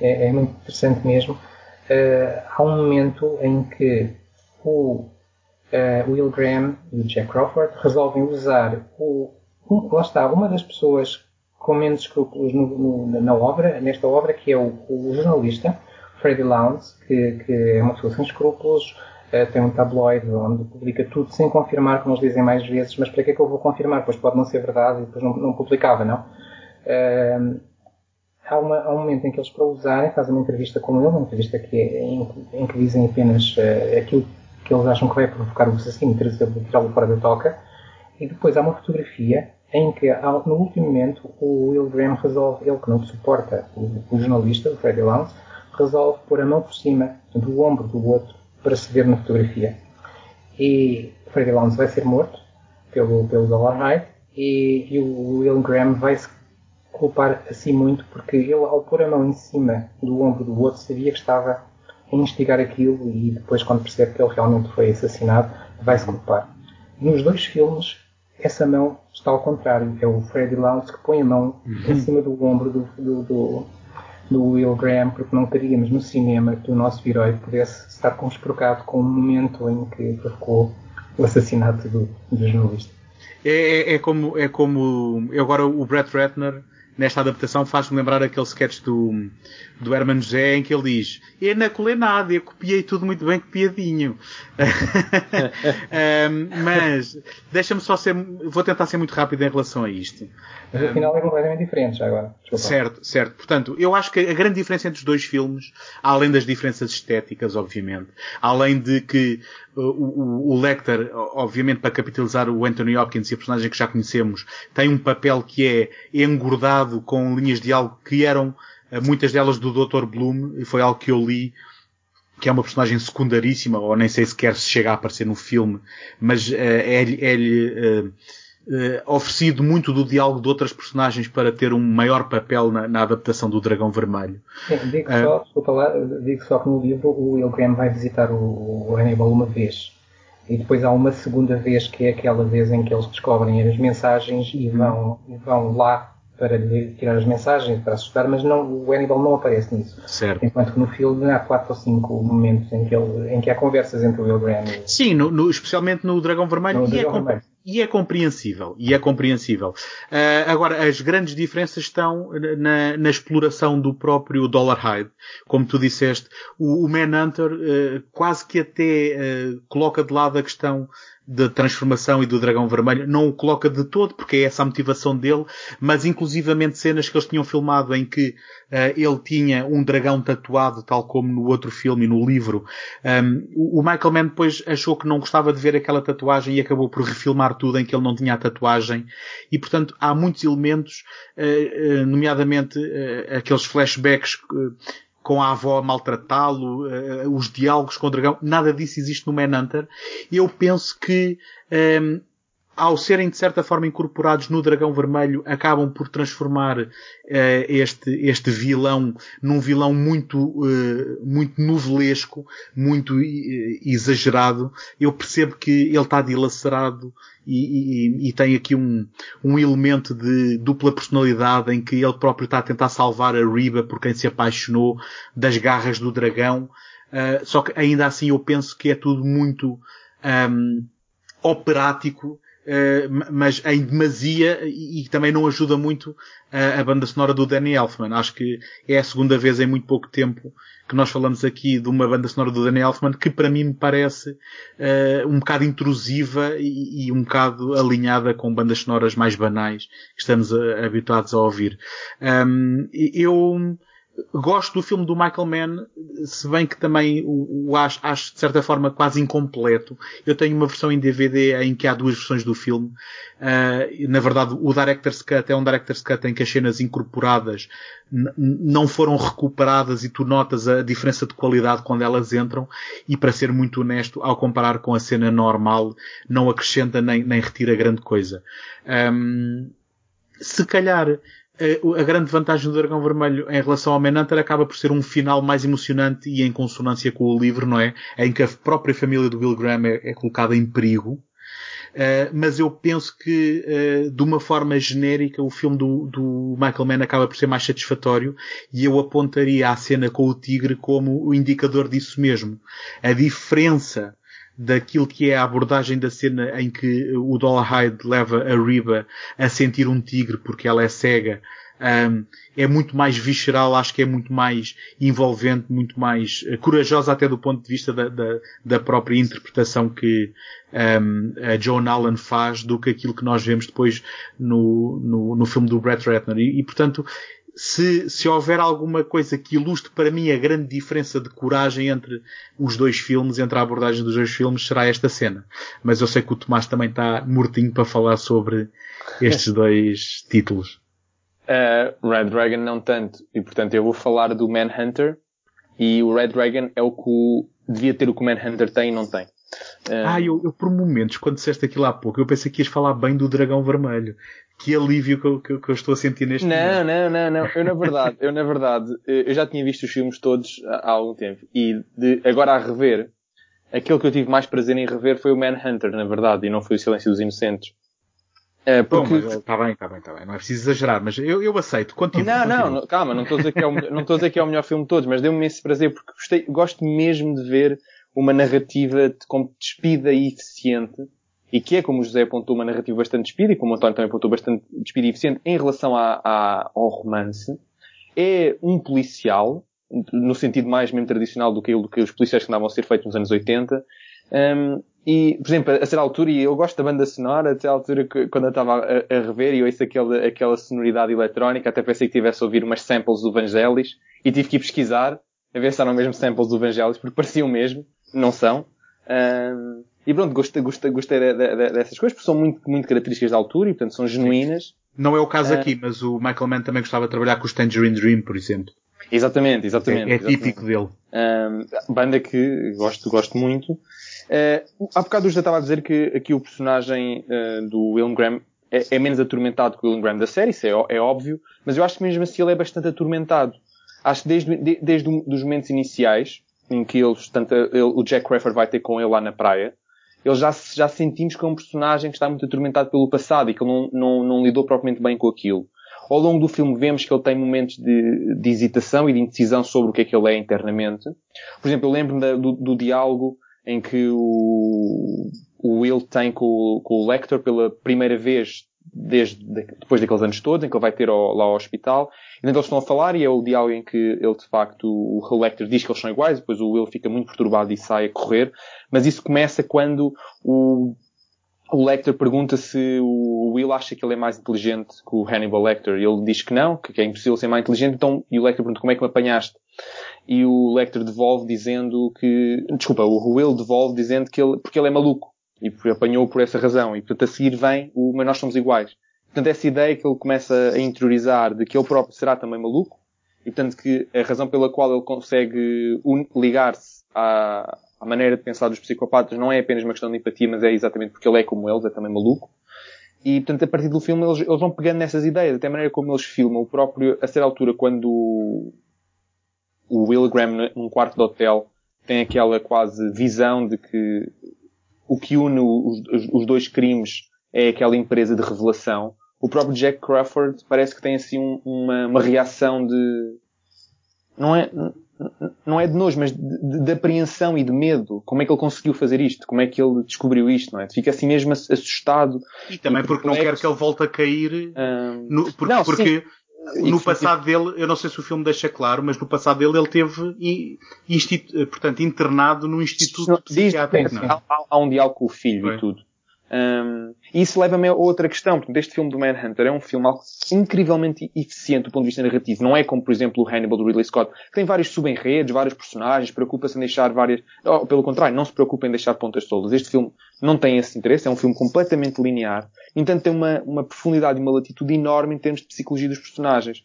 é, muito interessante mesmo uh, há um momento em que o uh, Will Graham e o Jack Crawford resolvem usar o, um, lá está, uma das pessoas com menos escrúpulos no, no, na obra, nesta obra, que é o, o jornalista Freddie Lowndes, que, que, é uma pessoa sem escrúpulos, uh, tem um tabloide onde publica tudo sem confirmar, como eles dizem mais vezes, mas para que é que eu vou confirmar? Pois pode não ser verdade e depois não, não publicava, não? Uh, há, uma, há, um momento em que eles, para usarem, fazem uma entrevista com ele, uma entrevista que é, em, em, que dizem apenas uh, aquilo que eles acham que vai provocar o assassino e tirá-lo fora da toca. E depois há uma fotografia em que, no último momento, o Will Graham resolve, ele que não suporta o, o jornalista, o Freddie Lowndes, resolve pôr a mão por cima do ombro do outro para se ver na fotografia. E Freddie Lowndes vai ser morto pelo, pelo Dollar Hyde e, e o Will Graham vai se culpar assim muito, porque ele, ao pôr a mão em cima do ombro do outro, sabia que estava a instigar aquilo e depois, quando percebe que ele realmente foi assassinado, vai-se culpar. Nos dois filmes, essa mão está ao contrário. É o Freddy Lounge que põe a mão uhum. em cima do ombro do, do, do, do Will Graham, porque não queríamos no cinema que o nosso herói pudesse estar conspurcado com o momento em que provocou o assassinato do, do jornalista. É, é, é, como, é como agora o Brett Ratner nesta adaptação faz-me lembrar aquele sketch do, do Herman José em que ele diz eu não colei nada, eu copiei tudo muito bem copiadinho. um, mas deixa-me só ser, vou tentar ser muito rápido em relação a isto. Mas afinal é completamente diferente já agora. Desculpa. Certo, certo. Portanto, eu acho que a grande diferença entre os dois filmes, além das diferenças estéticas, obviamente, além de que o, o, Lecter, obviamente para capitalizar o Anthony Hopkins e a personagem que já conhecemos, tem um papel que é engordado com linhas de algo que eram uh, muitas delas do Dr. Bloom, e foi algo que eu li que é uma personagem secundaríssima, ou nem sei sequer se chega a aparecer no filme, mas uh, é-lhe é oferecido muito do diálogo de outras personagens para ter um maior papel na, na adaptação do Dragão Vermelho. Sim, digo, só, desculpa lá, digo só que no livro o Will Graham vai visitar o, o Hannibal uma vez. E depois há uma segunda vez que é aquela vez em que eles descobrem as mensagens e vão, e vão lá para lhe tirar as mensagens, para assustar, mas não, o Hannibal não aparece nisso. Certo. Enquanto que no filme há quatro ou cinco momentos em que, ele, em que há conversas entre o Will Graham e... Sim, no, no, especialmente no Dragão Vermelho. No e, Dragão é Vermelho. E é compreensível. E é compreensível. Uh, agora, as grandes diferenças estão na, na, exploração do próprio Dollar Hyde. Como tu disseste, o, o Manhunter uh, quase que até uh, coloca de lado a questão da transformação e do dragão vermelho, não o coloca de todo, porque é essa a motivação dele, mas inclusivamente cenas que eles tinham filmado em que ele tinha um dragão tatuado, tal como no outro filme e no livro. Um, o Michael Mann depois achou que não gostava de ver aquela tatuagem e acabou por refilmar tudo em que ele não tinha a tatuagem. E portanto há muitos elementos, uh, uh, nomeadamente aqueles flashbacks com a avó a maltratá-lo, os diálogos com o dragão, nada disso existe no Manhunter. Eu penso que um, ehm, ao serem de certa forma incorporados no Dragão Vermelho, acabam por transformar uh, este, este vilão num vilão muito, uh, muito novelesco, muito uh, exagerado. Eu percebo que ele está dilacerado e, e, e, tem aqui um, um elemento de dupla personalidade em que ele próprio está a tentar salvar a Riba por quem se apaixonou das garras do dragão. só que ainda assim eu penso que é tudo muito um, ehm, operático mas em demasia e, também não ajuda muito a, a banda sonora do Danny Elfman. Acho que é a segunda vez em muito pouco tempo que nós falamos aqui de uma banda sonora do Danny Elfman que para mim me parece uh, um bocado intrusiva e, e, um bocado alinhada com bandas sonoras mais banais que estamos a, eh, habituados a ouvir. Um, eu gosto do filme do Michael Mann, se bem que também o, o acho, acho, de certa forma quase incompleto. Eu tenho uma versão em DVD em que há duas versões do filme. Uh, na verdade, o Director's Cut é um Director's Cut em que as cenas incorporadas não foram recuperadas e tu notas a diferença de qualidade quando elas entram e para ser muito honesto, ao comparar com a cena normal, não acrescenta nem, nem retira grande coisa. Um, se calhar a grande vantagem do Dragão Vermelho em relação ao Manhunter acaba por ser um final mais emocionante e em consonância com o livro, não é? Em que a própria família do Will Graham é, é colocada em perigo. Uh, mas eu penso que, uh, de uma forma genérica, o filme do, do, Michael Mann acaba por ser mais satisfatório e eu apontaria a cena com o tigre como o indicador disso mesmo. A diferença daquilo que é a abordagem da cena em que o Dollahide leva a Riba a sentir um tigre porque ela é cega. Um, é muito mais visceral, acho que é muito mais envolvente, muito mais uh, corajosa até do ponto de vista da, da, da própria interpretação que um, a Joan Allen faz do que aquilo que nós vemos depois no, no, no filme do Brett Ratner. E, e portanto, se, se houver alguma coisa que ilustre para mim a grande diferença de coragem entre os dois filmes, entre a abordagem dos dois filmes, será esta cena. Mas eu sei que o Tomás também está mortinho para falar sobre estes dois títulos. Uh, Red Dragon não tanto. E portanto eu vou falar do Manhunter. E o Red Dragon é o que o, devia ter o que o Manhunter tem e não tem. Ah, eu, eu, por momentos, quando disseste aquilo há pouco, eu pensei que ias falar bem do dragão vermelho que alívio que eu, que, que eu, estou a sentir neste não, momento. Não, não, não, Eu na verdade, eu na verdade, eu já tinha visto os filmes todos há, há algum tempo. E de, agora a rever, aquele que eu tive mais prazer em rever foi o Manhunter, na verdade, e não foi o Silêncio dos Inocentes. Uh, porque... Está bem, está bem, está bem. Não é preciso exagerar, mas eu, eu aceito. Continua. Não, continua. não, calma, não estou a dizer que é o, não estou a dizer que é o melhor filme de todos, mas deu-me esse prazer porque gostei, gosto mesmo de ver uma narrativa despida e eficiente e que é, como o José apontou, uma narrativa bastante despida e como o António também apontou, bastante despida e eficiente em relação ao romance. É um policial, no sentido mais mesmo tradicional do que, do que os policiais que andavam a ser feitos nos anos 80. Um, e, por exemplo, a certa altura, e eu gosto da banda sonora, a altura que, quando eu estava a, a, rever e ouço aquela, aquela sonoridade eletrónica, até pensei que tivesse a ouvir umas samples do Vangelis e tive que ir pesquisar a ver se eram mesmo samples do Vangelis, porque pareciam mesmo, não são. Um, e pronto, gostei, gostei, gostei de, de, de, dessas coisas, porque são muito, muito características da altura e, portanto, são genuínas. Não é o caso uh, aqui, mas o Michael Mann também gostava de trabalhar com os Tangerine Dream, por exemplo. Exatamente, exatamente. É, é exatamente. típico dele. Um, banda que gosto, gosto muito. Uh, há bocado já estava a dizer que aqui o personagem uh, do William Graham é, é, menos atormentado que o William Graham da série, isso é, é, óbvio, mas eu acho que mesmo assim ele é bastante atormentado. Acho que desde, de, desde os momentos iniciais, em que eles, tanto ele, o Jack Crawford vai ter com ele lá na praia, ele já, já sentimos que é um personagem que está muito atormentado pelo passado e que ele não, não, não lidou propriamente bem com aquilo. Ao longo do filme vemos que ele tem momentos de, de hesitação e de indecisão sobre o que é que ele é internamente. Por exemplo, eu lembro-me do, do diálogo em que o, o Will tem com, com o Lecter pela primeira vez desde depois daqueles anos todos, em que ele vai ter ao, lá ao hospital, e então eles estão a falar, e é o diálogo em que ele, de facto, o Lecter diz que eles são iguais, depois o Will fica muito perturbado e sai a correr, mas isso começa quando o, o Lecter pergunta se o Will acha que ele é mais inteligente que o Hannibal Lecter, e ele diz que não, que é impossível ser mais inteligente, então, e o Lecter pergunta como é que me apanhaste? e o Lecter devolve dizendo que, desculpa, o Will devolve dizendo que ele, porque ele é maluco e apanhou por essa razão e portanto a seguir vem o mas nós somos iguais. Portanto essa ideia que ele começa a interiorizar de que ele próprio será também maluco e portanto que a razão pela qual ele consegue ligar-se à, à maneira de pensar dos psicopatas não é apenas uma questão de empatia, mas é exatamente porque ele é como eles, é também maluco. E, portanto, a partir do filme, eles, eles vão pegando nessas ideias, até a maneira como eles filmam. O próprio, a certa altura, quando o Will Graham num quarto de hotel tem aquela quase visão de que o que une os, os, dois crimes é aquela empresa de revelação. O próprio Jack Crawford parece que tem assim um, uma, uma reação de não é não é de nojo, mas de, de, apreensão e de medo. Como é que ele conseguiu fazer isto? Como é que ele descobriu isto? Não é? Fica assim mesmo assustado. E também e porque não quer que ele volte a cair. No, porque, não, porque no passado dele, eu não sei se o filme deixa claro, mas no passado dele ele teve, portanto, internado no Instituto Psiquiátrico. Há, há, um diálogo com o filho Foi. e tudo. Um, e isso leva-me a outra questão, porque este filme do Manhunter é um filme incrivelmente eficiente do ponto de vista narrativo. Não é como, por exemplo, o Hannibal do Ridley Scott, que tem vários subenredos, vários personagens, preocupa-se em deixar várias... Oh, pelo contrário, não se preocupa em deixar pontas soltas. Este filme não tem esse interesse, é um filme completamente linear. No entanto, tem uma, uma profundidade e uma latitude enorme em termos de psicologia dos personagens.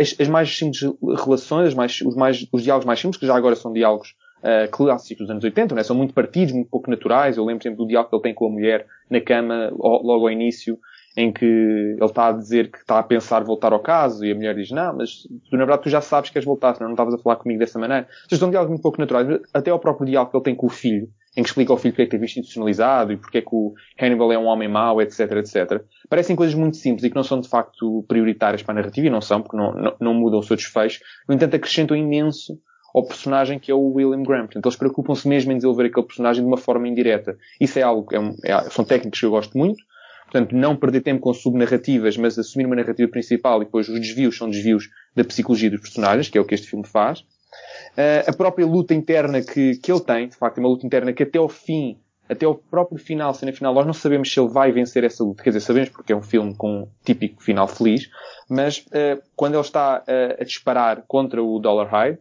As, as mais simples relações, as mais, os, mais, os diálogos mais simples, que já agora são diálogos uh, clássicos dos anos 80, né? são muito partidos, muito pouco naturais. Eu lembro, por exemplo, do diálogo que ele tem com a mulher na cama, logo ao início, em que ele está a dizer que está a pensar voltar ao caso e a mulher diz, não, mas tu na verdade tu já sabes que queres voltar, senão não estavas a falar comigo dessa maneira. Então são diálogos muito pouco naturais. Até o próprio diálogo que ele tem com o filho, em que explica ao filho porque é que teve institucionalizado e porque é que o Hannibal é um homem mau, etc, etc. Parecem coisas muito simples e que não são de facto prioritárias para a narrativa e não são, porque não, não, não mudam o seu desfecho. No entanto, acrescentam imenso ao personagem que é o William Graham. Portanto, eles preocupam-se mesmo em desenvolver aquele personagem de uma forma indireta. Isso é algo, é um, é, são técnicas que eu gosto muito. Portanto, não perder tempo com subnarrativas, mas assumir uma narrativa principal e depois os desvios são desvios da psicologia dos personagens, que é o que este filme faz. Uh, a própria luta interna que, que ele tem, de facto, é uma luta interna que até ao fim, até ao próprio final, cena final, nós não sabemos se ele vai vencer essa luta. Quer dizer, sabemos porque é um filme com um típico final feliz, mas uh, quando ele está uh, a disparar contra o Dollar Hyde,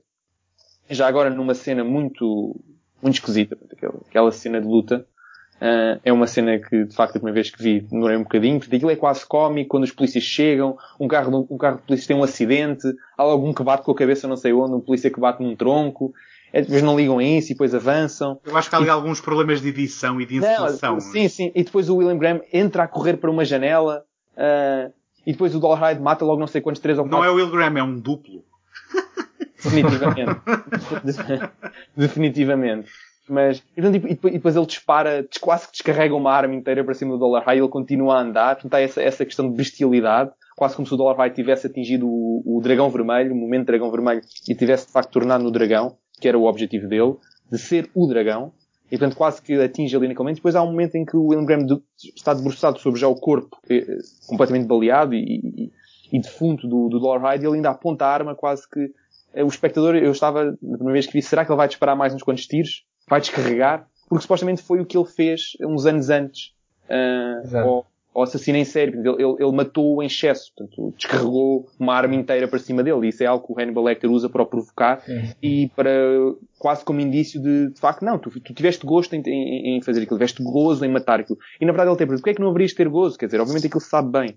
já agora numa cena muito, muito esquisita, aquela, aquela cena de luta, Uh, é uma cena que, de facto, a primeira vez que vi, demorei um bocadinho, porque aquilo é quase cómico, quando os polícias chegam, um carro, um carro de polícia tem um acidente, há algum que bate com a cabeça não sei onde, um polícia que bate num tronco, é, depois não ligam a isso e depois avançam. Eu acho que há ali e... alguns problemas de edição e de. Não, sim, sim. E depois o William Graham entra a correr para uma janela, uh, e depois o Dollhide mata logo não sei quantos, três ou quatro. Não é o Will Graham, é um duplo. Definitivamente. Definitivamente. Mas, e, depois ele dispara, quase que descarrega uma arma inteira para cima do Dollar High e ele continua a andar. Portanto, há essa, essa questão de bestialidade. Quase como se o Dollar High tivesse atingido o, o dragão vermelho, o momento dragão vermelho, e tivesse de facto tornado no dragão, que era o objetivo dele, de ser o dragão. E portanto quase que atinge ali naquele momento. Depois há um momento em que o William Graham está debruçado sobre já o corpo, eh, completamente baleado e, e, e defunto do, do Dollar High, e ele ainda aponta a arma quase que o espectador, eu estava, na primeira vez que vi, será que ele vai disparar mais uns quantos tiros? Vai descarregar? Porque supostamente foi o que ele fez uns anos antes. Uh, ao, ao assassino em série. Ele, ele, ele matou em excesso. Portanto, descarregou uma arma inteira para cima dele. Isso é algo que o Hannibal Lecter usa para o provocar Sim. e para, quase como indício de, de facto, não, tu, tu tiveste gosto em, em, em, fazer aquilo, tiveste gozo em matar aquilo. E na verdade ele tem, porque é que não haverias de ter gozo? Quer dizer, obviamente aquilo se sabe bem.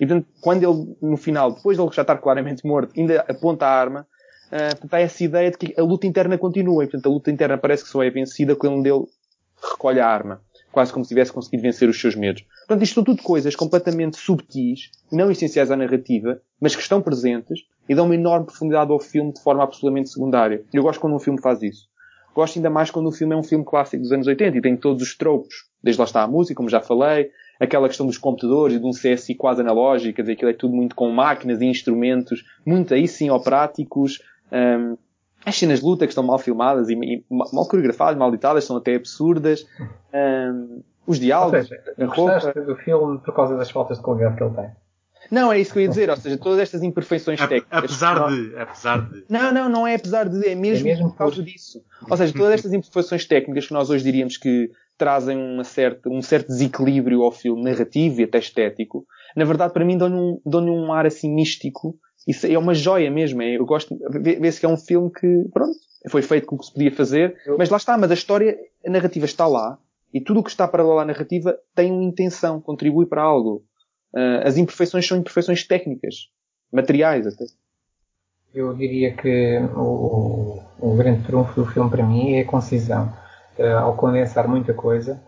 E portanto, quando ele, no final, depois de ele já estar claramente morto, ainda aponta a arma, uh, portanto, há essa ideia de que a luta interna continua. E, portanto, a luta interna parece que só é vencida quando ele recolhe a arma. Quase como se tivesse conseguido vencer os seus medos. Portanto, isto são tudo coisas completamente subtis, não essenciais à narrativa, mas que estão presentes e dão uma enorme profundidade ao filme de forma absolutamente secundária. Eu gosto quando um filme faz isso. Gosto ainda mais quando o filme é um filme clássico dos anos 80 e tem todos os tropos. Desde lá está a música, como já falei, aquela questão dos computadores e de um CSI quase analógico, quer dizer, aquilo é tudo muito com máquinas e instrumentos, muito aí sim operáticos, um, as cenas de luta que estão mal filmadas e, e mal coreografadas, mal ditadas, são até absurdas. Um, os diálogos, ou seja, a roupa... do filme por causa das faltas de qualidade que ele tem. Não, é isso que eu ia dizer, ou seja, todas estas imperfeições técnicas. Apesar de, apesar de. Não, não, não é apesar de, é mesmo, é mesmo por causa por... disso. Ou seja, todas estas imperfeições técnicas que nós hoje diríamos que trazem uma certa, um certo desequilíbrio ao filme narrativo e até estético, na verdade para mim dão-lhe um, dão um ar assim místico isso é uma joia mesmo. É, eu gosto, vê-se que é um filme que, pronto, foi feito com o que se podia fazer, mas lá está, mas a história, a narrativa está lá, e tudo o que está para lá à narrativa tem uma intenção, contribui para algo. Uh, as imperfeições são imperfeições técnicas, materiais até. Eu diria que o, o grande trunfo do filme para mim é a concisão. Uh, ao condensar muita coisa,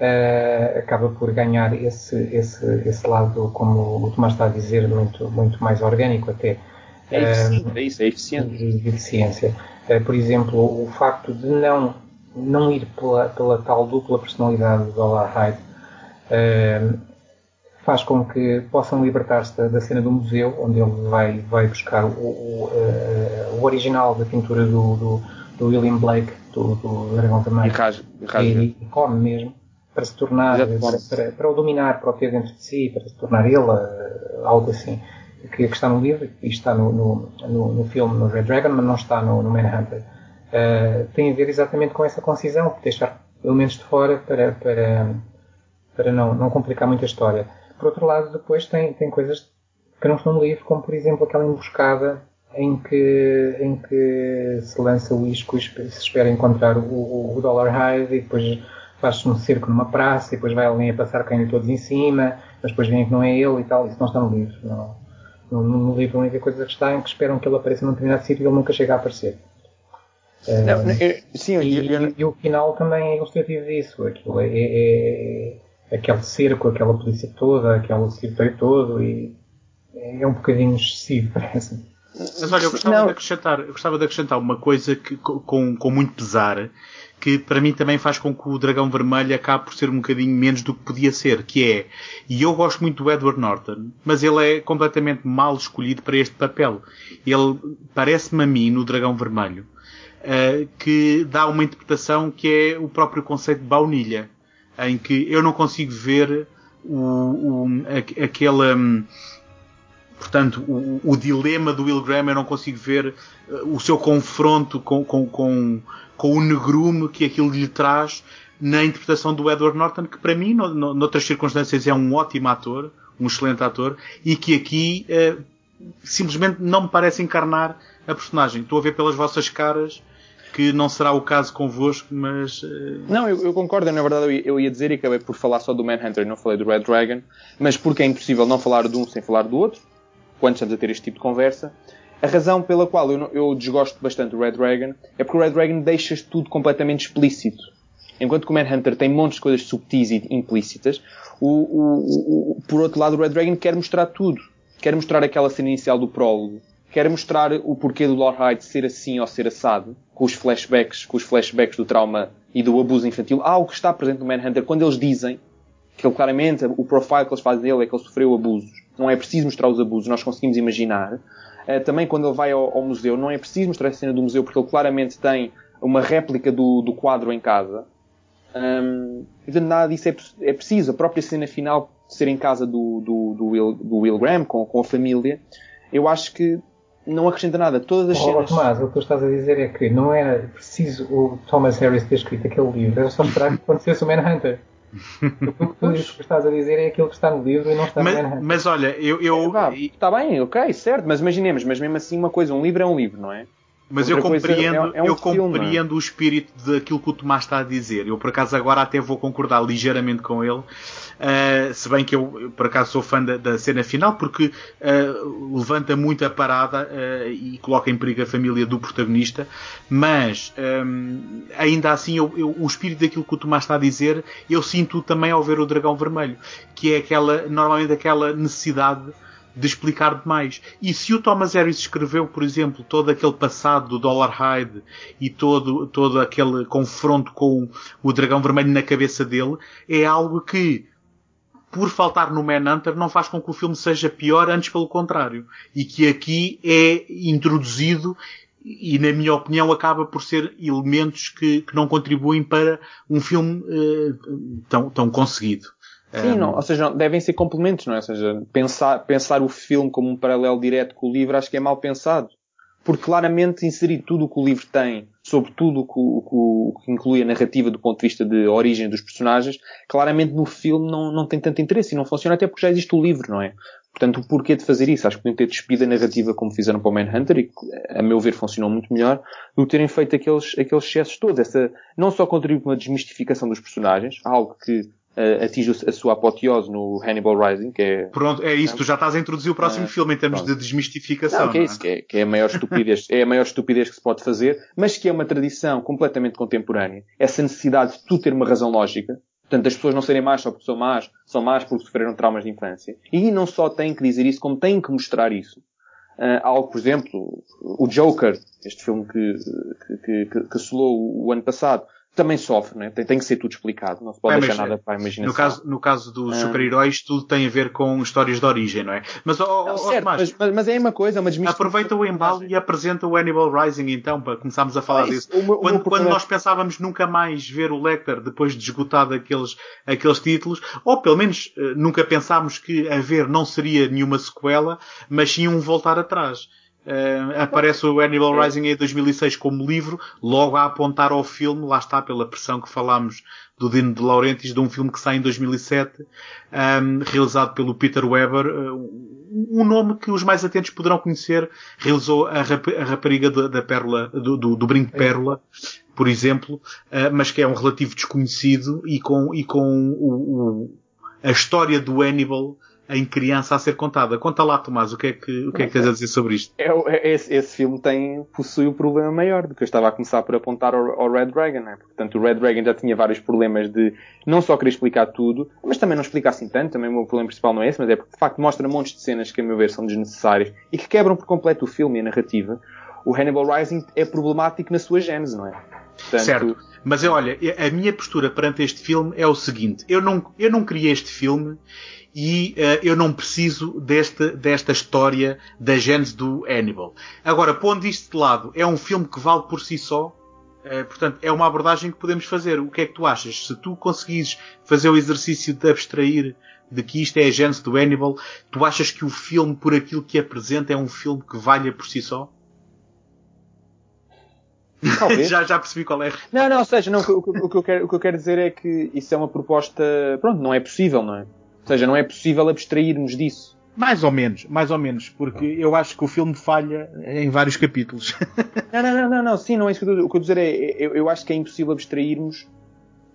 uh, acaba por ganhar esse, esse, esse lado, como o Tomás está a dizer, muito, muito mais orgânico até. É, eficiente, é isso, é eficiente. De, eficiência. Uh, por exemplo, o facto de não, não ir pela, pela tal dupla personalidade do Dollar Hyde uh, faz com que possam libertar-se da, da, cena do museu, onde ele vai, vai buscar o, o, uh, o original da pintura do, do, do William Blake, do, do Dragão também. E, e, e come mesmo para se tornar, para, para, para, o dominar, para o ter dentro de si, para se tornar ele, uh, algo assim. Que, que, está no livro e está no, no, no, no, filme, no Red Dragon, mas não está no, no Manhunter. Uh, tem a ver exatamente com essa concisão, deixar elementos de fora para, para, para não, não complicar muito a história. Por outro lado, depois tem, tem coisas que não estão no livro, como por exemplo aquela emboscada em que, em que se lança o isco e se espera encontrar o, o, o Dollar Hive e depois faz-se um cerco numa praça e depois vai alguém a passar caindo todos em cima, mas depois vem que não é ele e tal. Isso não está no livro. Não. No, no livro a única coisa que está é que esperam que ele apareça num determinado sítio e ele nunca chega a aparecer. Não, uh, eu, sim, e, eu, eu, e, o final também é ilustrativo disso. Aquilo é, é, é, aquele cerco, aquela polícia toda, aquele circuito todo e é um bocadinho excessivo, parece. Mas olha, eu gostava, de acrescentar, eu gostava de acrescentar uma coisa que, com, com muito pesar, que para mim também faz com que o Dragão Vermelho acabe por ser um bocadinho menos do que podia ser, que é, e eu gosto muito do Edward Norton, mas ele é completamente mal escolhido para este papel. Ele parece-me a mim, no Dragão Vermelho, uh, que dá uma interpretação que é o próprio conceito de baunilha, em que eu não consigo ver o, o, aquele, um, portanto, o, o, dilema do Will Graham, eu não consigo ver uh, o seu confronto com, com, com com o negrume que aquilo lhe traz na interpretação do Edward Norton, que para mim, no, no, noutras circunstâncias, é um ótimo ator, um excelente ator, e que aqui eh, simplesmente não me parece encarnar a personagem. Estou a ver pelas vossas caras que não será o caso convosco, mas. Uh... Não, eu, eu, concordo, na verdade eu ia, eu ia, dizer e acabei por falar só do Manhunter e não falei do Red Dragon, mas porque é impossível não falar de um sem falar do outro, quando estamos a ter este tipo de conversa. A razão pela qual eu, eu desgosto bastante do Red Dragon é porque o Red Dragon deixa tudo completamente explícito. Enquanto que o Manhunter tem montes de coisas subtis e implícitas, o, o, o, por outro lado o Red Dragon quer mostrar tudo. Quer mostrar aquela cena inicial do prólogo. Quer mostrar o porquê do Lord Hyde ser assim ou ser assado, com os flashbacks, com os flashbacks do trauma e do abuso infantil, algo que está presente no Manhunter quando eles dizem que ele claramente, o profile que eles fazem dele é que ele sofreu abusos. Não é preciso mostrar os abusos, nós conseguimos imaginar. Uh, também quando ele vai ao, ao, museu, não é preciso mostrar a cena do museu porque ele claramente tem uma réplica do, do quadro em casa. Um, nada disso é, é, preciso. A própria cena final ser em casa do, do, do, Will, do Will Graham com, com a família, eu acho que não acrescenta nada. Todas as oh, cenas. Tomás, o que tu estás a dizer é que não era preciso o Thomas Harris ter escrito aquele livro, era só esperar que acontecesse o Manhunter. O que tu estás a dizer é aquilo que está no livro e não está mas, no Manhunter. Mas olha, eu. eu... Está bem, ok, certo, mas imaginemos, mas mesmo assim uma coisa, um livro é um livro, não é? Mas Outra eu compreendo, é, é um eu filme, compreendo o espírito daquilo que o Tomás está a dizer. Eu, por acaso, agora até vou concordar ligeiramente com ele. Uh, se bem que eu, por acaso, sou fã da, da cena final, porque uh, levanta muito a parada uh, e coloca em perigo a família do protagonista. Mas, um, ainda assim, eu, eu, o espírito daquilo que o Tomás está a dizer, eu sinto também ao ver o Dragão Vermelho. Que é aquela, normalmente, aquela necessidade de explicar demais. E se o Thomas Harris escreveu, por exemplo, todo aquele passado do Dollar Hyde e todo, todo aquele confronto com o dragão vermelho na cabeça dele, é algo que, por faltar no Manhunter, não faz com que o filme seja pior, antes pelo contrário. E que aqui é introduzido e, na minha opinião, acaba por ser elementos que, que não contribuem para um filme uh, tão, tão conseguido. Sim, não, ou seja, devem ser complementos, não é? Ou seja, pensar, pensar o filme como um paralelo direto com o livro acho que é mal pensado. Porque claramente inserir tudo o que o livro tem, sobre tudo o que, o, que, inclui a narrativa do ponto de vista de origem dos personagens, claramente no filme não, não tem tanto interesse e não funciona até porque já existe o livro, não é? Portanto, o porquê de fazer isso? Acho que podiam ter despido a narrativa como fizeram para o Manhunter e, a meu ver, funcionou muito melhor do que terem feito aqueles, aqueles excessos todos. Essa, não só contribui para uma desmistificação dos personagens, algo que uh, atinge a sua apoteose no Hannibal Rising, que é... Pronto, é isso, tu já estás a introduzir o próximo uh, filme em termos pronto. de desmistificação. Não, que é, isso, que é, que é a maior estupidez, é a maior estupidez que se pode fazer, mas que é uma tradição completamente contemporânea. Essa necessidade de tu ter uma razão lógica, Portanto, as pessoas não serem más só porque são más, são más porque sofreram traumas de infância. E não só têm que dizer isso, como têm que mostrar isso. Uh, algo, por exemplo, o Joker, este filme que, que, que, que, que o ano passado, também sofre, né? tem, tem que ser tudo explicado, não se pode é, deixar nada para a imaginação. No caso, no caso dos ah. super-heróis, tudo tem a ver com histórias de origem, não é? Mas, oh, não, certo, mas, mas, mas, é uma coisa, uma Aproveita o embalo e apresenta o Animal Rising, então, para começarmos a falar ah, disso. O meu, quando, quando nós pensávamos nunca mais ver o Lecter depois de esgotado aqueles, aqueles títulos, ou pelo menos eh, nunca pensámos que haver não seria nenhuma sequela, mas sim um voltar atrás. Uh, aparece o Animal Rising em 2006 como livro, logo a apontar ao filme, lá está pela pressão que falámos do Dino de Laurentiis, de um filme que sai em 2007, um, ehm, realizado pelo Peter Weber, uh, um nome que os mais atentos poderão conhecer, realizou a, rap a rapariga da, da pérola, do, do, do brinco de pérola, por exemplo, uh, mas que é um relativo desconhecido e com, e com o, o, a história do Hannibal em criança a ser contada. Conta lá, Tomás, o que é que, o que, é que tens a dizer sobre isto? É, é, esse, esse, filme tem, possui o um problema maior do que eu estava a começar por apontar ao, ao Red Dragon, né? Portanto, o Red Dragon já tinha vários problemas de não só querer explicar tudo, mas também não explicar assim tanto. Também o meu problema principal não é esse, mas é porque de facto mostra montes de cenas que, a meu ver, são desnecessárias e que quebram por completo o filme e a narrativa. O Hannibal Rising é problemático na sua gênese, não é? Portanto, certo. Mas olha, a minha postura perante este filme é o seguinte: eu não, eu não criei este filme e uh, eu não preciso desta, desta história da gênese do Hannibal. Agora, pondo isto de lado, é um filme que vale por si só. Uh, portanto, é uma abordagem que podemos fazer. O que é que tu achas? Se tu conseguires fazer o exercício de abstrair de que isto é a gênese do Hannibal, tu achas que o filme, por aquilo que apresenta, é um filme que valha por si só? já, já percebi qual é. Não, não, ou seja, não, o, o, que eu quero, o que eu quero dizer é que isso é uma proposta, pronto, não é possível, não é? Ou seja, não é possível abstrairmos disso. Mais ou menos, mais ou menos, porque eu acho que o filme falha em vários capítulos. não, não, não, não, não, sim, não é isso que eu, o que eu dizer é, eu, eu acho que é impossível abstrairmos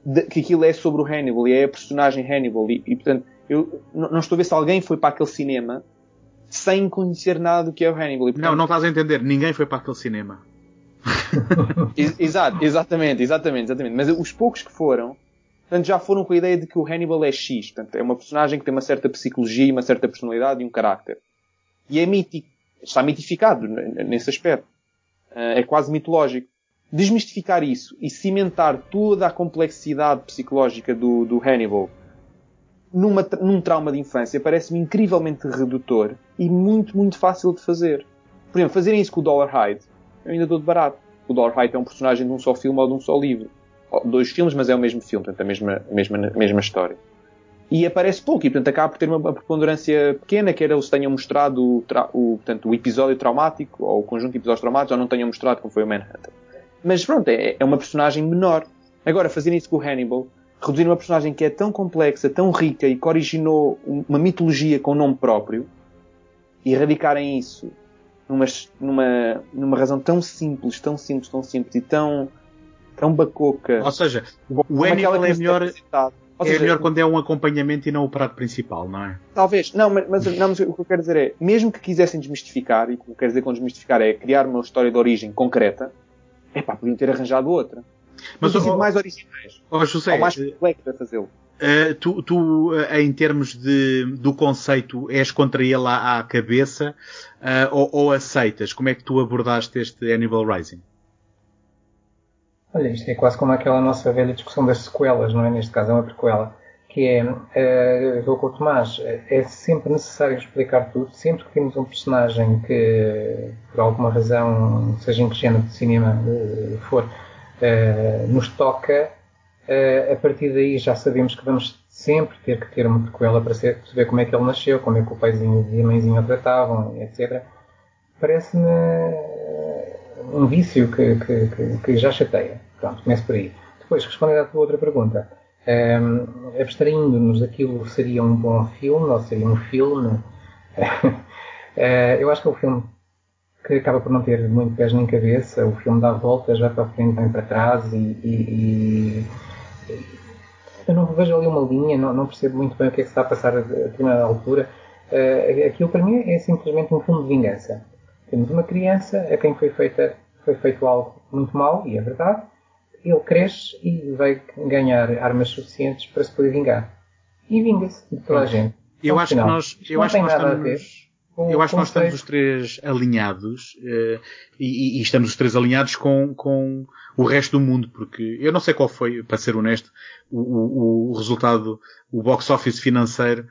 de, que aquilo é sobre o Hannibal e é a personagem Hannibal e, e portanto, eu não, não, estou a ver se alguém foi para aquele cinema sem conhecer nada do que é o Hannibal. E, portanto, não, não estás a entender, ninguém foi para aquele cinema. Exato, exatamente, exatamente, exatamente. Mas os poucos que foram, Portanto, já foram com a ideia de que o Hannibal é X. Portanto, é uma personagem que tem uma certa psicologia, uma certa personalidade e um carácter. E é mítico. Está mitificado nesse aspecto. Eh, é quase mitológico. desmistificar isso e cimentar toda a complexidade psicológica do, do Hannibal numa, num trauma de infância parece-me incrivelmente redutor e muito, muito fácil de fazer. Por exemplo, fazerem isso com o Dollar Hyde, eu ainda dou de barato. O Dollar Hyde é um personagem de um só filme ou de um só livro. Dois filmes, mas é o mesmo filme, portanto, a mesma, mesma, mesma história. E aparece pouco, e portanto acaba por ter uma preponderância pequena, quer eles tenham mostrado o, o, portanto, o episódio traumático, ou o conjunto de episódios traumáticos, ou não tenham mostrado como foi o Manhunter. Mas pronto, é, é uma personagem menor. Agora, fazerem isso com o Hannibal, reduzir uma personagem que é tão complexa, tão rica e que originou uma mitologia com nome próprio e erradicarem isso numa, numa, numa razão tão simples, tão simples, tão simples e tão, tão bacoca. Ou seja, o Hannibal é melhor, é seja, melhor quando é um acompanhamento e não o prato principal, não é? Talvez. Não, mas, mas, não, mas o que eu quero dizer é, mesmo que quisessem desmistificar, e o que eu quero dizer com desmistificar é criar uma história de origem concreta, é pá, podiam ter arranjado outra. Mas oh, mais originais. Oh, José, ou mais complexo a fazê-lo. Uh, tu, tu uh, em termos de, do conceito, és contra ele à, à cabeça uh, ou, ou, aceitas? Como é que tu abordaste este Hannibal Rising? Olha, isto é quase como aquela nossa velha discussão das sequelas, não é? Neste caso é uma prequela. Que é, uh, estou com o Tomás, é sempre necessário explicar tudo. Sempre que temos um personagem que, por alguma razão, seja em que género de cinema for, uh, nos toca, uh, a partir daí já sabemos que vamos sempre ter que ter uma prequela para perceber como é que ele nasceu, como é que o paizinho e a mãezinha o tratavam, etc. Parece-me um vício que, que, que, que, já chateia. Pronto, começo por aí. Depois, respondendo à tua outra pergunta, um, ehm, abstraindo-nos daquilo seria um bom filme ou seria um filme, uh, eu acho que é um filme que acaba por não ter muito pés nem cabeça. O filme dá voltas, vai para frente, vem para trás e, e, e eu não vejo ali uma linha, não, não, percebo muito bem o que é que está a passar a determinada altura. Uh, aquilo para mim é simplesmente um filme de vingança. Temos uma criança a quem foi, feita, foi feito algo muito mal, e é verdade. Ele cresce e vai ganhar armas suficientes para se poder vingar. E vinga-se de toda a gente. Eu acho que nós, eu acho que nós estamos, eu acho que nós estamos os três alinhados uh, e, e, estamos os três alinhados com, com o resto do mundo, porque eu não sei qual foi, para ser honesto, o, o, o resultado, o box office financeiro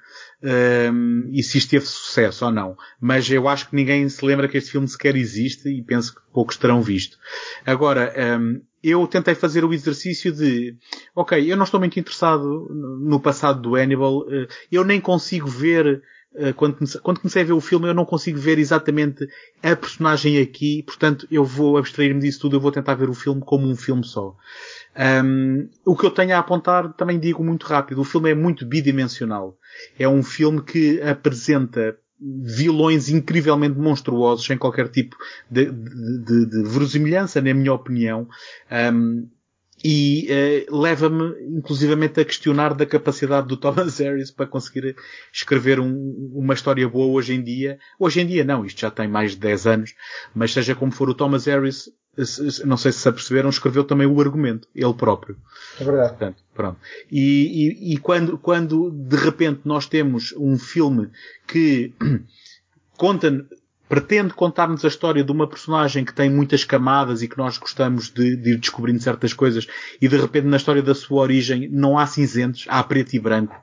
e se isto teve sucesso ou não. Mas eu acho que ninguém se lembra que este filme sequer existe e penso que poucos terão visto. Agora, um, eu tentei fazer o exercício de, ok, eu não estou muito interessado no passado do Hannibal, eh, eu nem consigo ver eh, quando comecei, quando comecei a ver o filme eu não consigo ver exatamente a personagem aqui, portanto eu vou abstrair-me disso tudo, eu vou tentar ver o filme como um filme só. Um, o que eu tenho a apontar, também digo muito rápido, o filme é muito bidimensional. É um filme que apresenta vilões incrivelmente monstruosos, sem qualquer tipo de, de, de, de verosimilhança, na minha opinião. Um, e uh, leva-me inclusivamente a questionar da capacidade do Thomas Harris para conseguir escrever um, uma história boa hoje em dia. Hoje em dia não, isto já tem mais de 10 anos, mas seja como for o Thomas Harris, não sei se se aperceberam, escreveu também o argumento, ele próprio. É verdade. Portanto, pronto. E, e, e quando, quando de repente nós temos um filme que conta pretende contar-nos a história de uma personagem que tem muitas camadas e que nós gostamos de, de, ir descobrindo certas coisas e de repente na história da sua origem não há cinzentos, há preto e branco.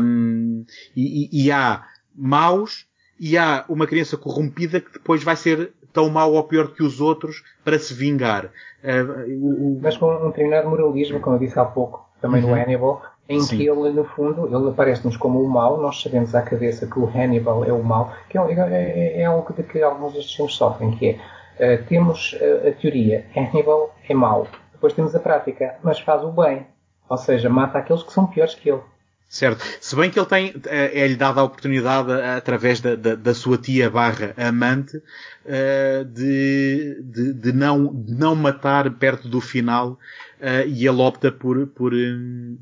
Um, e, e, há maus e há uma criança corrompida que depois vai ser tão mau ou pior que os outros para se vingar. Uh, o, Mas com um determinado moralismo, como eu disse há pouco, também uhum. no Hannibal, em Sim. que ele, no fundo, ele aparece-nos como o mal, nós sabemos à cabeça que o Hannibal é o mal, que é, é, é algo de que alguns destes filmes sofrem, que é, uh, temos uh, a teoria, Hannibal é mau, depois temos a prática, mas faz o bem, ou seja, mata aqueles que são piores que ele. Certo. Se bem que ele tem, eh, é-lhe dada a oportunidade, através da, da, da sua tia barra amante, de, de, de, não, de não matar perto do final e ele opta por, por,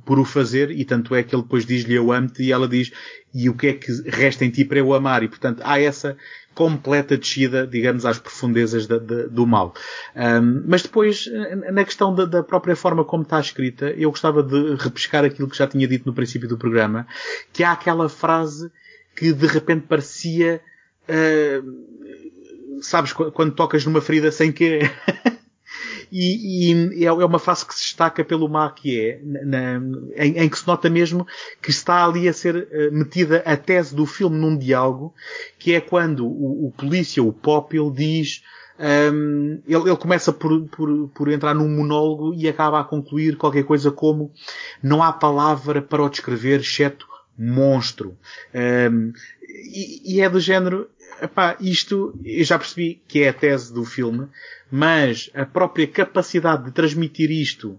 por o fazer e tanto é que ele depois diz-lhe eu amo-te e ela diz e o que é que resta em ti para eu amar e portanto há essa completa descida, digamos, às profundezas do mal. Um, mas depois, na questão da, da, própria forma como está escrita, eu gostava de repescar aquilo que já tinha dito no princípio do programa, que há aquela frase que de repente parecia, uh, sabes, quando tocas numa ferida sem querer. e, e é, é uma fase que se destaca pelo má que é, na, em, em, que se nota mesmo que está ali a ser uh, metida a tese do filme num diálogo, que é quando o, o polícia, o Popil, diz um, ele, ele, começa por, por, por, entrar num monólogo e acaba a concluir qualquer coisa como não há palavra para o descrever exceto monstro. Um, e, e, é do género, epá, isto eu já percebi que é a tese do filme, mas a própria capacidade de transmitir isto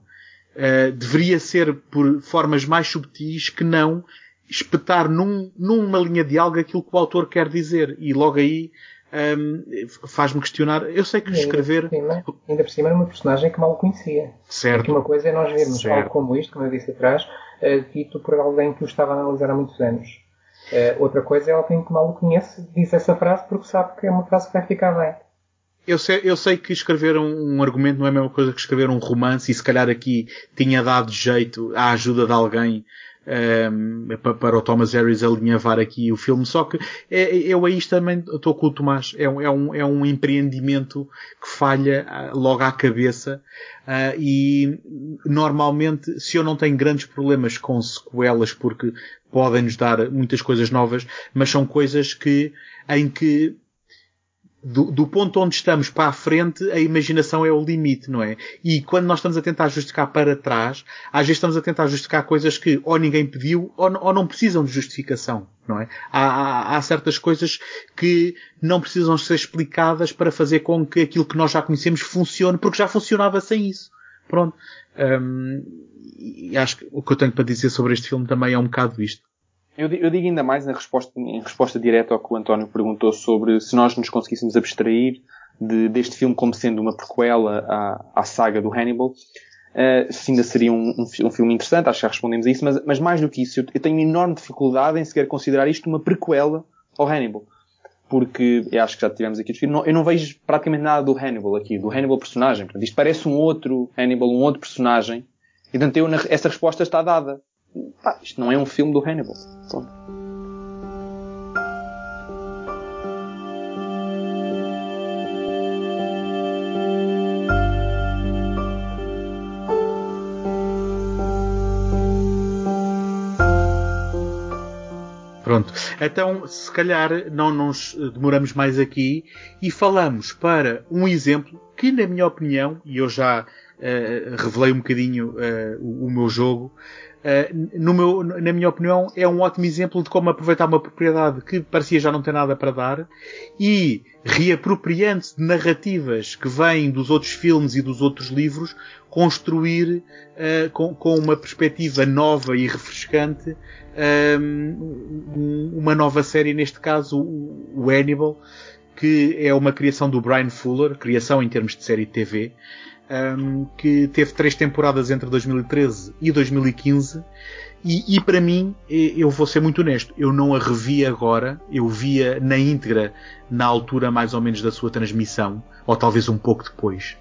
uh, deveria ser por formas mais subtis que não espetar num, numa linha de algo aquilo que o autor quer dizer. E logo aí um, faz-me questionar. Eu sei que escrever. Ainda por, cima, ainda por cima era uma personagem que mal conhecia. Certo. Porque uma coisa é nós vermos certo. algo como isto, como eu disse atrás, uh, dito por alguém que o estava a analisar há muitos anos. Uh, outra coisa é alguém que mal o conhece, diz essa frase porque sabe que é uma frase que vai ficar bem. Eu sei, eu sei que escrever um, um, argumento não é a mesma coisa que escrever um romance e se calhar aqui tinha dado jeito à ajuda de alguém um, para o Thomas Harris alinhavar aqui o filme. Só que é, eu aí também estou com o Tomás. É um, é, um, é um empreendimento que falha ah, logo à cabeça. Uh, e normalmente, se eu não tenho grandes problemas com sequelas, porque podem nos dar muitas coisas novas, mas são coisas que, em que do, do, ponto onde estamos para a frente, a imaginação é o limite, não é? E quando nós estamos a tentar justificar para trás, às vezes estamos a tentar justificar coisas que ou ninguém pediu ou, ou não precisam de justificação, não é? Há, há, há, certas coisas que não precisam ser explicadas para fazer com que aquilo que nós já conhecemos funcione, porque já funcionava sem isso. Pronto. Um, e acho que o que eu tenho para dizer sobre este filme também é um bocado isto. Eu, eu, digo ainda mais na resposta, em resposta direta ao que o António perguntou sobre se nós nos conseguíssemos abstrair de, deste filme como sendo uma prequela à, à saga do Hannibal, uh, ainda seria um, um, um, filme interessante, acho que já respondemos a isso, mas, mas mais do que isso, eu, eu, tenho enorme dificuldade em sequer considerar isto uma prequela ao Hannibal. Porque, eu acho que já tivemos aqui não, eu não vejo praticamente nada do Hannibal aqui, do Hannibal personagem. Portanto, isto parece um outro Hannibal, um outro personagem. E portanto, eu, essa resposta está dada. Pá, isto não é um filme do Hannibal. Pronto. Pronto. Então, se calhar, não nos demoramos mais aqui e falamos para um exemplo que, na minha opinião, e eu já uh, revelei um bocadinho uh, o, o, meu jogo, eh, no meu, na minha opinião, é um ótimo exemplo de como aproveitar uma propriedade que parecia já não ter nada para dar e, reapropriando-se de narrativas que vêm dos outros filmes e dos outros livros, construir uh, com, com, uma perspectiva nova e refrescante um, uma nova série, neste caso o Hannibal, que é uma criação do Brian Fuller, criação em termos de série de TV, um, que teve três temporadas entre 2013 e 2015. E, e, para mim, eu vou ser muito honesto, eu não a revi agora, eu via na íntegra na altura mais ou menos da sua transmissão, ou talvez um pouco depois.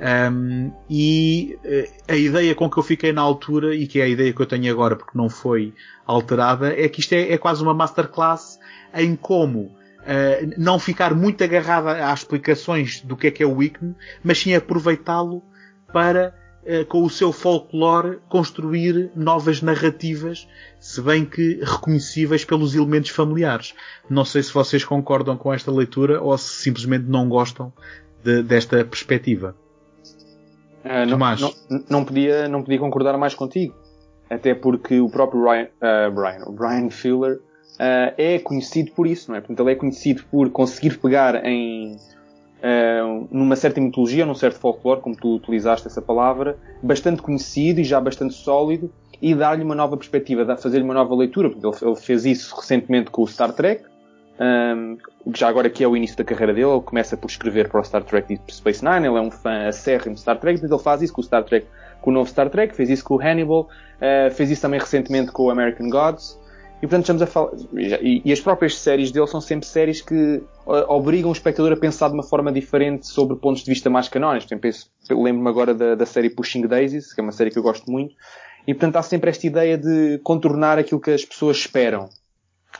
Um, e eh, a ideia com que eu fiquei na altura, e que é a ideia que eu tenho agora porque não foi alterada, é que isto é, é quase uma masterclass em como uh, não ficar muito agarrada às explicações do que é que é o Wiccan, mas sim aproveitá-lo para, uh, com o seu folclore, construir novas narrativas, se bem que reconhecíveis pelos elementos familiares. Não sei se vocês concordam com esta leitura ou se simplesmente não gostam de, desta perspectiva. Uh, não, não, não, podia, não podia concordar mais contigo. Até porque o próprio Ryan, uh, Brian, o Brian Fuller uh, é conhecido por isso, não é? Portanto, ele é conhecido por conseguir pegar em uh, numa certa mitologia, num certo folclore, como tu utilizaste essa palavra, bastante conhecido e já bastante sólido, e dar-lhe uma nova perspectiva, fazer-lhe uma nova leitura. Portanto, ele, fez isso recentemente com o Star Trek, um, já agora que é o início da carreira dele, ele começa por escrever para o Star Trek Deep Space Nine, ele é um fã acérrimo de Star Trek, mas ele faz isso com o Star Trek, com o novo Star Trek, fez isso com o Hannibal, uh, fez isso também recentemente com o American Gods, e portanto estamos a falar. E, e, as próprias séries dele são sempre séries que obrigam o espectador a pensar de uma forma diferente sobre pontos de vista mais canónicos. Por exemplo, lembro-me agora da, da série Pushing Daisies, que é uma série que eu gosto muito. E portanto há sempre esta ideia de contornar aquilo que as pessoas esperam.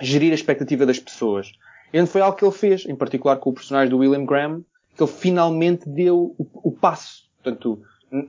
Gerir a expectativa das pessoas. E foi algo que ele fez, em particular com o personagem do William Graham, que ele finalmente deu o, o passo Portanto,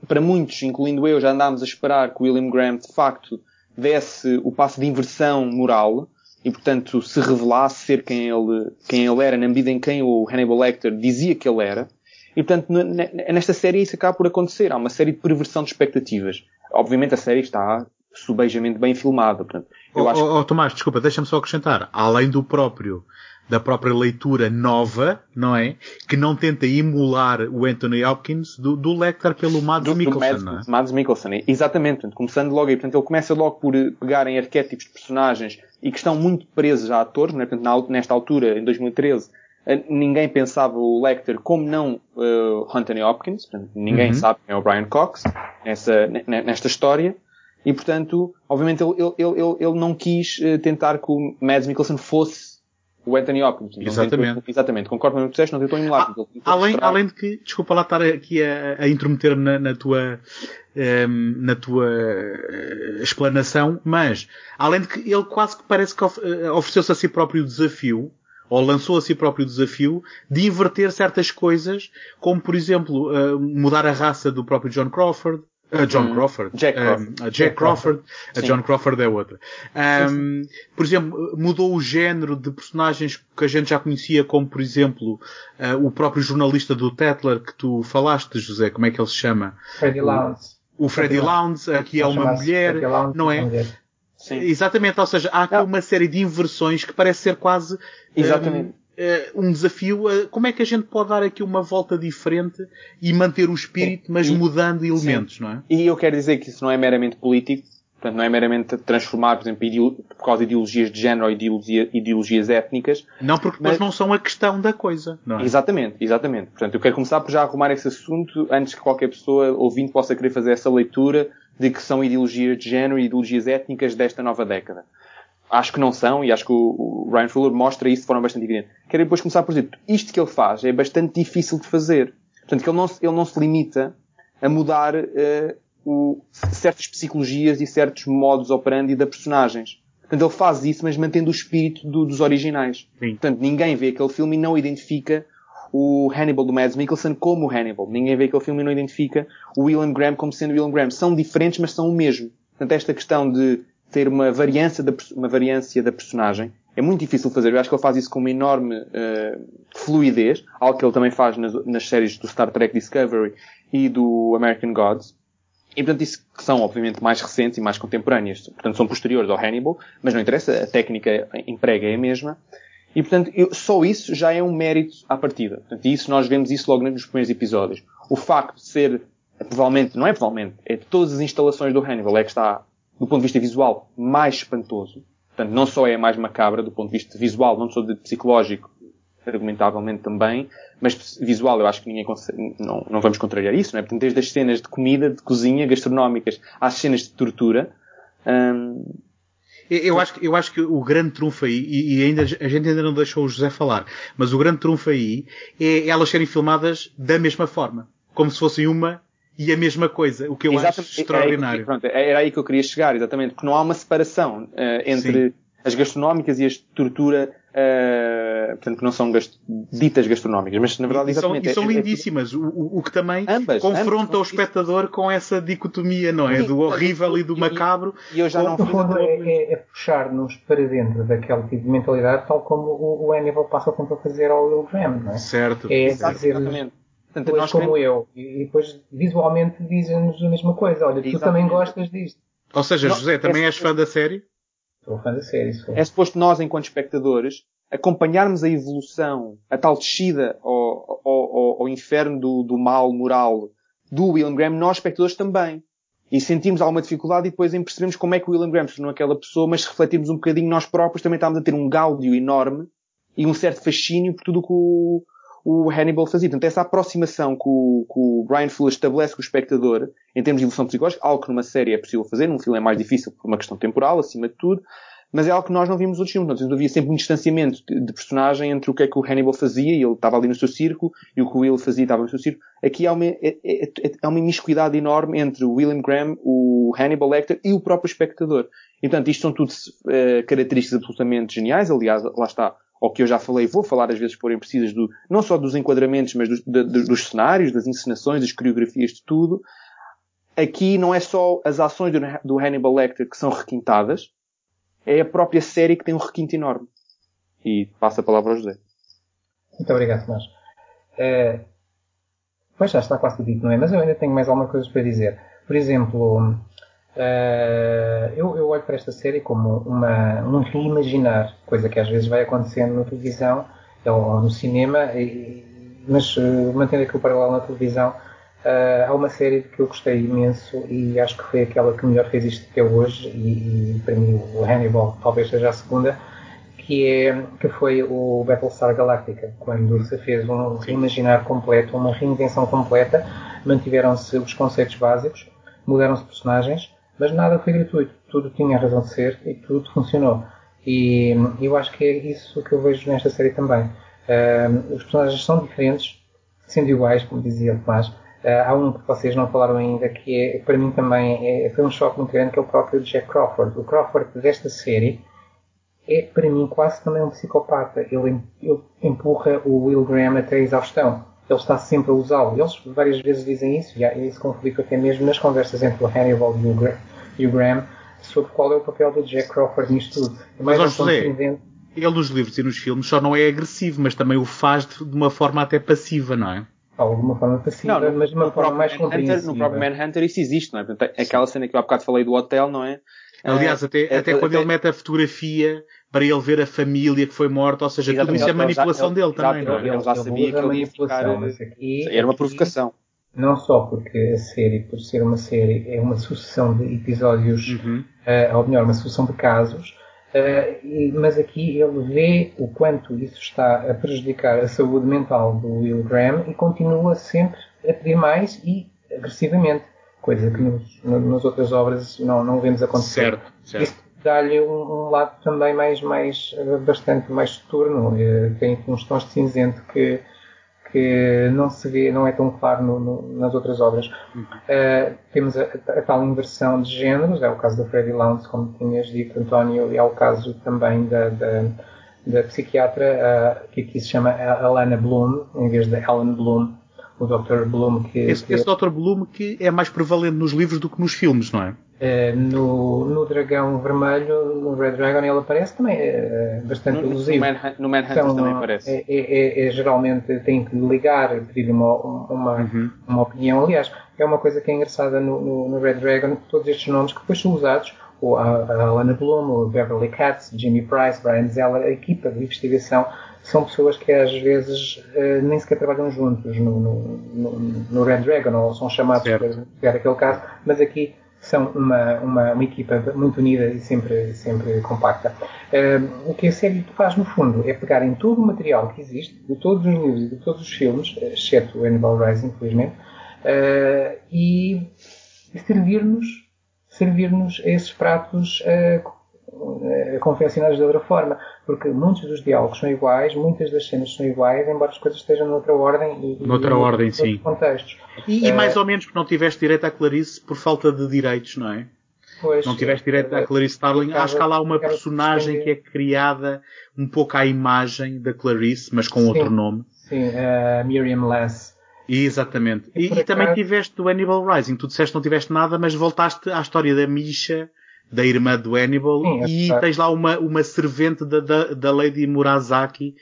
para muitos, incluindo eu, já andámos a esperar que o William Graham, de facto, desse o passo de inversão moral e, portanto, se revelasse ser quem ele, quem ele era, na medida em quem o Hannibal Lecter dizia que ele era. E, portanto, nesta série isso acaba por acontecer. Há uma série de perversão de expectativas. Obviamente a série está subejamente bem filmada. Portanto, eu oh, acho... oh, oh, Tomás, desculpa, deixa-me só acrescentar. Além do próprio da própria leitura nova, não é? Que não tenta emular o Anthony Hopkins do, do Lecter pelo Mads do, Mikkelsen, do Mads, não é? Mads Mikkelsen, exatamente. Portanto, começando logo aí. Portanto, ele começa logo por pegar em arquétipos de personagens e que estão muito presos a atores, não é? Portanto, nesta altura, em 2013, eh, ninguém pensava o Lecter como não uh, Anthony Hopkins. Portanto, ninguém uhum. sabe quem é o Brian Cox nessa, nesta história. E, portanto, obviamente ele, ele, ele, ele não quis tentar que o Mads Mikkelsen fosse o Anthony Hopkins. Exatamente. Tentou, exatamente, concordo com o que disseste, não tentou emular. Ah, além, além de que, desculpa lá estar aqui a, a intrometer-me na, na, tua, um, ehm, na tua uh, explanação, mas, além de que ele quase que parece que eh, ofereceu-se a si próprio o desafio, ou lançou a si próprio o desafio, de inverter certas coisas, como por exemplo, uh, mudar a raça do próprio John Crawford, Uh, John hum. Crawford. Jack Crawford. Um, Jack Crawford. A John Crawford é outra. Um, por exemplo, mudou o género de personagens que a gente já conhecia, como por exemplo uh, o próprio jornalista do Tetler que tu falaste, José, como é que ele se chama? Freddy Lounds. O, o Freddy Lounds, aqui é uma mulher, não é? Sim. Exatamente, ou seja, há aqui não. uma série de inversões que parece ser quase Exatamente. Um, uh, um desafio. Uh, como é que a gente pode dar aqui uma volta diferente e manter o espírito, mas e, mudando elementos, sim. não é? E eu quero dizer que isso não é meramente político, portanto, não é meramente transformar, por exemplo, por causa de ideologias de género ou ideologia, ideologias étnicas. Não, porque depois mas... não são a questão da coisa, não é? Exatamente, exatamente. Portanto, eu quero começar por já arrumar esse assunto antes que qualquer pessoa ouvinte possa querer fazer essa leitura de que são ideologias de género e ideologias étnicas desta nova década acho que não são, e acho que o, Ryan Fuller mostra isso de forma bastante evidente. Quero depois começar por dizer, isto que ele faz é bastante difícil de fazer. Portanto, que ele não, ele não se limita a mudar uh, o, certas psicologias e certos modos operandi da personagens. Portanto, ele faz isso, mas mantendo o espírito do, dos originais. Sim. Portanto, ninguém vê aquele filme e não identifica o Hannibal do Mads Mikkelsen como o Hannibal. Ninguém vê aquele filme e não identifica o William Graham como sendo o William Graham. São diferentes, mas são o mesmo. Portanto, esta questão de ter uma variância da, uma variância da personagem. É muito difícil fazer. Eu acho que ele faz isso com uma enorme uh, fluidez, algo que ele também faz nas, nas, séries do Star Trek Discovery e do American Gods. E portanto isso que são obviamente mais recentes e mais contemporâneas. Portanto são posteriores ao Hannibal, mas não interessa, a técnica emprega é a mesma. E portanto eu, só isso já é um mérito à partida. Portanto, isso nós vemos isso logo nos primeiros episódios. O facto de ser, provavelmente, não é provavelmente, é de todas as instalações do Hannibal é que está do ponto de vista visual, mais espantoso. Portanto, não só é mais macabra do ponto de vista visual, não só de psicológico, argumentavelmente também, mas visual eu acho que ninguém consegue, não, não vamos contrariar isso, não é? Portanto, desde as cenas de comida, de cozinha, gastronómicas, às cenas de tortura, hum, eu acho, eu acho que o grande trunfo aí, e, ainda, a gente ainda não deixou o José falar, mas o grande trunfo aí é elas serem filmadas da mesma forma. Como se fossem uma e a mesma coisa, o que eu exatamente, acho extraordinário. Era aí, pronto, era aí que eu queria chegar, exatamente, porque não há uma separação uh, entre Sim. as gastronómicas e as de tortura, uh, portanto, que não são gast ditas gastronómicas, mas na verdade, e exatamente. São, e são é, é lindíssimas, é, o, o, que também ambas, confronta ambas, o espectador com essa dicotomia, não é? Do horrível e do macabro. E eu já não no fundo, é, é, é puxar-nos para dentro daquele tipo de mentalidade, tal como o, o Hannibal passa tempo a fazer ao Will Graham, não é? Certo. É dizer exatamente Portanto, pois, nós como queremos... eu. E depois visualmente dizem-nos a mesma coisa. Olha, Exatamente. tu também gostas disto. Ou seja, José, também é és fã da série? Sou fã da série, sou. É suposto nós, enquanto espectadores, acompanharmos a evolução, a tal descida ao, ao, ao, ao inferno do, do mal moral do William Graham, nós, espectadores, também. E sentimos alguma dificuldade e depois em percebemos como é que o William Graham se tornou aquela pessoa, mas se refletirmos um bocadinho nós próprios, também estamos a ter um gáudio enorme e um certo fascínio por tudo o que o, o Hannibal fazia. Portanto, essa aproximação que o, que o Brian Fuller estabelece com o espectador, em termos de evolução psicológica, algo que numa série é possível fazer, num filme é mais difícil por uma questão temporal, acima de tudo, mas é algo que nós não vimos outros filmes. Portanto, havia sempre um distanciamento de, personagem entre o que é que o Hannibal fazia, e ele estava ali no seu círculo, e o que o Will fazia estava no seu círculo. Aqui há uma, é, é, é, é uma imiscuidade enorme entre o William Graham, o Hannibal Lecter e o próprio espectador. E, portanto, isto são tudo uh, características absolutamente geniais. Aliás, lá está, ou que eu já falei, vou falar às vezes por em precisas do, não só dos enquadramentos, mas dos, dos cenários, das encenações, das coreografias, de tudo. Aqui não é só as ações do, do Hannibal Lecter que são requintadas, é a própria série que tem um requinte enorme. E passa a palavra ao José. Muito obrigado, Tomás. Uh, pois já está quase tudo dito, não é? Mas eu ainda tenho mais algumas coisas para dizer. Por exemplo, uh, eu, eu, olho para esta série como uma, um reimaginar, coisa que às vezes vai acontecendo na televisão ou no cinema, e, mas uh, mantendo aqui o paralelo na televisão, uh, há uma série que eu gostei imenso e acho que foi aquela que melhor fez isto até hoje, e, e para mim o Hannibal talvez seja a segunda, que, é, que foi o Battlestar Galactica, quando se fez um reimaginar completo, uma reinvenção completa, mantiveram-se os conceitos básicos, mudaram-se personagens, mas nada foi gratuito. Tudo tinha razão de ser e tudo funcionou. E eu acho que é isso que eu vejo nesta série também. Uh, os personagens são diferentes, sendo iguais, como dizia o Tomás. Uh, há um que vocês não falaram ainda, que é, para mim também é, foi um choque muito grande, que é o próprio Jack Crawford. O Crawford desta série é, para mim, quase também um psicopata. Ele, ele empurra o Will Graham até a exaustão ele está sempre a usá-lo. Eles várias vezes dizem isso, e há esse conflito até mesmo nas conversas entre o Hannibal e o, Gra e o Graham, sobre qual é o papel do Jack Crawford nisto tudo. É mas, um José, ele nos livros e nos filmes só não é agressivo, mas também o faz de uma forma até passiva, não é? Ou de uma forma passiva, não, no, mas de uma forma mais compreensiva. No próprio Manhunter isso existe, não é? Aquela cena que eu há bocado falei do hotel, não é? Aliás, é, até, é, até quando ele mete a fotografia para ele ver a família que foi morta, ou seja, Exatamente. tudo isso é manipulação ele, dele também, não é? Ele já sabia que ele ia ficar... Aqui, era uma provocação. Não só porque a série, por ser uma série, é uma sucessão de episódios, uhum. uh, ou melhor, uma sucessão de casos, uh, e, mas aqui ele vê o quanto isso está a prejudicar a saúde mental do Will Graham e continua sempre a pedir mais e agressivamente coisa que nos, nas outras obras não, não vemos acontecer. Certo, certo dá-lhe um, um, lado também mais, mais bastante mais soturno, tem uns tons de cinzento que, que não se vê, não é tão claro no, no, nas outras obras. Uhum. Uh, temos a, a, tal inversão de géneros, é o caso da Freddy Lounge, como tinhas dito, António, e é o caso também da, da, da psiquiatra, uh, que aqui se chama Alana Bloom, em vez de Ellen Bloom, o Dr. Bloom que... Esse, que esse Dr. Bloom que é mais prevalente nos livros do que nos filmes, não é? Uh, no, no Dragão Vermelho, no Red Dragon, ele aparece também é bastante no, elusivo. No, Man, no Manhunter então, também aparece. É, é, é, geralmente tem que ligar, pedir uma, uma, uhum. uma opinião. Aliás, é uma coisa que é engraçada no, no, no, Red Dragon, todos estes nomes que depois são usados, o, a, a Alana Bloom, o Beverly Katz, Jimmy Price, Brian Zeller, a equipa de investigação são pessoas que às vezes uh, nem sequer trabalham juntos no, no, no, Red Dragon ou são chamados certo. para ver aquele caso, mas aqui são uma, uma, uma, equipa muito unida e sempre, sempre compacta. Uh, o que a série faz, no fundo, é pegar em todo o material que existe, de todos os livros e de todos os filmes, exceto o Hannibal Rising, infelizmente, uh, e servir-nos servir-nos esses pratos uh, confeccionados de outra forma, porque muitos dos diálogos são iguais, muitas das cenas são iguais, embora as coisas estejam noutra ordem e, noutra e ordem, sim. contextos. E, e mais ou menos porque não tiveste direito à Clarice por falta de direitos, não é? Pois, não tiveste direito à Clarice Starling. Acho que há lá uma personagem que é criada um pouco à imagem da Clarice, mas com sim, outro nome. Sim, uh, Miriam Less. Exatamente. E, e, e também tiveste o Hannibal Rising. Tu disseste que não tiveste nada, mas voltaste à história da Misha, da irmã do Hannibal, Sim, e tens lá uma, uma servente da, da, da Lady Murasaki,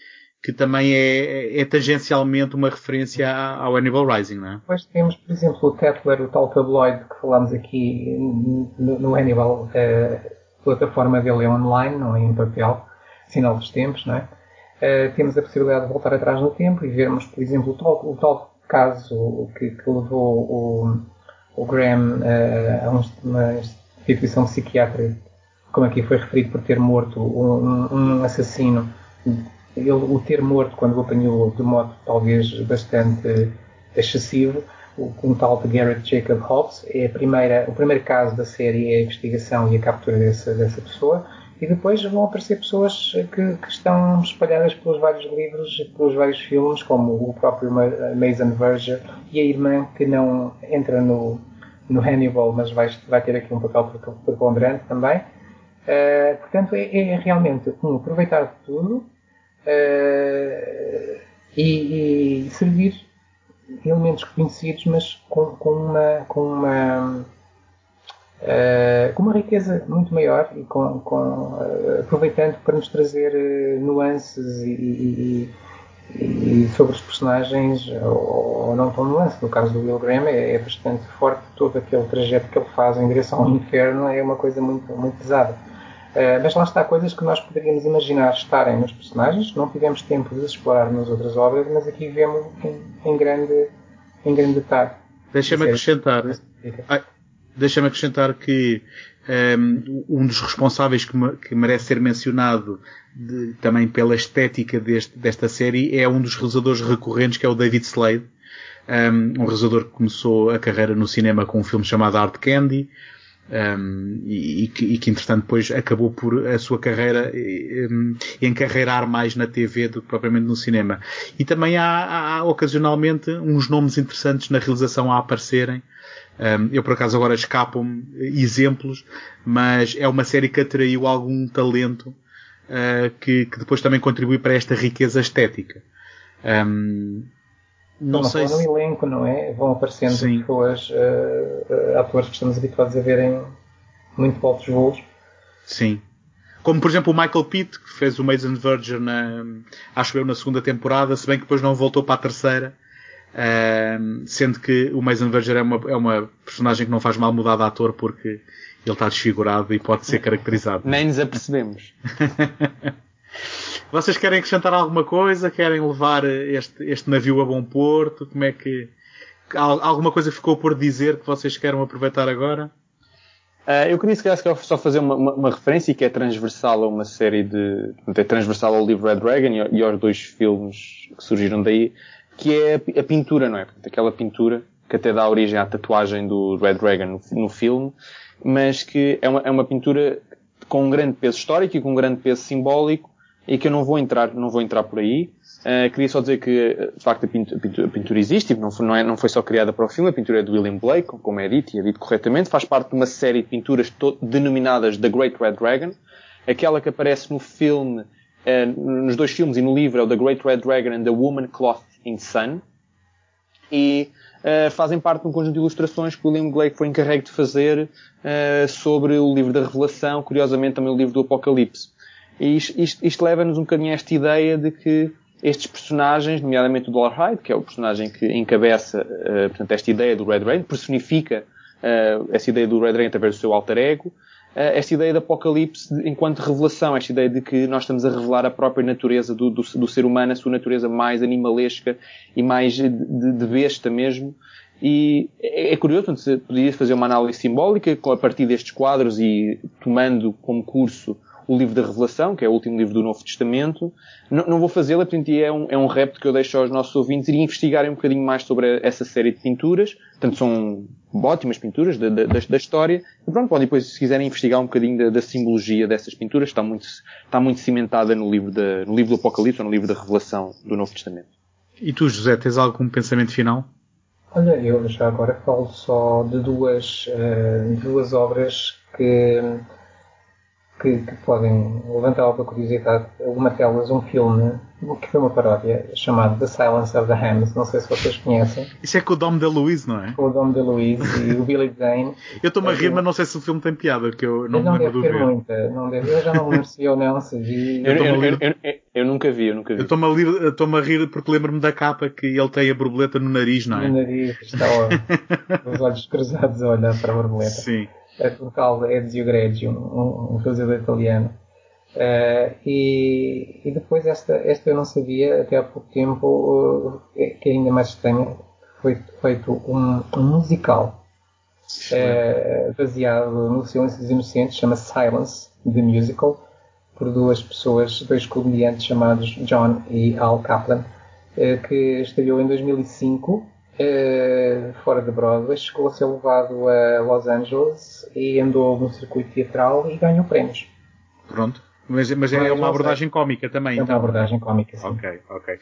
que também é, é tangencialmente uma referência ao Hannibal Rising, não é? Depois temos, por exemplo, o Tetler, o tal tabloide que falámos aqui no, no Hannibal. A plataforma dele é online, não é em papel, sinal dos tempos, não é? Uh, temos a possibilidade de voltar atrás no tempo e vermos, por exemplo, o tal, o tal caso que, que levou o, o Graham uh, a uma instituição psiquiátrica, como aqui foi referido, por ter morto um, um assassino. Ele, o ter morto, quando o apanhou de modo talvez bastante excessivo, um tal de Garrett Jacob Hobbs, é primeira, o primeiro caso da série é a investigação e a captura dessa, dessa pessoa e depois vão aparecer pessoas que, que, estão espalhadas pelos vários livros e pelos vários filmes, como o próprio Mason Verger e a irmã que não entra no, no Hannibal, mas vai, vai ter aqui um papel preponderante também. Uh, portanto, é, é, realmente um aproveitar de tudo, uh, e, e, servir elementos conhecidos, mas com, com uma, com uma Uh, com uma riqueza muito maior e com, com uh, aproveitando para nos trazer uh, nuances e, e, e, sobre os personagens, ou, ou, não tão nuances. No caso do Will Graham é, é, bastante forte, todo aquele trajeto que ele faz em direção ao inferno é uma coisa muito, muito pesada. mas lá está, coisas que nós poderíamos imaginar estarem nos personagens, não tivemos tempo de explorar nas outras obras, mas aqui vemos em, em grande, em grande detalhe. Deixa-me acrescentar. Ai, Deixa-me acrescentar que um, ehm, um dos responsáveis que, que, merece ser mencionado de, também pela estética deste, desta série é um dos realizadores recorrentes que é o David Slade. Um, ehm, um realizador que começou a carreira no cinema com um filme chamado Art Candy um, ehm, e, que, e, que, entretanto depois acabou por a sua carreira um, encarreirar mais na TV do que propriamente no cinema. E também há, há ocasionalmente uns nomes interessantes na realização a aparecerem um, eu por acaso agora escapam-me exemplos, mas é uma série que atraiu algum talento uh, que, que, depois também contribui para esta riqueza estética. Um, não, sei se... no elenco, não é? Vão aparecendo Sim. pessoas, uh, atores que estamos habituados a verem muito altos voos. Sim. Como por exemplo o Michael Pitt, que fez o Mason Verger na, acho eu, na segunda temporada, se bem que depois não voltou para a terceira. Uh, sendo que o Mason Verger é uma, é uma personagem que não faz mal mudar de ator porque ele está desfigurado e pode ser caracterizado. Nem nos apercebemos. Vocês querem acrescentar alguma coisa? Querem levar este, este navio a bom porto? Como é que. Alguma coisa ficou por dizer que vocês querem aproveitar agora? Uh, eu queria se calhar só fazer uma, uma, uma, referência que é transversal a uma série de. é transversal ao livro Red Dragon e, e aos dois filmes que surgiram daí, que é a pintura, não é? Aquela pintura que até dá origem à tatuagem do Red Dragon no, no filme, mas que é uma, é uma pintura com um grande peso histórico e com um grande peso simbólico e que eu não vou entrar, não vou entrar por aí. Uh, queria só dizer que, de facto, a pintura, a pintura existe, não foi, não, é, não foi só criada para o filme, a pintura é de William Blake, como é dito e é dito corretamente, faz parte de uma série de pinturas denominadas The Great Red Dragon. Aquela que aparece no filme, uh, nos dois filmes e no livro é o The Great Red Dragon and the Woman Cloth in Sun. E uh, fazem parte de um conjunto de ilustrações que o William Blake foi encarregue de fazer uh, sobre o livro da Revelação, curiosamente também o livro do Apocalipse. E isto, isto, leva-nos um bocadinho a esta ideia de que estes personagens, nomeadamente o Dollarhide, que é o personagem que encabeça uh, portanto, esta ideia do Red Rain, personifica essa ideia do Red Rain através do seu alter ego, esta ideia de apocalipse enquanto revelação, esta ideia de que nós estamos a revelar a própria natureza do, do, do ser humano, a sua natureza mais animalesca e mais de, de besta mesmo. E é, é curioso, podia fazer uma análise simbólica a partir destes quadros e tomando como curso o livro da Revelação, que é o último livro do Novo Testamento. Não, não vou fazê-la, portanto, é um, é um repto que eu deixo aos nossos ouvintes ir investigarem um bocadinho mais sobre essa série de pinturas. Portanto, são ótimas pinturas da, da, da história. E pronto, podem depois, se quiserem, investigar um bocadinho da, da, simbologia dessas pinturas. Está muito, está muito cimentada no livro, da, no livro do Apocalipse ou no livro da Revelação do Novo Testamento. E tu, José, tens algum pensamento final? Olha, eu já agora falo só de duas, uh, duas obras que que, que, podem levantar alguma curiosidade. Uma delas, um filme que foi uma paródia chamado The Silence of the Hams. Não sei se vocês conhecem. Isso é com o Dom DeLuise, não é? Com o Dom DeLuise e o Billy Zane. eu estou-me a rir, mas não sei se o filme tem piada, que eu não, não me lembro deve ter muita. Não deve, eu já não me lembro se ou não se vi. Eu, eu, eu, eu, nunca vi, eu nunca vi. Eu estou-me a, estou a, rir porque lembro-me da capa que ele tem a borboleta no nariz, não é? No nariz, está ó, os olhos cruzados a olhar para a borboleta. Sim a Portugal Ezio Greggio, um, um realizador italiano. Uh, e, e, depois esta, esta eu não sabia até há pouco tempo, uh, que é ainda mais estranho, foi feito um, um musical uh, baseado no Silêncio dos Inocentes, chama Silence, The Musical, por duas pessoas, dois comediantes chamados John e Al Kaplan, que estreou em 2005 uh, fora de Broadway, chegou a ser levado a Los Angeles e andou no circuito teatral e ganhou prémios. Pronto. Mas, mas é uma abordagem cómica também. É então. uma abordagem cómica, sim. Ok, ok.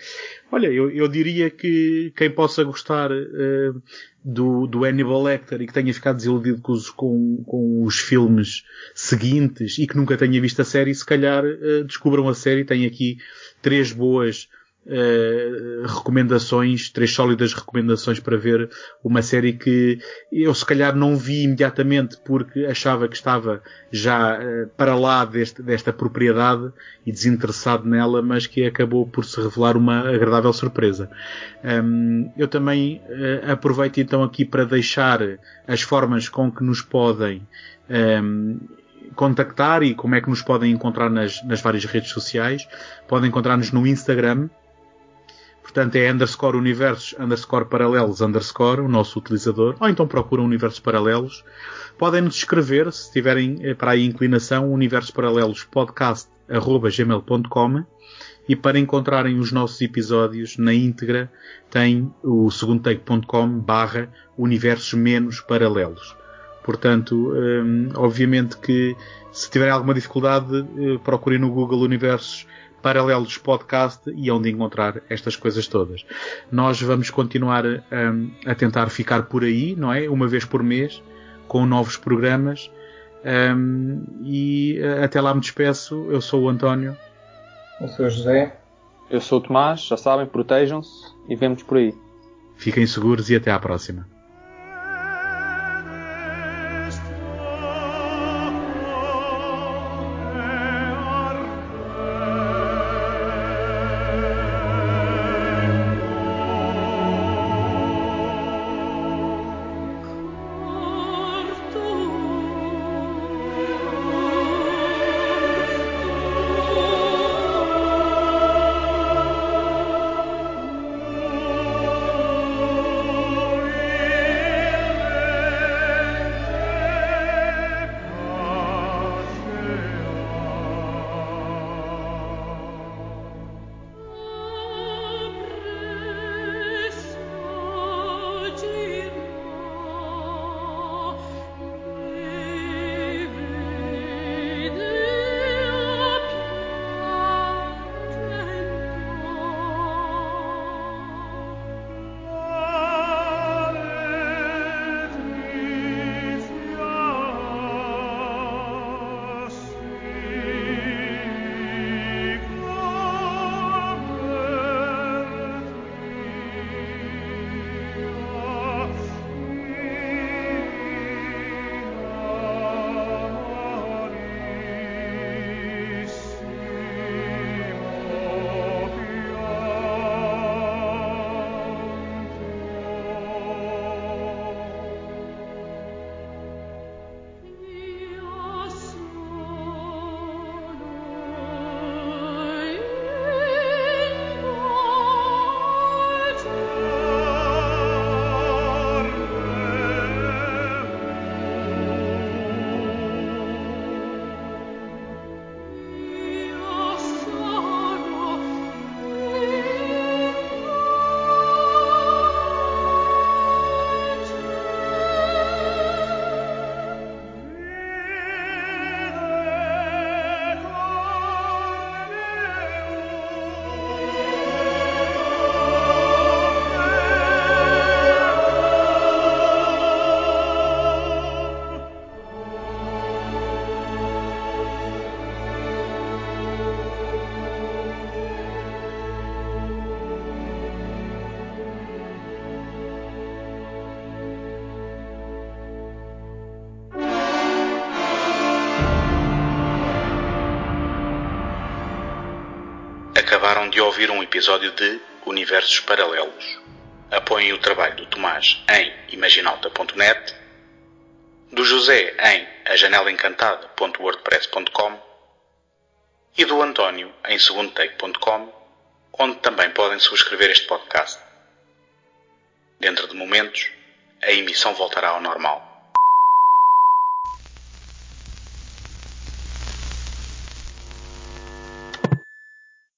Olha, eu, eu diria que quem possa gostar uh, do, do Hannibal Lecter e que tenha ficado desiludido com os, com, com os filmes seguintes e que nunca tenha visto a série, se calhar uh, descubram a série. Tem aqui três boas Uh, recomendações, três sólidas recomendações para ver uma série que eu se calhar não vi imediatamente porque achava que estava já uh, para lá deste, desta propriedade e desinteressado nela, mas que acabou por se revelar uma agradável surpresa. Um, eu também uh, aproveito então aqui para deixar as formas com que nos podem um, contactar e como é que nos podem encontrar nas, nas várias redes sociais. Podem encontrar-nos no Instagram, Portanto, é underscore universos, underscore paralelos, underscore, o nosso utilizador. Ou então procuram universos paralelos. Podem nos escrever, se tiverem para aí inclinação, universos paralelos podcast gmail.com e para encontrarem os nossos episódios na íntegra tem o segundotake.com barra universos menos paralelos. Portanto, hum, obviamente que se tiverem alguma dificuldade, procurem no Google Universos Paralelos Podcast e onde encontrar estas coisas todas. Nós vamos continuar um, a tentar ficar por aí, não é? Uma vez por mês, com novos programas. Um, e até lá me despeço. Eu sou o António. Eu sou o José. Eu sou o Tomás. Já sabem, protejam-se e vemos por aí. Fiquem seguros e até à próxima. Acabaram de ouvir um episódio de Universos Paralelos. Apoiem o trabalho do Tomás em imaginalta.net, do José em ajanelaencantada.wordpress.com e do António em segundotake.com, onde também podem subscrever este podcast. Dentro de momentos, a emissão voltará ao normal.